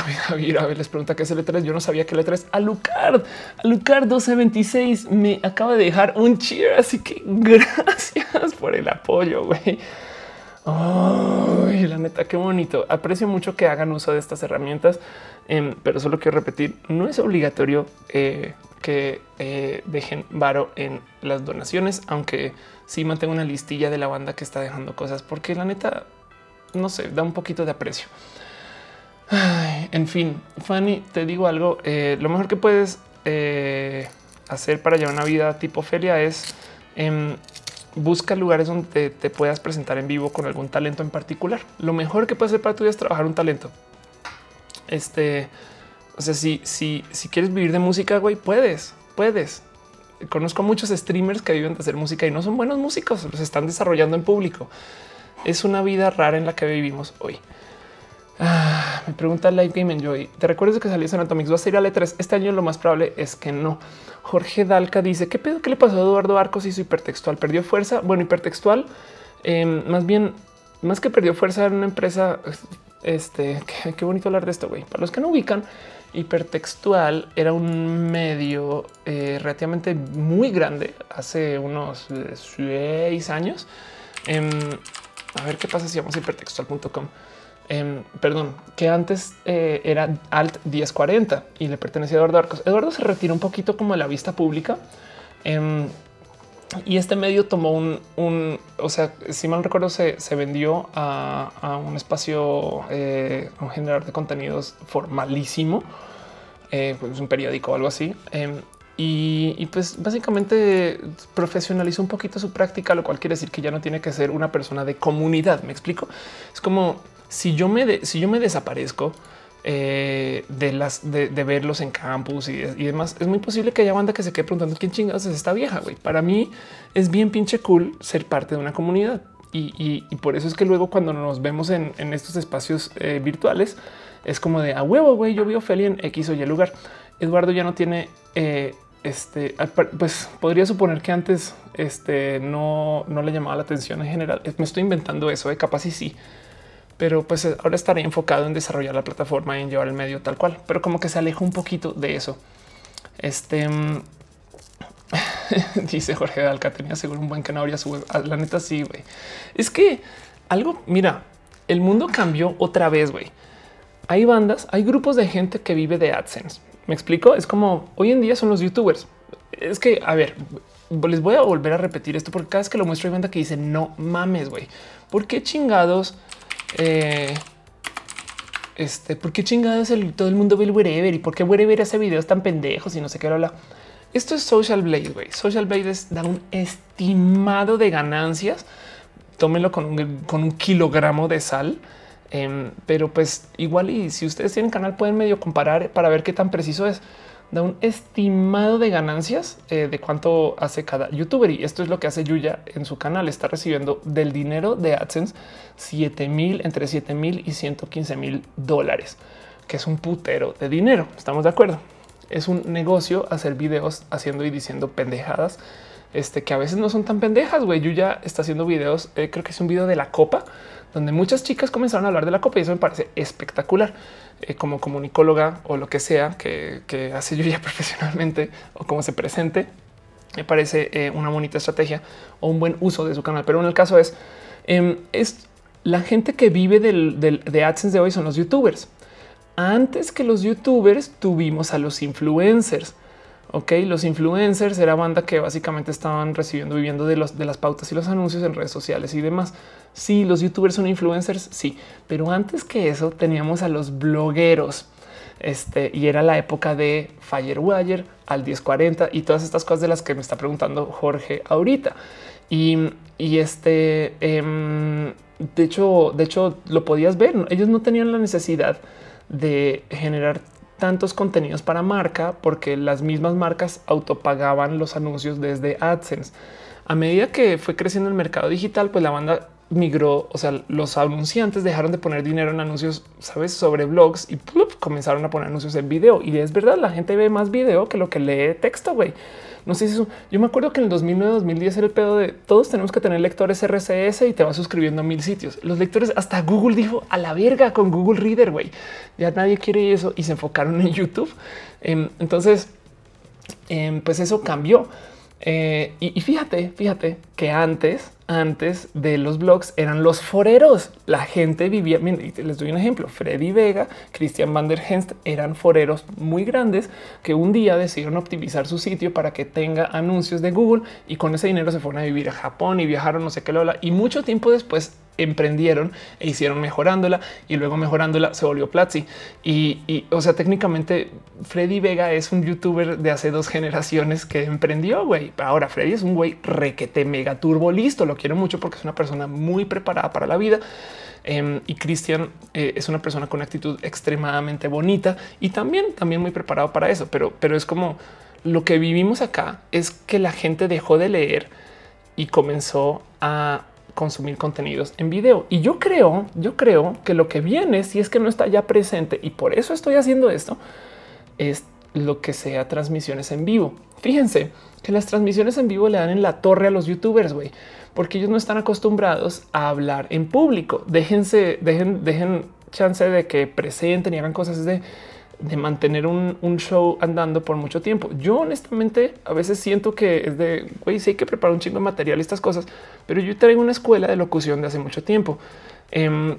Javier a les pregunta qué es el E3. Yo no sabía que el E3 Alucard, Alucard 1226 me acaba de dejar un cheer. Así que gracias por el apoyo. Güey. Ay, la neta, qué bonito. Aprecio mucho que hagan uso de estas herramientas, em, pero solo quiero repetir: no es obligatorio eh, que eh, dejen varo en las donaciones, aunque sí mantengo una listilla de la banda que está dejando cosas, porque la neta, no sé, da un poquito de aprecio en fin, Fanny, te digo algo. Eh, lo mejor que puedes eh, hacer para llevar una vida tipo feria es em, busca lugares donde te, puedas presentar en vivo con algún talento en particular. Lo mejor que puedes hacer para tu vida es trabajar un talento. Este, o sea, si, si, si quieres vivir de música, güey, puedes, puedes. Conozco muchos streamers que viven de hacer música y no son buenos músicos, los están desarrollando en público. Es una vida rara en la que vivimos hoy. Ah, me pregunta Live Game Enjoy. ¿Te recuerdas que salió en Atomics? ¿Vas a ir a letras? Este año lo más probable es que no. Jorge Dalca dice ¿Qué pedo? ¿Qué le pasó a Eduardo Arcos y su hipertextual? ¿Perdió fuerza? Bueno, hipertextual, em, más bien, más que perdió fuerza en una empresa. Este qué, bonito hablar de esto. Güey, para los que no ubican, hipertextual era un medio eh, relativamente muy grande hace unos eh, seis años. Em, a ver qué pasa si vamos a hipertextual.com. Em, perdón, que antes eh, era Alt 1040 y le pertenecía a Eduardo Arcos. Eduardo se retiró un poquito como de la vista pública em, y este medio tomó un, o sea, si mal recuerdo, se, vendió a, un espacio, eh, un generador de contenidos formalísimo, eh, pues un periódico o algo así. Em, y, y, pues básicamente profesionalizó un poquito su práctica, lo cual quiere decir que ya no tiene que ser una persona de comunidad. Me explico. Es como si yo me, si yo me desaparezco eh, de las de, verlos en campus y, demás, es muy posible que haya banda que se quede preguntando quién chingados es esta vieja. Güey, para mí es bien pinche cool ser parte de una comunidad. Y, por eso es que luego cuando nos vemos en, estos espacios eh, virtuales es como de a huevo, güey, yo vi Ophelia en X o Y lugar. Eduardo ya no tiene eh, este, pues podría suponer que antes este, no, no le llamaba la atención en general. Me estoy inventando eso, de capaz y sí, pero pues ahora estaré enfocado en desarrollar la plataforma y en llevar el medio tal cual, pero como que se aleja un poquito de eso. Este mm, [laughs] dice Jorge Dalca, tenía seguro un buen canal, su ah, La neta, sí, güey. Es que algo, mira, el mundo cambió otra vez, güey. Hay bandas, hay grupos de gente que vive de AdSense. Me explico. Es como hoy en día son los youtubers. Es que, a ver, les voy a volver a repetir esto porque cada vez que lo muestro hay banda que dice no mames, güey. ¿Por qué chingados eh, este, ¿por qué chingados el, todo el mundo ve el wherever y por qué wherever hace videos tan pendejos y no sé qué habla? Esto es Social Blade, güey. Social Blade es dar un estimado de ganancias. Tómenlo con un, con un kilogramo de sal. Em, pero pues igual y si ustedes tienen canal pueden medio comparar para ver qué tan preciso es da un estimado de ganancias eh, de cuánto hace cada youtuber. Y esto es lo que hace Yuya en su canal. Está recibiendo del dinero de AdSense 7 mil, entre 7 mil y 115 mil dólares, que es un putero de dinero. Estamos de acuerdo. Es un negocio hacer videos haciendo y diciendo pendejadas este, que a veces no son tan pendejas. Güey, Yuya está haciendo videos. Eh, creo que es un video de la copa donde muchas chicas comenzaron a hablar de la copa y eso me parece espectacular. Eh, como comunicóloga o lo que sea que, hace yo [laughs] profesionalmente o como se presente, me parece eh, una bonita estrategia o un buen uso de su canal. Pero en el caso es, em, es la gente que vive del, de AdSense de hoy son los youtubers. Antes que los youtubers tuvimos a los influencers. Ok, los influencers era banda que básicamente estaban recibiendo, viviendo de, los, de las pautas y los anuncios en redes sociales y demás. Sí, los youtubers son influencers, sí, pero antes que eso teníamos a los blogueros. Este y era la época de Firewire al 1040 y todas estas cosas de las que me está preguntando Jorge ahorita. Y, y este, em, de hecho, de hecho, lo podías ver. Ellos no tenían la necesidad de generar tantos contenidos para marca porque las mismas marcas autopagaban los anuncios desde AdSense. A medida que fue creciendo el mercado digital, pues la banda migró, o sea, los anunciantes dejaron de poner dinero en anuncios, sabes, sobre blogs y comenzaron a poner anuncios en video. Y es verdad, la gente ve más video que lo que lee texto, güey. No sé si eso. Yo me acuerdo que en el 2009, 2010 era el pedo de todos tenemos que tener lectores RCS y te vas suscribiendo a mil sitios. Los lectores hasta Google dijo a la verga con Google Reader. Güey, ya nadie quiere eso y se enfocaron en YouTube. Em, entonces, em, pues eso cambió. Eh, y, fíjate, fíjate que antes, antes de los blogs eran los foreros. La gente vivía. les doy un ejemplo. Freddy Vega, Christian Van der Henst eran foreros muy grandes que un día decidieron optimizar su sitio para que tenga anuncios de Google y con ese dinero se fueron a vivir a Japón y viajaron no sé qué lola. Y mucho tiempo después emprendieron e hicieron mejorándola y luego mejorándola se volvió Platzi. Y, o sea, técnicamente Freddy Vega es un youtuber de hace dos generaciones que emprendió, güey. Ahora Freddy es un güey requete mega turbo listo. Lo quiero mucho porque es una persona muy preparada para la vida. Em, y Cristian eh, es una persona con una actitud extremadamente bonita y también, también muy preparado para eso. Pero, pero es como lo que vivimos acá es que la gente dejó de leer y comenzó a consumir contenidos en video. Y yo creo, yo creo que lo que viene, si es que no está ya presente, y por eso estoy haciendo esto, es lo que sea transmisiones en vivo. Fíjense que las transmisiones en vivo le dan en la torre a los youtubers, güey, porque ellos no están acostumbrados a hablar en público. Déjense, dejen, dejen chance de que presenten y hagan cosas de de mantener un, show andando por mucho tiempo. Yo honestamente a veces siento que es de, güey, sí hay que preparar un chingo de material y estas cosas, pero yo traigo una escuela de locución de hace mucho tiempo. Em,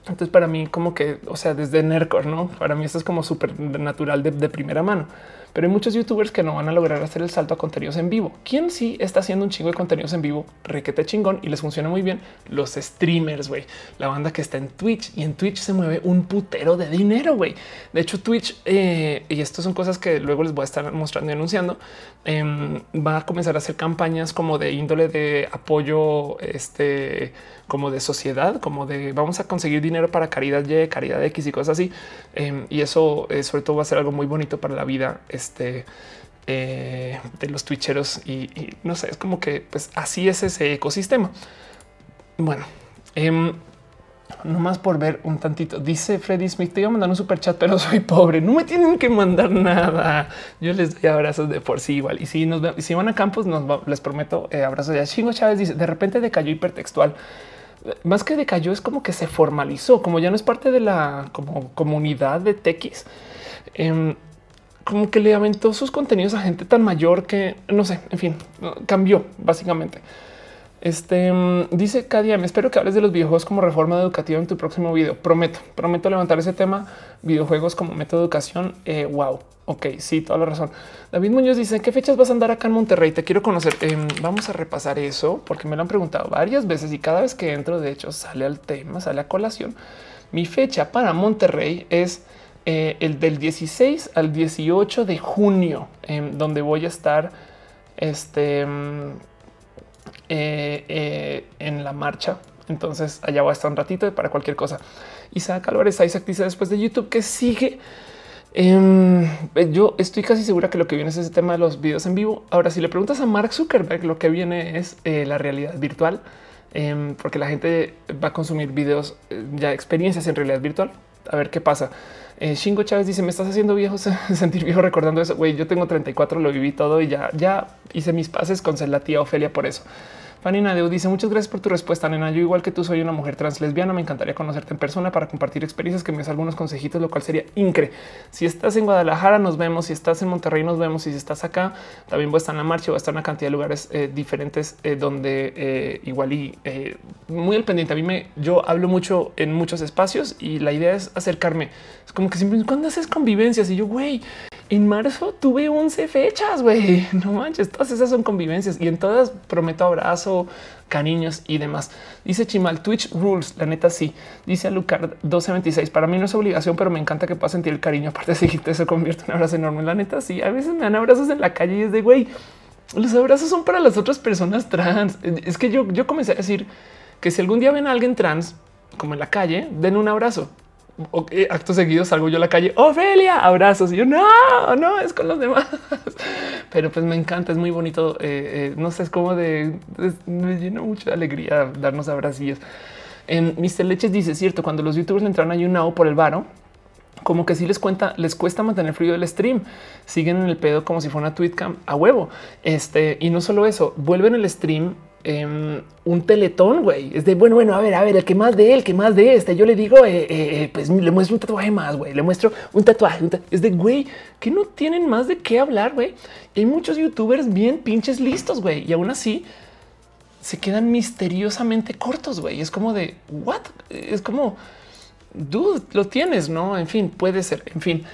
entonces para mí como que, o sea, desde Nercor, ¿no? Para mí esto es como súper natural de primera mano pero hay muchos youtubers que no van a lograr hacer el salto a contenidos en vivo. ¿Quién sí está haciendo un chingo de contenidos en vivo? Requete chingón y les funciona muy bien. Los streamers, güey, la banda que está en Twitch y en Twitch se mueve un putero de dinero, güey. De hecho, Twitch, eh, y esto son cosas que luego les voy a estar mostrando y anunciando, em, va a comenzar a hacer campañas como de índole de apoyo, este, como de sociedad, como de vamos a conseguir dinero para caridad Y, caridad X y cosas así. Em, y eso eh, sobre todo va a ser algo muy bonito para la vida este, eh, de los twitcheros y, no sé, es como que pues así es ese ecosistema. Bueno, eh, no más por ver un tantito. Dice Freddy Smith, te iba a mandar un super chat, pero [laughs] soy pobre. No me tienen que mandar nada. Yo les doy abrazos de por sí igual. Y si nos si van a campus, nos les prometo eh, abrazos de Chingo Chávez. Dice de repente decayó hipertextual. Más que decayó, es como que se formalizó, como ya no es parte de la como comunidad de TX. Em, como que le aventó sus contenidos a gente tan mayor que no sé, en fin, cambió básicamente. Este mm, dice Kadia, me espero que hables de los videojuegos como reforma educativa en tu próximo video. Prometo, prometo levantar ese tema. Videojuegos como método de educación. Eh, wow. Ok, sí, toda la razón. David Muñoz dice qué fechas vas a andar acá en Monterrey. Te quiero conocer. Em, vamos a repasar eso porque me lo han preguntado varias veces y cada vez que entro, de hecho, sale al tema, sale a colación. Mi fecha para Monterrey es eh, el del 16 al 18 de junio, em, donde voy a estar este, em, eh, eh, en la marcha. Entonces allá voy a estar un ratito para cualquier cosa. Isaac Álvarez Isaac dice después de YouTube que sigue. Em, yo estoy casi segura que lo que viene es ese tema de los videos en vivo. Ahora, si le preguntas a Mark Zuckerberg, lo que viene es la realidad virtual, porque la gente va a consumir videos ya experiencias en realidad virtual. A ver qué pasa. Eh, Shingo Chávez dice: Me estás haciendo viejo [laughs] sentir viejo recordando eso. Güey, yo tengo 34, lo viví todo y ya, ya hice mis pases con ser la tía Ofelia por eso. Fanny Nadeu dice muchas gracias por tu respuesta, nena. Yo igual que tú soy una mujer trans lesbiana. Me encantaría conocerte en persona para compartir experiencias que me des algunos consejitos, lo cual sería increíble. Si estás en Guadalajara, nos vemos. Si estás en Monterrey, nos vemos. Y si estás acá, también voy a estar en la marcha. Voy a estar en una cantidad de lugares eh, diferentes eh, donde eh, igual y muy al pendiente. A mí me yo hablo mucho en muchos espacios y la idea es acercarme. Es como que siempre cuando haces convivencias y yo, güey, En marzo tuve 11 fechas, güey. No manches, todas esas son convivencias y en todas prometo abrazo, cariños y demás. Dice Chimal, Twitch rules, la neta sí. Dice Lucar 1226, para mí no es obligación, pero me encanta que puedas sentir el cariño. Aparte si te se convierte en un abrazo enorme. La neta sí, a veces me dan abrazos en la calle y es de, güey, los abrazos son para las otras personas trans. Es que yo, yo comencé a decir que si algún día ven a alguien trans, como en la calle, den un abrazo. Acto seguido salgo yo a la calle, Ofelia, abrazos. Y yo no, no es con los demás, [laughs] pero pues me encanta, es muy bonito. Eh, eh, no sé, es como de me llena mucha alegría darnos abrazos. En Mr. Leches dice cierto, cuando los youtubers le entran a YouNow por el varo, como que si les cuenta, les cuesta mantener frío el stream. Siguen en el pedo como si fuera una tweetcam a huevo. Este y no solo eso, vuelven el stream Em, un teletón, güey. Es de bueno, bueno, a ver, a ver, el que más de él, que más de este. Yo le digo, eh, eh, eh, pues le muestro un tatuaje más, güey. Le muestro un tatuaje. es de güey, que no tienen más de qué hablar, güey. Hay muchos youtubers bien pinches listos, güey. Y aún así se quedan misteriosamente cortos, güey. Es como de what? Es como dude, lo tienes, no? En fin, puede ser. En fin.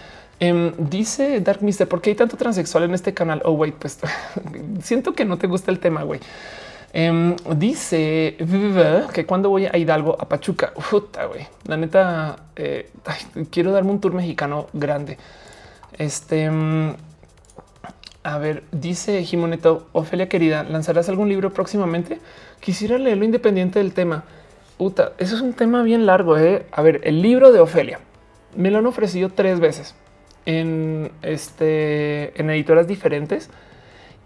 Em, dice Dark Mister, ¿por qué hay tanto transexual en este canal? Oh, güey, pues [laughs] siento que no te gusta el tema, güey. Em, dice que cuando voy a Hidalgo, a Pachuca, güey, la neta, eh, quiero darme un tour mexicano grande. Este, em, a ver, dice Jimoneto, Ofelia querida, ¿lanzarás algún libro próximamente? Quisiera leerlo independiente del tema. Puta, eso es un tema bien largo. ¿eh? A ver, el libro de Ofelia me lo han ofrecido tres veces en este en editoras diferentes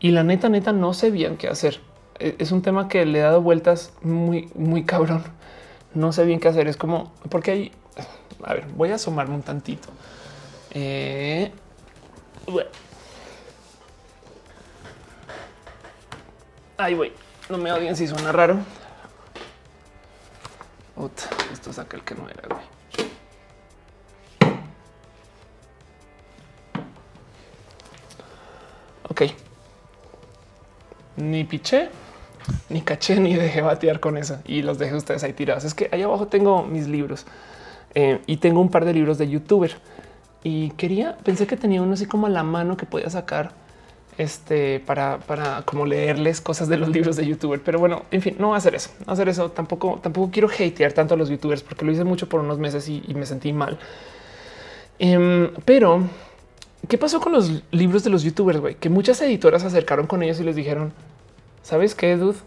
y la neta, neta, no sé bien qué hacer. E, es un tema que le he dado vueltas muy, muy cabrón. No sé bien qué hacer. Es como porque hay. A ver, voy a asomarme un tantito. Eh, Ay, güey, no me odien si suena raro. esto saca el que no era, güey. Ok. Ni piché ni caché ni dejé batear con eso y los dejé ustedes ahí tirados. Es que ahí abajo tengo mis libros eh, y tengo un par de libros de youtuber y quería, pensé que tenía uno así como a la mano que podía sacar este para, para como leerles cosas de los libros de youtuber. Pero bueno, en fin, no a hacer eso, no hacer eso. Tampoco, tampoco quiero hatear tanto a los youtubers porque lo hice mucho por unos meses y, me sentí mal. Em, pero qué pasó con los libros de los youtubers? güey? Que muchas editoras se acercaron con ellos y les dijeron, ¿sabes qué, dude?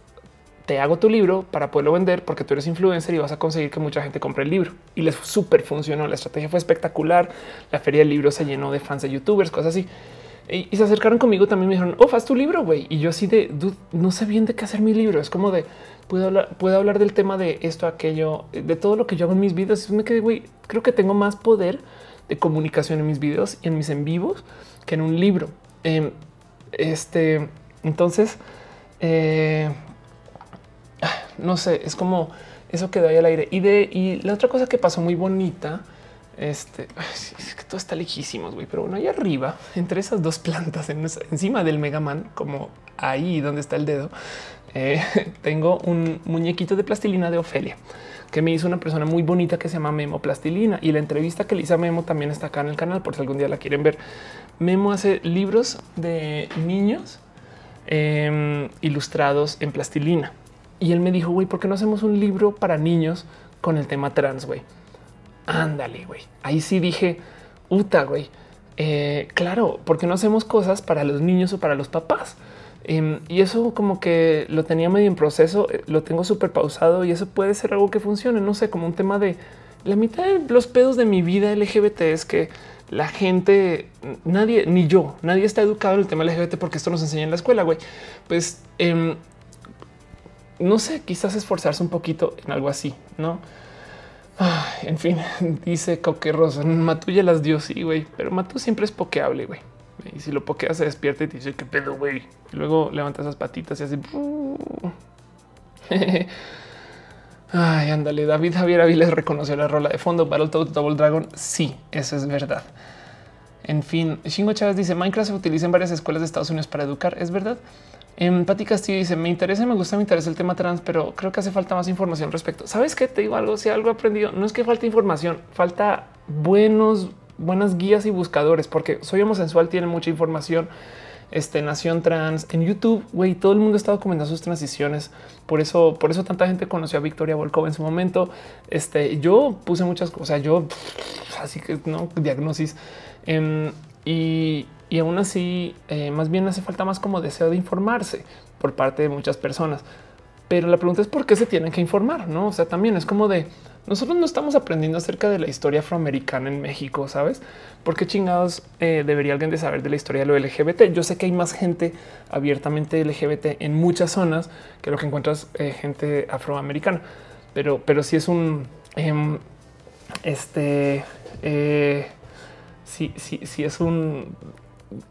Te hago tu libro para poderlo vender porque tú eres influencer y vas a conseguir que mucha gente compre el libro. Y les súper funcionó. La estrategia fue espectacular. La feria del libro se llenó de fans de youtubers, cosas así. Y, se acercaron conmigo también me dijeron, oh, haz tu libro, güey. Y yo así de, dude, no sé bien de qué hacer mi libro. Es como de, puedo hablar, puedo hablar del tema de esto, aquello, de todo lo que yo hago en mis videos. Y me quedé, güey, creo que tengo más poder de comunicación en mis videos y en mis en vivos que en un libro. Em, este, entonces, eh, no sé, es como eso quedó ahí al aire. Y de y la otra cosa que pasó muy bonita, este es que todo está lejísimos, güey, pero bueno, ahí arriba, entre esas dos plantas, encima del Mega Man, como ahí donde está el dedo, eh, [laughs] tengo un muñequito de plastilina de Ofelia que me hizo una persona muy bonita que se llama Memo Plastilina y la entrevista que le hice a Memo también está acá en el canal por si algún día la quieren ver. Memo hace libros de niños Em, ilustrados en plastilina. Y él me dijo, güey, ¿por qué no hacemos un libro para niños con el tema trans, güey? Ándale, güey. Ahí sí dije, uta, güey. Eh, claro, ¿por qué no hacemos cosas para los niños o para los papás? Em, y eso como que lo tenía medio en proceso, eh, lo tengo súper pausado y eso puede ser algo que funcione, no sé, como un tema de la mitad de los pedos de mi vida LGBT es que la gente, nadie, ni yo, nadie está educado en el tema LGBT porque esto nos enseña en la escuela, güey. Pues em, no sé, quizás esforzarse un poquito en algo así, no? en fin, [laughs] dice Coque Rosa, Matú ya las dio, sí, güey, pero Matú siempre es pokeable, güey. Y si lo pokea se despierta y te dice qué pedo, güey. Y luego levanta esas patitas y así. [laughs] Ay, ándale. David Javier Aviles reconoció la rola de fondo. Battletoads Double Dragon. Sí, eso es verdad. En fin, Shingo Chávez dice Minecraft se utiliza en varias escuelas de Estados Unidos para educar. Es verdad. En Pati Castillo dice me interesa, me gusta, me interesa el tema trans, pero creo que hace falta más información al respecto. Sabes qué te digo algo? Si algo he aprendido, no es que falte información, falta buenos buenas guías y buscadores, porque soy homosexual, tiene mucha información. Este Nación Trans en YouTube, güey, todo el mundo está documentando sus transiciones. Por eso, por eso tanta gente conoció a Victoria Volkova en su momento. Este yo puse muchas cosas, yo así que no diagnosis em, y, y, aún así, eh, más bien hace falta más como deseo de informarse por parte de muchas personas. Pero la pregunta es por qué se tienen que informar, no? O sea, también es como de nosotros no estamos aprendiendo acerca de la historia afroamericana en México, sabes? ¿Por qué chingados eh, debería alguien de saber de la historia de lo LGBT? Yo sé que hay más gente abiertamente LGBT en muchas zonas que lo que encuentras eh, gente afroamericana, pero, pero sí es un em, este eh, sí, sí, sí es un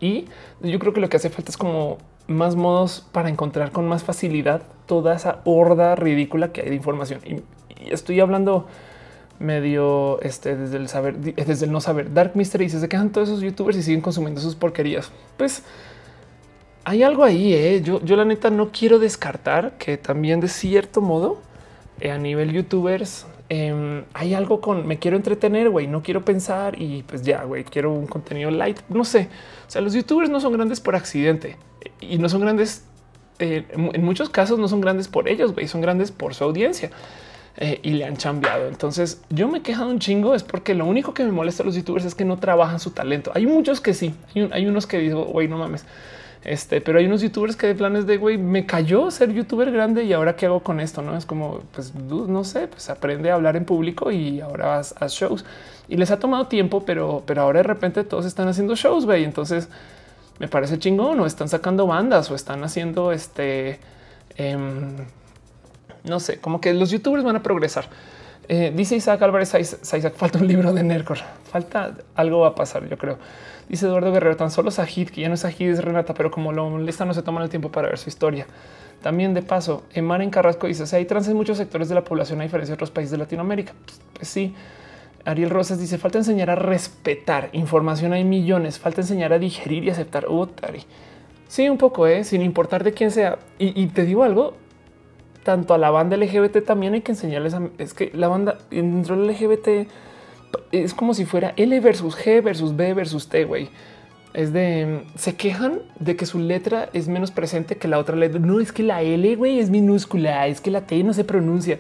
y yo creo que lo que hace falta es como más modos para encontrar con más facilidad toda esa horda ridícula que hay de información. Estoy hablando medio este, desde el saber, desde el no saber. Dark Mystery dice se quedan todos esos youtubers y siguen consumiendo sus porquerías. Pues hay algo ahí. ¿eh? Yo, yo la neta no quiero descartar que también de cierto modo eh, a nivel youtubers em, hay algo con me quiero entretener, güey, no quiero pensar y pues ya, güey, quiero un contenido light. No sé. O sea, los youtubers no son grandes por accidente y no son grandes. Eh, en muchos casos no son grandes por ellos, güey, son grandes por su audiencia. Eh, y le han cambiado. Entonces yo me he quejado un chingo es porque lo único que me molesta a los youtubers es que no trabajan su talento. Hay muchos que sí, hay, unos que digo, güey, no mames. Este, pero hay unos youtubers que de planes de güey, me cayó ser youtuber grande y ahora qué hago con esto? No es como, pues no sé, pues aprende a hablar en público y ahora haz, shows y les ha tomado tiempo, pero, pero ahora de repente todos están haciendo shows. Güey, entonces me parece chingón o están sacando bandas o están haciendo este. Em, no sé, como que los youtubers van a progresar. Eh, dice Isaac Álvarez, Isaac, falta un libro de Nercor, falta algo va a pasar, yo creo. Dice Eduardo Guerrero, tan solo Sajid, que ya no es Sajid, es Renata, pero como lo molesta, no se toman el tiempo para ver su historia. También de paso, Emar en Carrasco dice, si hay trans en muchos sectores de la población a diferencia de otros países de Latinoamérica. Pues, sí. Ariel Rosas dice, falta enseñar a respetar. Información hay millones, falta enseñar a digerir y aceptar. Uh, sí, un poco, ¿eh? sin importar de quién sea. Y te digo algo, tanto a la banda LGBT también hay que enseñarles. es que la banda dentro del LGBT es como si fuera L versus G versus B versus T, güey. Es de se quejan de que su letra es menos presente que la otra letra. No es que la L, güey, es minúscula, es que la T no se pronuncia.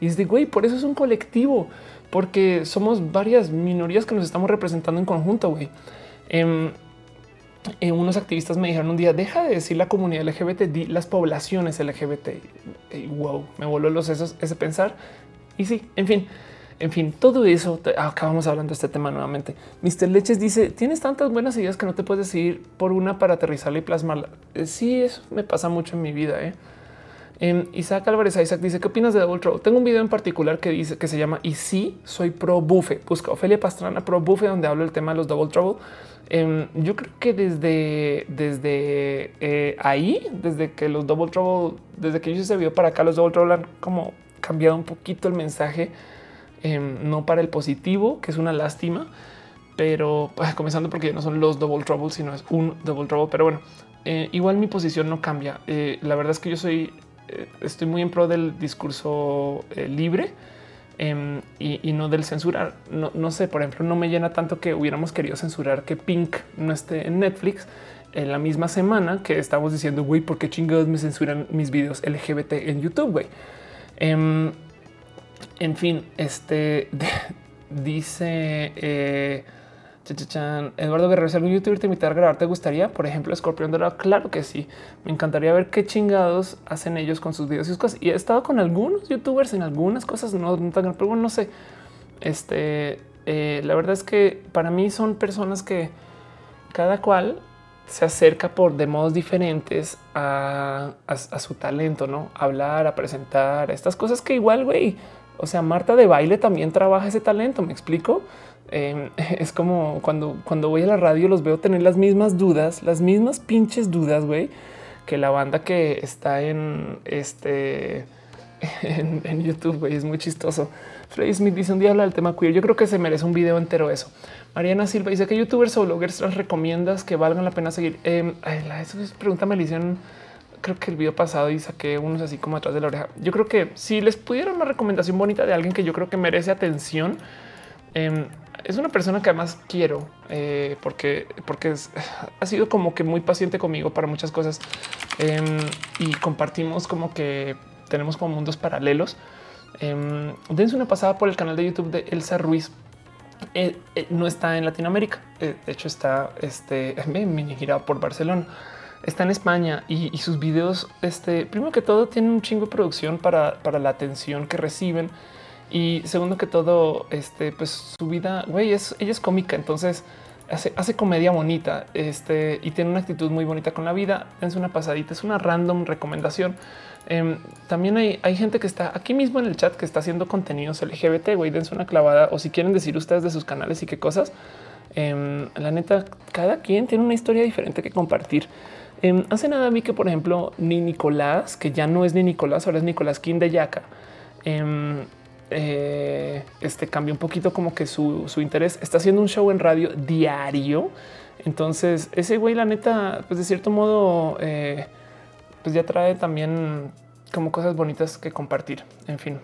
Y es de güey, por eso es un colectivo, porque somos varias minorías que nos estamos representando en conjunto, güey. Em, eh, unos activistas me dijeron un día, deja de decir la comunidad LGBT, di las poblaciones LGBT. Y wow, me voló los sesos ese pensar. Y sí, en fin, en fin, todo eso acabamos hablando de este tema nuevamente. Mr. Leches dice: Tienes tantas buenas ideas que no te puedes decidir por una para aterrizarla y plasmarla. Eh, sí, eso me pasa mucho en mi vida. ¿eh? Em, Isaac Álvarez Isaac dice: ¿Qué opinas de Double Trouble? Tengo un video en particular que dice que se llama Y sí, soy pro bufe. Busca Ofelia Pastrana pro bufe, donde hablo el tema de los Double Trouble. Em, yo creo que desde, desde eh, ahí, desde que los Double Trouble, desde que yo se vio para acá, los Double Trouble han como cambiado un poquito el mensaje, em, no para el positivo, que es una lástima, pero pues, comenzando porque ya no son los Double Trouble, sino es un Double Trouble. Pero bueno, eh, igual mi posición no cambia. Eh, la verdad es que yo soy, estoy muy en pro del discurso libre Em, y, no del censurar. No, sé, por ejemplo, no me llena tanto que hubiéramos querido censurar que Pink no esté en Netflix en la misma semana que estamos diciendo, güey, ¿por qué chingados me censuran mis videos LGBT en YouTube, güey? Em, en fin, este [laughs] dice... Eh, Eduardo Guerrero, si algún youtuber te invitara a grabar, ¿te gustaría? Por ejemplo, Scorpion Dorado. Claro que sí. Me encantaría ver qué chingados hacen ellos con sus videos y sus cosas. Y he estado con algunos youtubers en algunas cosas, no, tan, pero no sé. Este, eh, la verdad es que para mí son personas que cada cual se acerca por de modos diferentes a, a su talento, no hablar, a presentar estas cosas que igual, güey. O sea, Marta de baile también trabaja ese talento. Me explico. Em, [laughs] es como cuando, cuando voy a la radio los veo tener las mismas dudas, las mismas pinches dudas, güey, que la banda que está en este [laughs] en, YouTube, güey, es muy chistoso. Freddy Smith dice un día habla del tema queer. Yo creo que se merece un video entero eso. Mariana Silva dice que youtubers o bloggers trans recomiendas que valgan la pena seguir. Eh, eso es pregunta me hicieron creo que el video pasado y saqué unos así como atrás de la oreja. Yo creo que si les pudiera una recomendación bonita de alguien que yo creo que merece atención, em, es una persona que además quiero eh, porque, porque ha sido como que muy paciente conmigo para muchas cosas em, y compartimos como que tenemos como mundos paralelos. Eh, dense una pasada por el canal de YouTube de Elsa Ruiz. Eh, no está en Latinoamérica. de hecho, está este [laughs] mini gira por Barcelona. Está en España y, sus videos, este primero que todo, tienen un chingo de producción para, para la atención que reciben y segundo que todo, este, pues su vida, güey, es, ella es cómica, entonces hace, hace comedia bonita este, y tiene una actitud muy bonita con la vida. Es una pasadita, es una random recomendación. Em, también hay, hay, gente que está aquí mismo en el chat que está haciendo contenidos LGBT, güey, dense una clavada o si quieren decir ustedes de sus canales y qué cosas. Em, la neta, cada quien tiene una historia diferente que compartir. Em, hace nada vi que, por ejemplo, ni Nicolás, que ya no es ni Nicolás, ahora es Nicolás King de Yaca eh, este cambia un poquito como que su, interés. Está haciendo un show en radio diario. Entonces ese güey, la neta, pues de cierto modo, eh, pues ya trae también como cosas bonitas que compartir. En fin,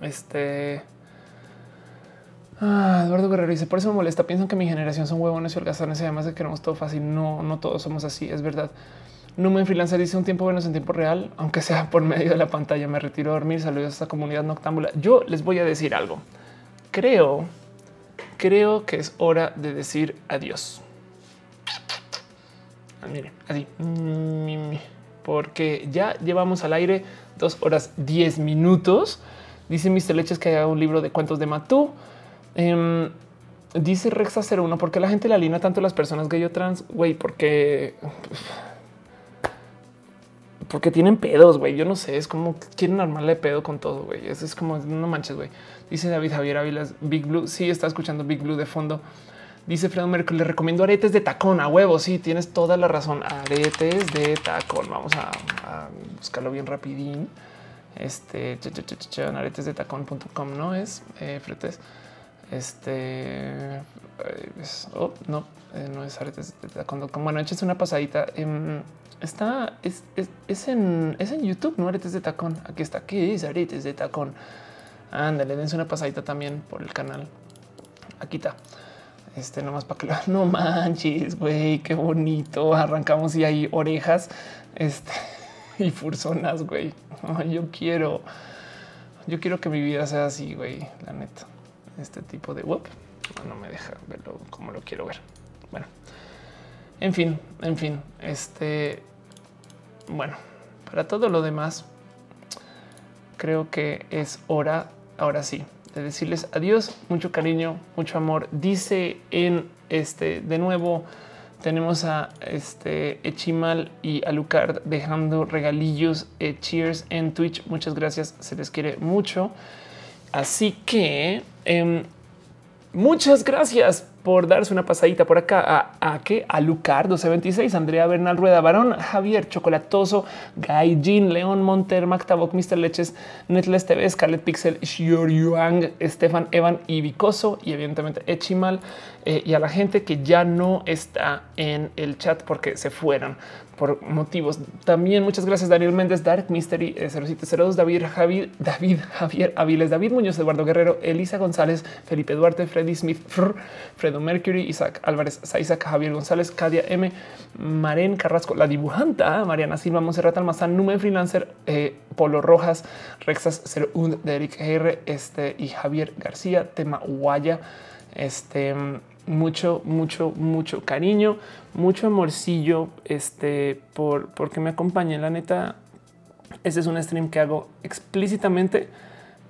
este ah, Eduardo Guerrero dice por eso me molesta. Piensan que mi generación son huevones y holgazanes y además de que queremos todo fácil. No, no todos somos así. Es verdad. Numen Freelancer dice un tiempo bueno en tiempo real, aunque sea por medio de la pantalla. Me retiro a dormir. Saludos a esta comunidad noctámbula. Yo les voy a decir algo. Creo, creo que es hora de decir adiós. Ah, miren, así, porque ya llevamos al aire dos horas diez minutos. Dice Mr. Leches que hay un libro de cuentos de Matú. Em, dice Rexa 01, ¿por qué la gente le alina tanto a las personas gay o trans? Güey, porque porque tienen pedos, güey. Yo no sé, es como quieren armarle pedo con todo, güey. Eso es como no manches, güey. Dice David Javier Ávila, Big Blue. Sí, está escuchando Big Blue de fondo. Dice Fredo Merkel, le recomiendo aretes de tacón a huevo. Sí, tienes toda la razón. Aretes de tacón. Vamos a, buscarlo bien rapidín. Este aretes de tacón.com no es eh, fretes. Este eh, oh, no, eh, no es aretes de tacón. Bueno, échese una pasadita. Em, está, es, es, en, es en YouTube, no aretes de tacón. Aquí está. ¿Qué es aretes de tacón? Ándale, dense una pasadita también por el canal. Aquí está. Este nomás para que lo [laughs] no manches, güey, qué bonito. Arrancamos y hay orejas este, [laughs] y furzonas, güey. yo quiero, yo quiero que mi vida sea así, güey, la neta. Este tipo de web no me deja verlo como lo quiero ver. Bueno, en fin, en fin, este bueno, para todo lo demás, creo que es hora, ahora sí, de decirles adiós, mucho cariño, mucho amor. Dice en este de nuevo, tenemos a este Echimal y a Lucard dejando regalillos, eh, cheers en Twitch. Muchas gracias, se les quiere mucho. Así que em, muchas gracias por darse una pasadita por acá a, a que a Lucar 1226, Andrea Bernal Rueda Barón, Javier Chocolatoso, Guy Jean, León Monter, Mactabok, Mr. Leches, Netles TV, Scarlet Pixel, Xior Yuang, Estefan Evan y Vicoso y evidentemente Echimal eh, y a la gente que ya no está en el chat porque se fueron por motivos. También muchas gracias Daniel Méndez, Dark Mystery 0702, eh, David Javier, David Javier Aviles, David Muñoz, Eduardo Guerrero, Elisa González, Felipe Duarte, Freddy Smith, Fredo Mercury, Isaac Álvarez, Isaac Javier González, Cadia M, Maren Carrasco, la dibujanta, Mariana Silva, Monserrat Almazán, Numen Freelancer, eh, Polo Rojas, Rexas 01 de Eric R, este y Javier García, tema Guaya, este mucho, mucho, mucho cariño, mucho amorcillo, este, por porque me acompañen. La neta, este es un stream que hago explícitamente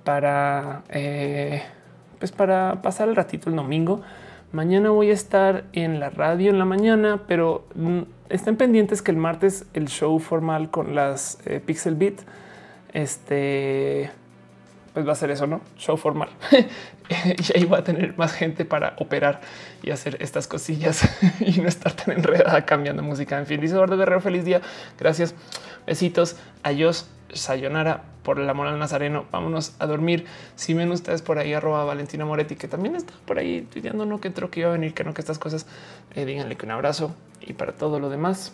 para, eh, pues para pasar el ratito el domingo. Mañana voy a estar en la radio en la mañana, pero mm, estén pendientes que el martes el show formal con las eh, Pixel Beat, este pues va a ser eso, ¿no? Show formal. [laughs] y ahí va a tener más gente para operar y hacer estas cosillas [laughs] y no estar tan enredada cambiando música. En fin, dice Eduardo Guerrero, feliz día. Gracias. Besitos. Adiós. Sayonara por el amor al nazareno. Vámonos a dormir. Si ven ustedes por ahí, arroba Valentina Moretti, que también está por ahí tuiteando, no que entró que iba a venir, que no que estas cosas. Eh, díganle que un abrazo y para todo lo demás,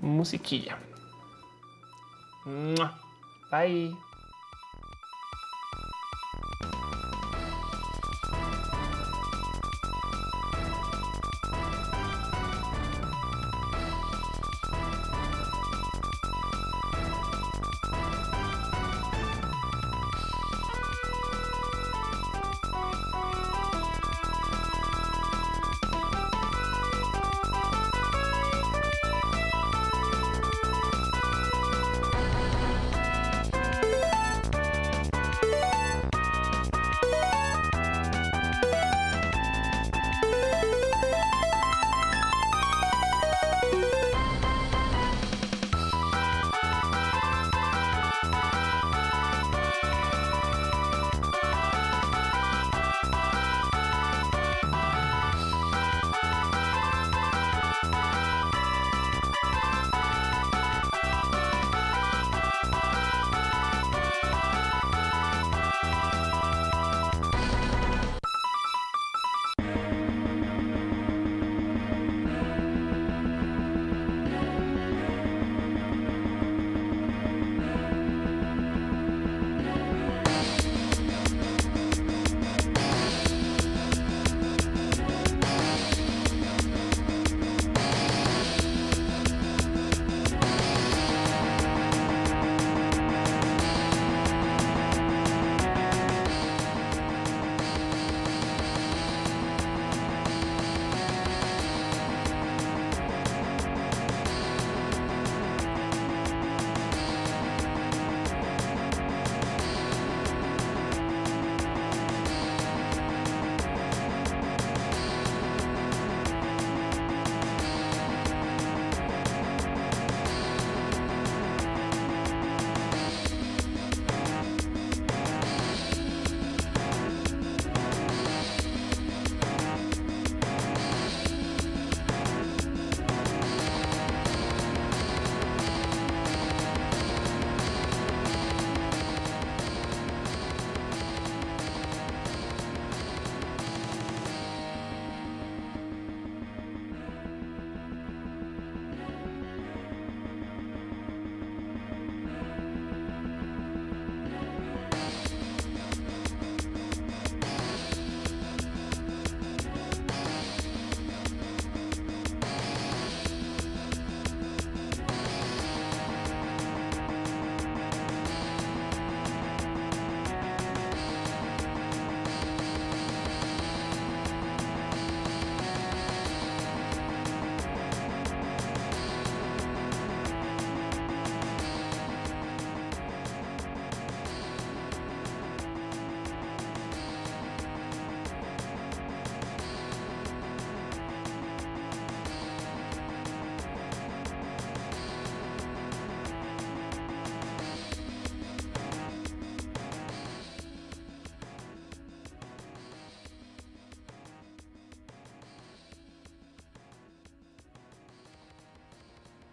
musiquilla. Bye.